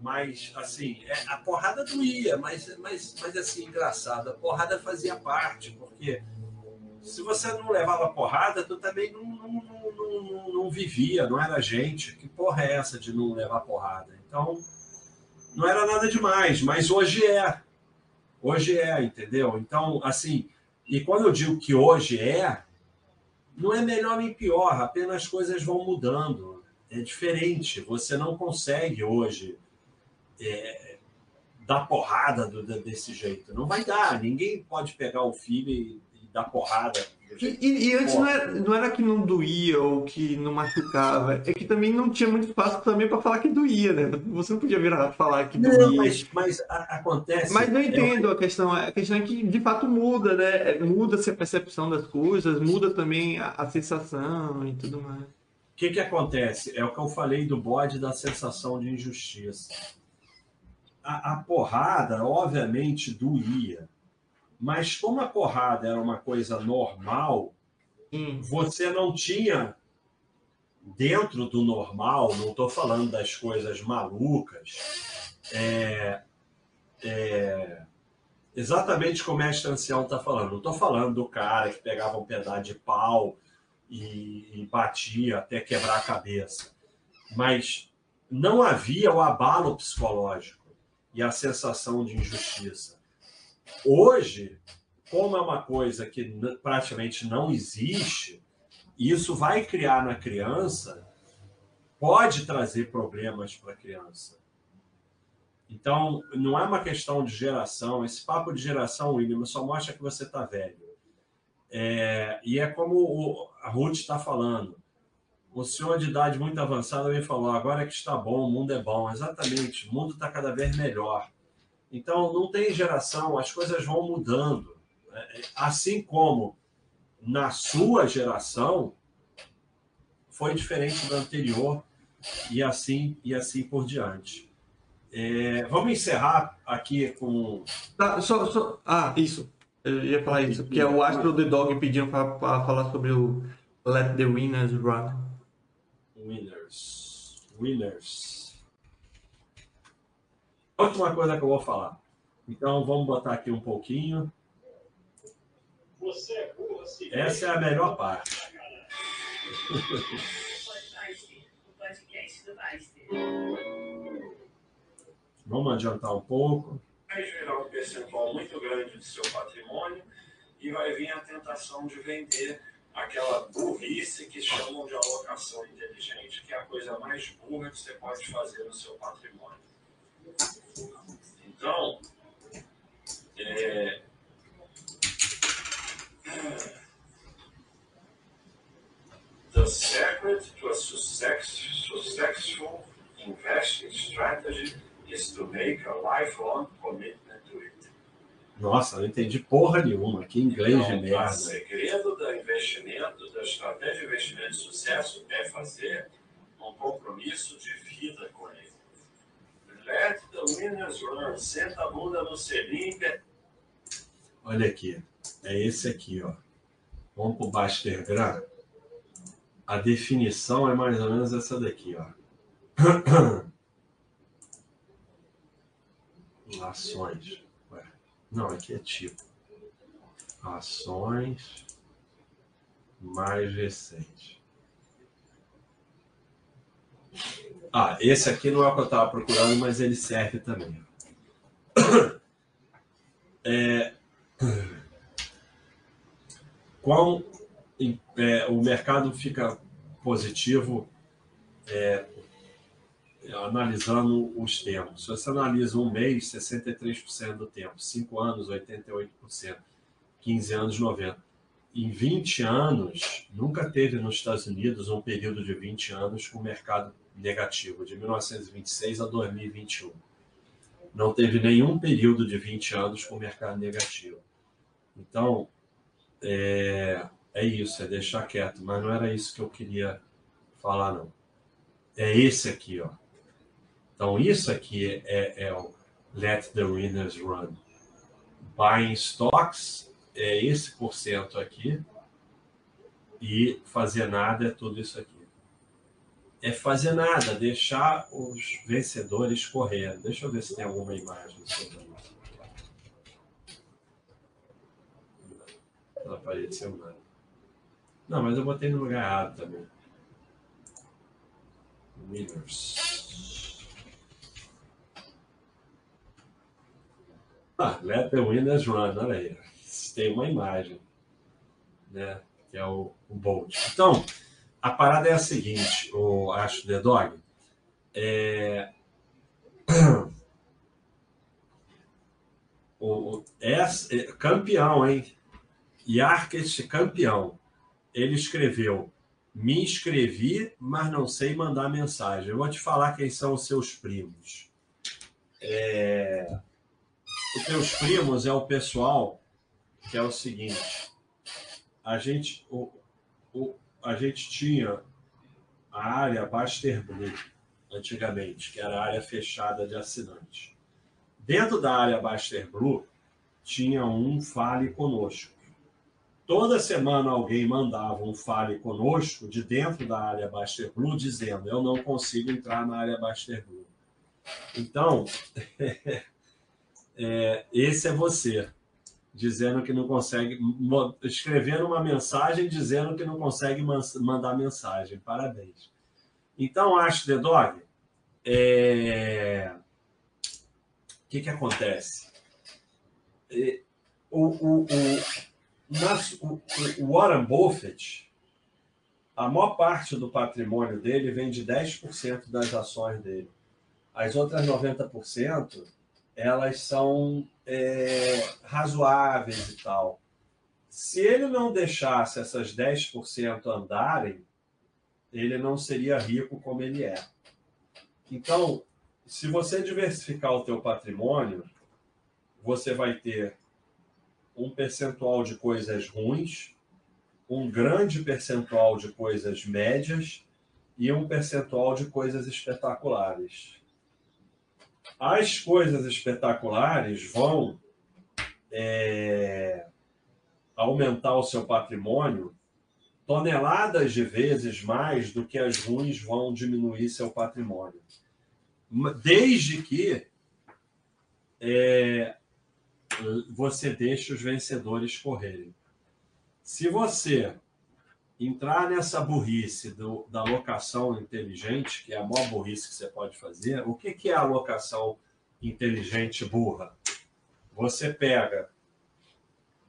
Mas, assim, é, a porrada doía, mas, mas, mas, assim, engraçado, a porrada fazia parte, porque se você não levava porrada, tu também não, não, não, não, não vivia, não era gente. Que porra é essa de não levar porrada? Então, não era nada demais, mas hoje é. Hoje é, entendeu? Então, assim, e quando eu digo que hoje é, não é melhor nem pior, apenas as coisas vão mudando. É diferente. Você não consegue hoje é, dar porrada do, desse jeito. Não vai dar. Ninguém pode pegar o filho e, e dar porrada e, e, antes não era, não era, que não doía ou que não machucava, é que também não tinha muito espaço também para falar que doía, né? Você não podia virar falar que doía. Não, mas, mas acontece. Mas entendo é... a questão. A questão é que de fato muda, né? É, muda-se a percepção das coisas, muda também a, a sensação e tudo mais. O que, que acontece? É o que eu falei do bode da sensação de injustiça. A, a porrada, obviamente, doía mas como a porrada era uma coisa normal, hum. você não tinha dentro do normal, não estou falando das coisas malucas, é, é, exatamente como o mestre ancião está falando. Não estou falando do cara que pegava um pedaço de pau e, e batia até quebrar a cabeça. Mas não havia o abalo psicológico e a sensação de injustiça. Hoje, como é uma coisa que praticamente não existe, isso vai criar na criança, pode trazer problemas para a criança. Então, não é uma questão de geração. Esse papo de geração, William, só mostra que você está velho. É, e é como o, a Ruth está falando. O senhor de idade muito avançada me falou: agora é que está bom, o mundo é bom. Exatamente, o mundo está cada vez melhor. Então, não tem geração, as coisas vão mudando. É, assim como na sua geração foi diferente da anterior e assim e assim por diante. É, vamos encerrar aqui com. Tá, só, só... Ah, isso. Eu ia falar isso, porque é o Astro The Dog pedindo para falar sobre o Let the Winners Run. Winners. Winners última coisa que eu vou falar. Então vamos botar aqui um pouquinho. Essa é a melhor parte. Vamos adiantar um pouco. Vai gerar um percentual muito grande do seu patrimônio e vai vir a tentação de vender aquela burrice que chamam de alocação inteligente, que é a coisa mais burra que você pode fazer no seu patrimônio. Então, é, the secret to a success, successful investing strategy is to make a lifelong commitment to it. Nossa, não entendi porra nenhuma. Que inglês de Então, merda. O segredo do investimento, da estratégia de investimento de sucesso é fazer um compromisso de vida com ele. Let the winners run. Senta a bunda no selim. Olha aqui. É esse aqui, ó. Vamos pro Bastergram. A definição é mais ou menos essa daqui, ó. Ações. Não, aqui é tipo. Ações mais recentes. Ah, esse aqui não é o que eu estava procurando, mas ele serve também. É, qual é, o mercado fica positivo é, analisando os tempos. Se você analisa um mês, 63% do tempo, 5 anos, 88%, 15 anos, 90%. Em 20 anos, nunca teve nos Estados Unidos um período de 20 anos com mercado negativo, de 1926 a 2021. Não teve nenhum período de 20 anos com mercado negativo. Então, é, é isso, é deixar quieto, mas não era isso que eu queria falar, não. É esse aqui, ó. Então, isso aqui é, é o Let the Winners Run. Buying stocks é esse porcento aqui. E fazer nada é tudo isso aqui. É fazer nada, deixar os vencedores correr. Deixa eu ver se tem alguma imagem sobre isso. Não apareceu nada. Não, mas eu botei no lugar errado também. Winners. Ah, let the winners run, olha aí. Tem uma imagem, né? Que é o, o Bolt. Então, a parada é a seguinte, o Acho The Dog. É... O, o, é, é campeão, hein? Yarkes campeão. Ele escreveu: Me inscrevi, mas não sei mandar mensagem. Eu vou te falar quem são os seus primos. É... Os teus primos é o pessoal que é o seguinte: a gente, o, o, a gente tinha a área Baster Blue antigamente, que era a área fechada de assinantes. Dentro da área Baster Blue tinha um Fale Conosco. Toda semana alguém mandava um Fale Conosco de dentro da área Baster Blue dizendo eu não consigo entrar na área Baster Blue. Então, é, esse é você dizendo que não consegue, escrevendo uma mensagem dizendo que não consegue mandar mensagem. Parabéns. Então, acho, The Dog, é... o que, que acontece? O, o, o, o Warren Buffett, a maior parte do patrimônio dele vem de 10% das ações dele. As outras 90%, elas são é, razoáveis e tal. Se ele não deixasse essas 10% andarem, ele não seria rico como ele é. Então, se você diversificar o teu patrimônio, você vai ter um percentual de coisas ruins, um grande percentual de coisas médias e um percentual de coisas espetaculares. As coisas espetaculares vão é, aumentar o seu patrimônio toneladas de vezes mais do que as ruins vão diminuir seu patrimônio. Desde que é, você deixe os vencedores correrem. Se você entrar nessa burrice do, da alocação inteligente, que é a maior burrice que você pode fazer, o que, que é a alocação inteligente burra? Você pega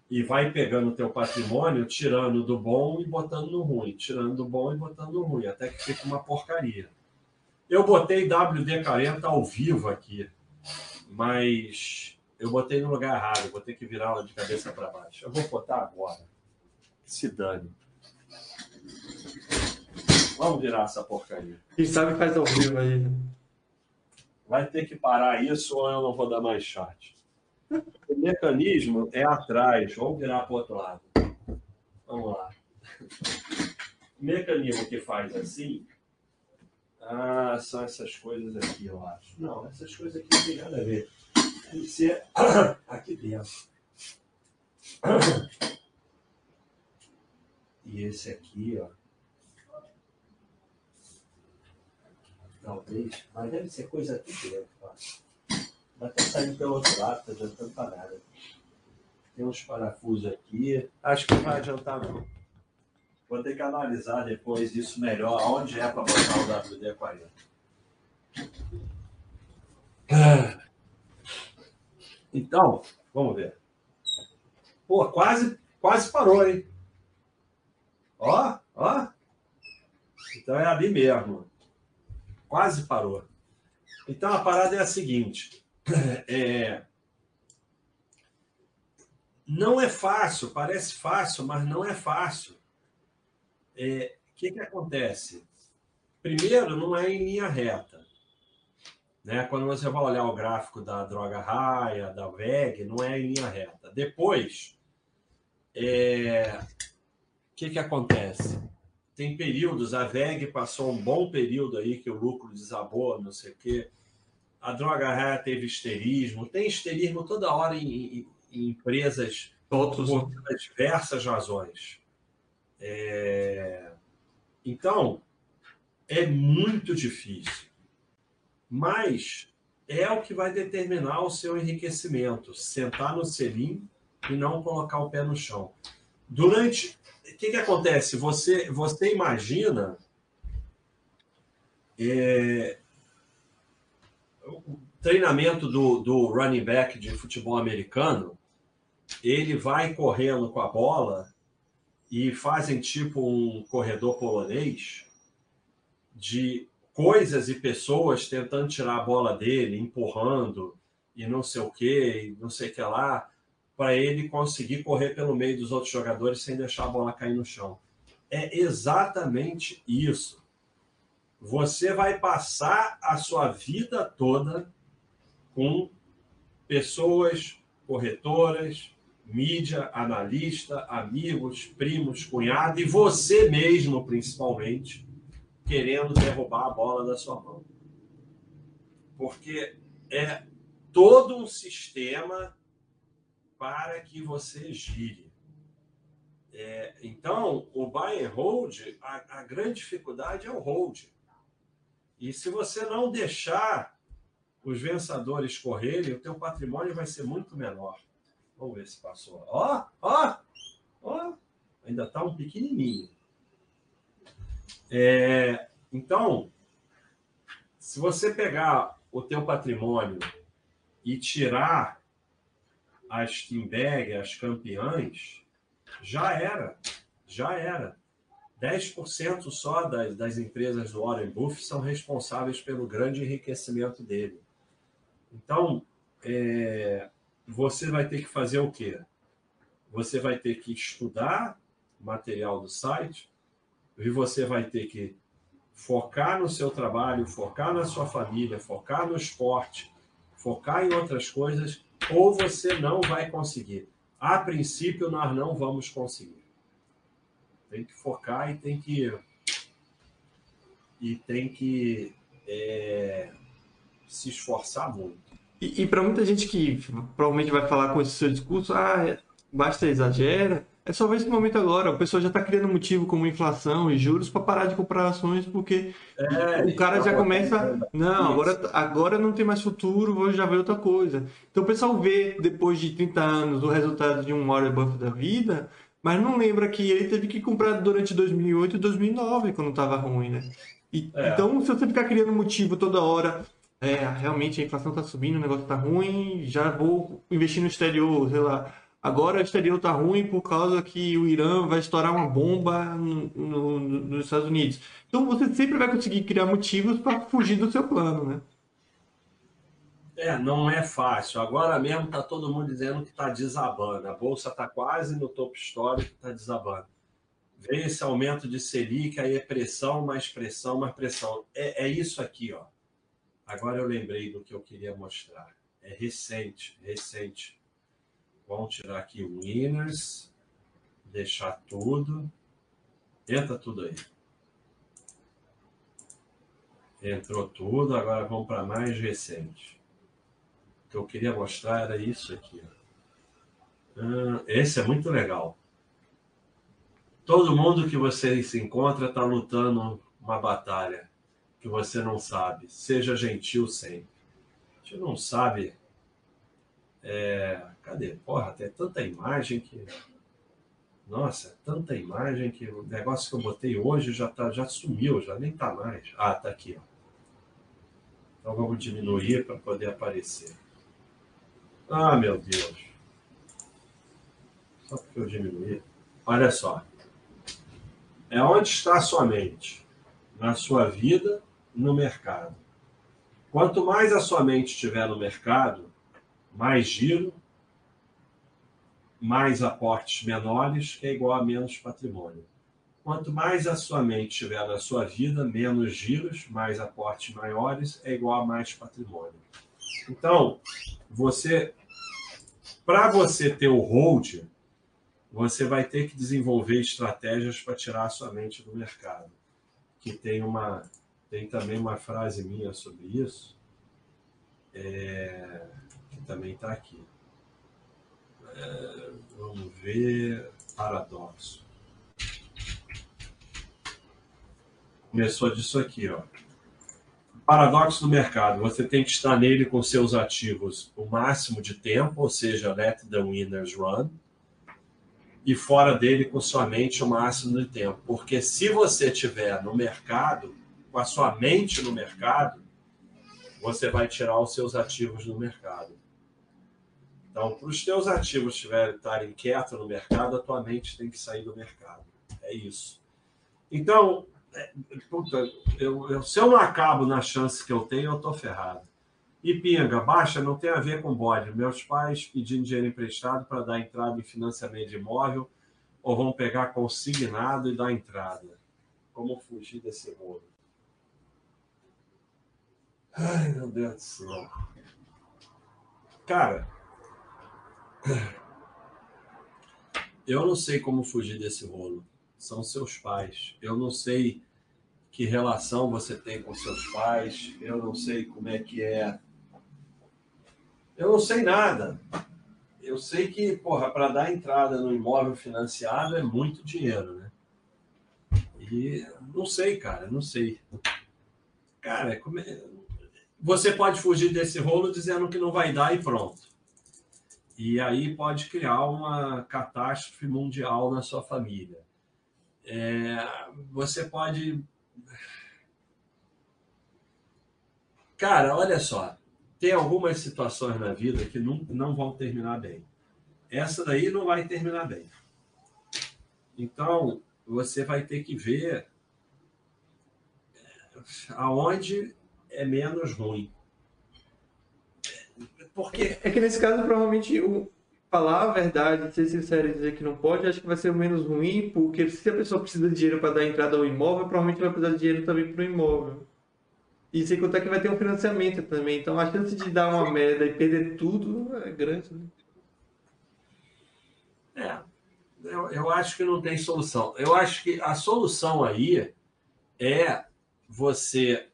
e vai pegando o teu patrimônio, tirando do bom e botando no ruim, tirando do bom e botando no ruim, até que fica uma porcaria. Eu botei WD-40 ao vivo aqui, mas eu botei no lugar errado, vou ter que virar ela de cabeça para baixo. Eu vou botar agora. Se dane. Vamos virar essa porcaria. Quem sabe faz ao vivo aí. né? Vai ter que parar isso ou eu não vou dar mais chat. O mecanismo é atrás. Vamos virar para o outro lado. Vamos lá. O mecanismo que faz assim. Ah, são essas coisas aqui, eu acho. Não, essas coisas aqui não tem nada a ver. Tem que ser aqui dentro. E esse aqui, ó. Talvez, mas deve ser coisa aqui dentro, ó. Vai até sair pelo outro lado, tá adiantando para nada. Tem uns parafusos aqui. Acho que não vai adiantar, não. Vou ter que analisar depois isso melhor, aonde é para botar o WD-40. Então, vamos ver. Pô, quase, quase parou, hein? Ó, ó. Então é ali mesmo. Quase parou. Então a parada é a seguinte: é... não é fácil, parece fácil, mas não é fácil. O é... que, que acontece? Primeiro, não é em linha reta. Né? Quando você vai olhar o gráfico da droga raia, da VEG, não é em linha reta. Depois, é que, que acontece? Tem períodos, a VEG passou um bom período aí que o lucro desabou, não sei o quê. A droga rara teve esterismo, tem esterismo toda hora em, em, em empresas Outros. por diversas razões. É... Então, é muito difícil. Mas é o que vai determinar o seu enriquecimento. Sentar no selim e não colocar o pé no chão. Durante o que, que acontece? Você, você imagina é, o treinamento do, do running back de futebol americano, ele vai correndo com a bola e fazem tipo um corredor polonês de coisas e pessoas tentando tirar a bola dele, empurrando e não sei o que, não sei o que lá para ele conseguir correr pelo meio dos outros jogadores sem deixar a bola cair no chão. É exatamente isso. Você vai passar a sua vida toda com pessoas, corretoras, mídia, analista, amigos, primos, cunhado e você mesmo, principalmente, querendo derrubar a bola da sua mão. Porque é todo um sistema para que você gire. É, então, o buy and hold, a, a grande dificuldade é o hold. E se você não deixar os vencedores correrem, o teu patrimônio vai ser muito menor. Vamos ver se passou. Ó, ó, ó, ainda está um pequenininho. É, então, se você pegar o teu patrimônio e tirar as Teambag, as campeãs, já era, já era. 10% só das, das empresas do Warren Buffett são responsáveis pelo grande enriquecimento dele. Então, é, você vai ter que fazer o quê? Você vai ter que estudar material do site e você vai ter que focar no seu trabalho, focar na sua família, focar no esporte, focar em outras coisas ou você não vai conseguir. A princípio, nós não vamos conseguir. Tem que focar e tem que. E tem que é, se esforçar muito. E, e para muita gente que provavelmente vai falar com esse seu discurso, ah, basta exagera, é só ver esse momento agora. O pessoal já está criando motivo como inflação e juros para parar de comprar ações, porque é, o cara já começa. Não, agora, agora não tem mais futuro, vou já ver outra coisa. Então o pessoal vê, depois de 30 anos, o resultado de um Warren Buffett da vida, mas não lembra que ele teve que comprar durante 2008 e 2009, quando estava ruim, né? E, é. Então, se você ficar criando motivo toda hora, é, realmente a inflação está subindo, o negócio está ruim, já vou investir no exterior, sei lá Agora o exterior está ruim por causa que o Irã vai estourar uma bomba no, no, nos Estados Unidos. Então você sempre vai conseguir criar motivos para fugir do seu plano, né? É, não é fácil. Agora mesmo está todo mundo dizendo que está desabando. A bolsa está quase no topo histórico, está desabando. Vem esse aumento de Selic, aí é pressão, mais pressão, mais pressão. É, é isso aqui, ó. Agora eu lembrei do que eu queria mostrar. É recente, recente Vamos tirar aqui o winners, deixar tudo. Entra tudo aí. Entrou tudo, agora vamos para mais recente. O que eu queria mostrar era isso aqui. Ah, esse é muito legal. Todo mundo que você se encontra está lutando uma batalha que você não sabe. Seja gentil sempre. A gente não sabe. É... Cadê? Porra, tem tanta imagem que. Nossa, tanta imagem que o negócio que eu botei hoje já, tá, já sumiu, já nem tá mais. Ah, tá aqui, ó. Então vamos diminuir para poder aparecer. Ah, meu Deus. Só porque eu diminuí. Olha só. É onde está a sua mente? Na sua vida, no mercado. Quanto mais a sua mente estiver no mercado, mais giro, mais aportes menores, é igual a menos patrimônio. Quanto mais a sua mente estiver na sua vida, menos giros, mais aportes maiores, é igual a mais patrimônio. Então, você, para você ter o hold, você vai ter que desenvolver estratégias para tirar a sua mente do mercado. Que tem uma, tem também uma frase minha sobre isso, é, também está aqui. É, vamos ver. Paradoxo. Começou disso aqui, ó. Paradoxo do mercado. Você tem que estar nele com seus ativos o máximo de tempo, ou seja, let the winners run, e fora dele com sua mente o máximo de tempo. Porque se você estiver no mercado, com a sua mente no mercado, você vai tirar os seus ativos do mercado. Então, para os teus ativos estarem quietos no mercado, a tua mente tem que sair do mercado. É isso. Então, é, puta, eu, eu, se eu não acabo na chance que eu tenho, eu estou ferrado. E pinga, baixa não tem a ver com bode. Meus pais pedindo dinheiro emprestado para dar entrada em financiamento de imóvel ou vão pegar consignado e dar entrada. Como fugir desse rolo? Ai, meu Deus do céu. Cara, eu não sei como fugir desse rolo. São seus pais. Eu não sei que relação você tem com seus pais. Eu não sei como é que é. Eu não sei nada. Eu sei que, porra, para dar entrada no imóvel financiado é muito dinheiro, né? E não sei, cara, não sei. Cara, como é... você pode fugir desse rolo dizendo que não vai dar e pronto. E aí pode criar uma catástrofe mundial na sua família. É, você pode. Cara, olha só. Tem algumas situações na vida que não, não vão terminar bem. Essa daí não vai terminar bem. Então, você vai ter que ver aonde é menos ruim. Porque... É que nesse caso, provavelmente, o falar a verdade, ser sincero e dizer que não pode, acho que vai ser o menos ruim, porque se a pessoa precisa de dinheiro para dar entrada ao imóvel, provavelmente vai precisar de dinheiro também para o imóvel. E sem contar que vai ter um financiamento também. Então a chance de dar uma merda e perder tudo é grande. Né? É, eu, eu acho que não tem solução. Eu acho que a solução aí é você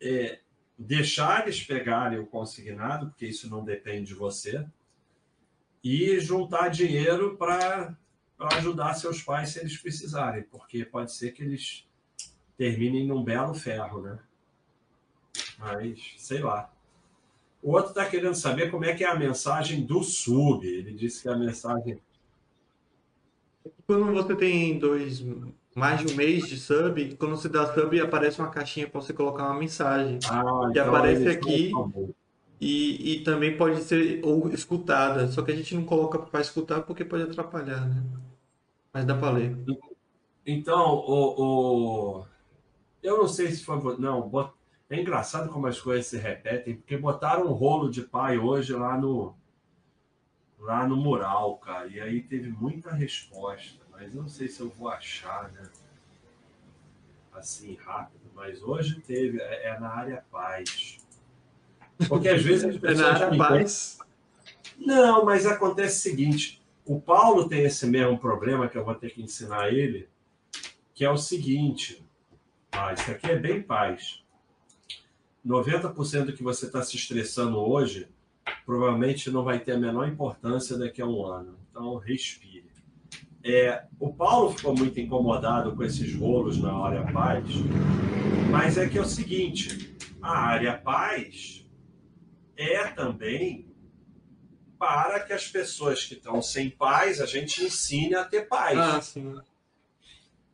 é, deixar eles pegarem o consignado, porque isso não depende de você, e juntar dinheiro para ajudar seus pais se eles precisarem, porque pode ser que eles terminem num belo ferro, né? Mas, sei lá. O outro está querendo saber como é que é a mensagem do sub. Ele disse que a mensagem. Quando você tem dois mais de um mês de sub, quando você dá sub, aparece uma caixinha para você colocar uma mensagem. Ah, que então aparece aqui e, e também pode ser ou escutada. Só que a gente não coloca para escutar porque pode atrapalhar, né? Mas dá para ler. Então, o, o, eu não sei se foi. Não, é engraçado como as coisas se repetem, porque botaram um rolo de pai hoje lá no lá no mural, cara. E aí teve muita resposta mas não sei se eu vou achar, né? Assim, rápido. Mas hoje teve, é, é na área paz. Porque às vezes as pessoas. É na área paz. Não, mas acontece o seguinte: o Paulo tem esse mesmo problema que eu vou ter que ensinar ele, que é o seguinte. Ah, isso aqui é bem paz. 90% do que você está se estressando hoje provavelmente não vai ter a menor importância daqui a um ano. Então, respire. É, o Paulo ficou muito incomodado com esses rolos na área paz, mas é que é o seguinte: a área paz é também para que as pessoas que estão sem paz, a gente ensine a ter paz. Ah, sim.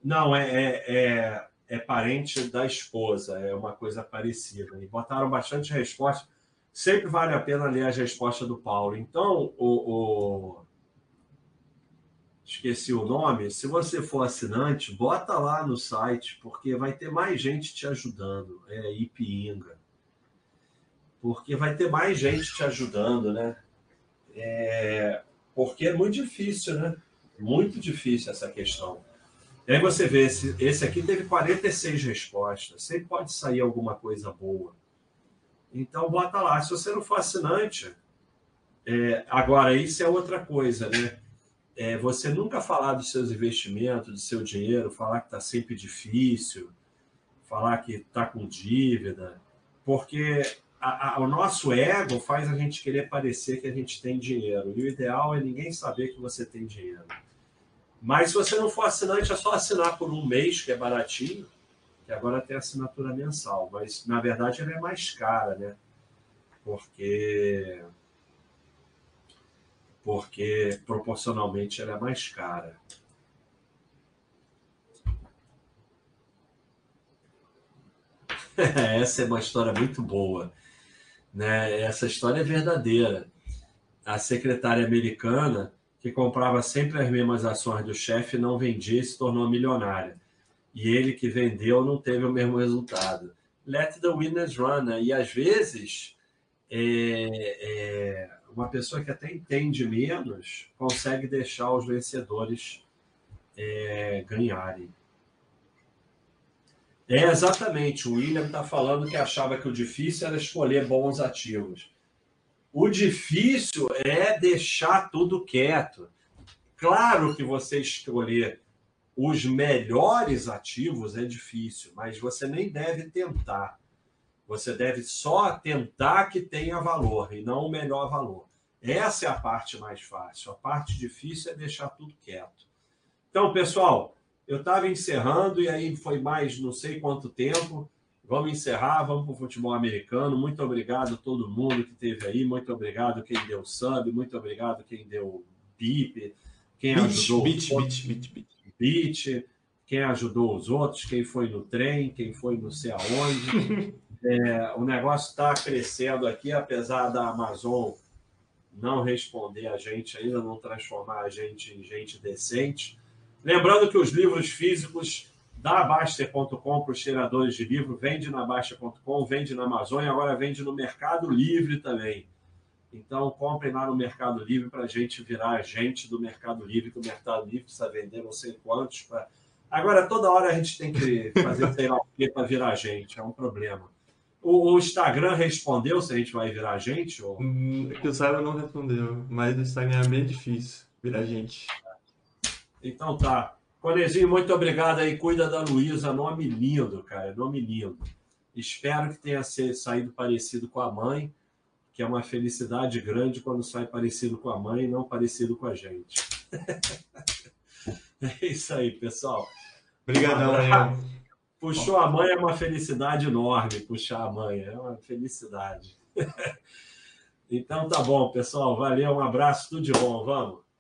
Não, é, é, é, é parente da esposa, é uma coisa parecida. E botaram bastante resposta. Sempre vale a pena ler as respostas do Paulo. Então, o, o... esqueci o nome. Se você for assinante, bota lá no site, porque vai ter mais gente te ajudando. É Ipinga. Porque vai ter mais gente te ajudando, né? É... Porque é muito difícil, né? Muito difícil essa questão. E aí você vê, esse, esse aqui teve 46 respostas. Sempre pode sair alguma coisa boa. Então, bota lá. Se você não for assinante, é, agora, isso é outra coisa, né? É, você nunca falar dos seus investimentos, do seu dinheiro, falar que está sempre difícil, falar que está com dívida, porque a, a, o nosso ego faz a gente querer parecer que a gente tem dinheiro. E o ideal é ninguém saber que você tem dinheiro. Mas se você não for assinante, é só assinar por um mês, que é baratinho, que agora tem assinatura mensal. Mas, na verdade, ela é mais cara, né? Porque. Porque proporcionalmente ela é mais cara. Essa é uma história muito boa. Né? Essa história é verdadeira. A secretária americana que comprava sempre as mesmas ações do chefe, não vendia e se tornou milionária. E ele que vendeu não teve o mesmo resultado. Let the winners run. Né? E às vezes, é, é, uma pessoa que até entende menos consegue deixar os vencedores é, ganharem. É exatamente. O William está falando que achava que o difícil era escolher bons ativos. O difícil é deixar tudo quieto. Claro que você escolher os melhores ativos é difícil, mas você nem deve tentar. Você deve só tentar que tenha valor e não o melhor valor. Essa é a parte mais fácil. A parte difícil é deixar tudo quieto. Então, pessoal, eu estava encerrando e aí foi mais não sei quanto tempo. Vamos encerrar, vamos para o futebol americano. Muito obrigado a todo mundo que esteve aí. Muito obrigado quem deu sub. Muito obrigado quem deu bip. Quem beat, ajudou. Beat, beat, beat, beat. beat. Quem ajudou os outros. Quem foi no trem. Quem foi não sei aonde. é, o negócio está crescendo aqui, apesar da Amazon não responder a gente ainda, não transformar a gente em gente decente. Lembrando que os livros físicos da Baster.com para os tiradores de livro, vende na Baster.com, vende na Amazon e agora vende no Mercado Livre também. Então, comprem lá no Mercado Livre para a gente virar agente do Mercado Livre, que o Mercado Livre precisa vender não sei quantos. Pra... Agora, toda hora a gente tem que fazer sei lá o quê para virar agente, é um problema. O, o, Instagram respondeu se a gente vai virar gente? Ou... Hum, que eu saiba, não respondeu, mas o Instagram é bem difícil virar gente. Então tá. Conezinho, muito obrigado aí. Cuida da Luísa. Nome lindo, cara. Nome lindo. Espero que tenha saído parecido com a mãe, que é uma felicidade grande quando sai parecido com a mãe e não parecido com a gente. é isso aí, pessoal. Obrigadão, um Puxou a mãe é uma felicidade enorme. Puxar a mãe é uma felicidade. então tá bom, pessoal. Valeu, um abraço, tudo de bom. Vamos.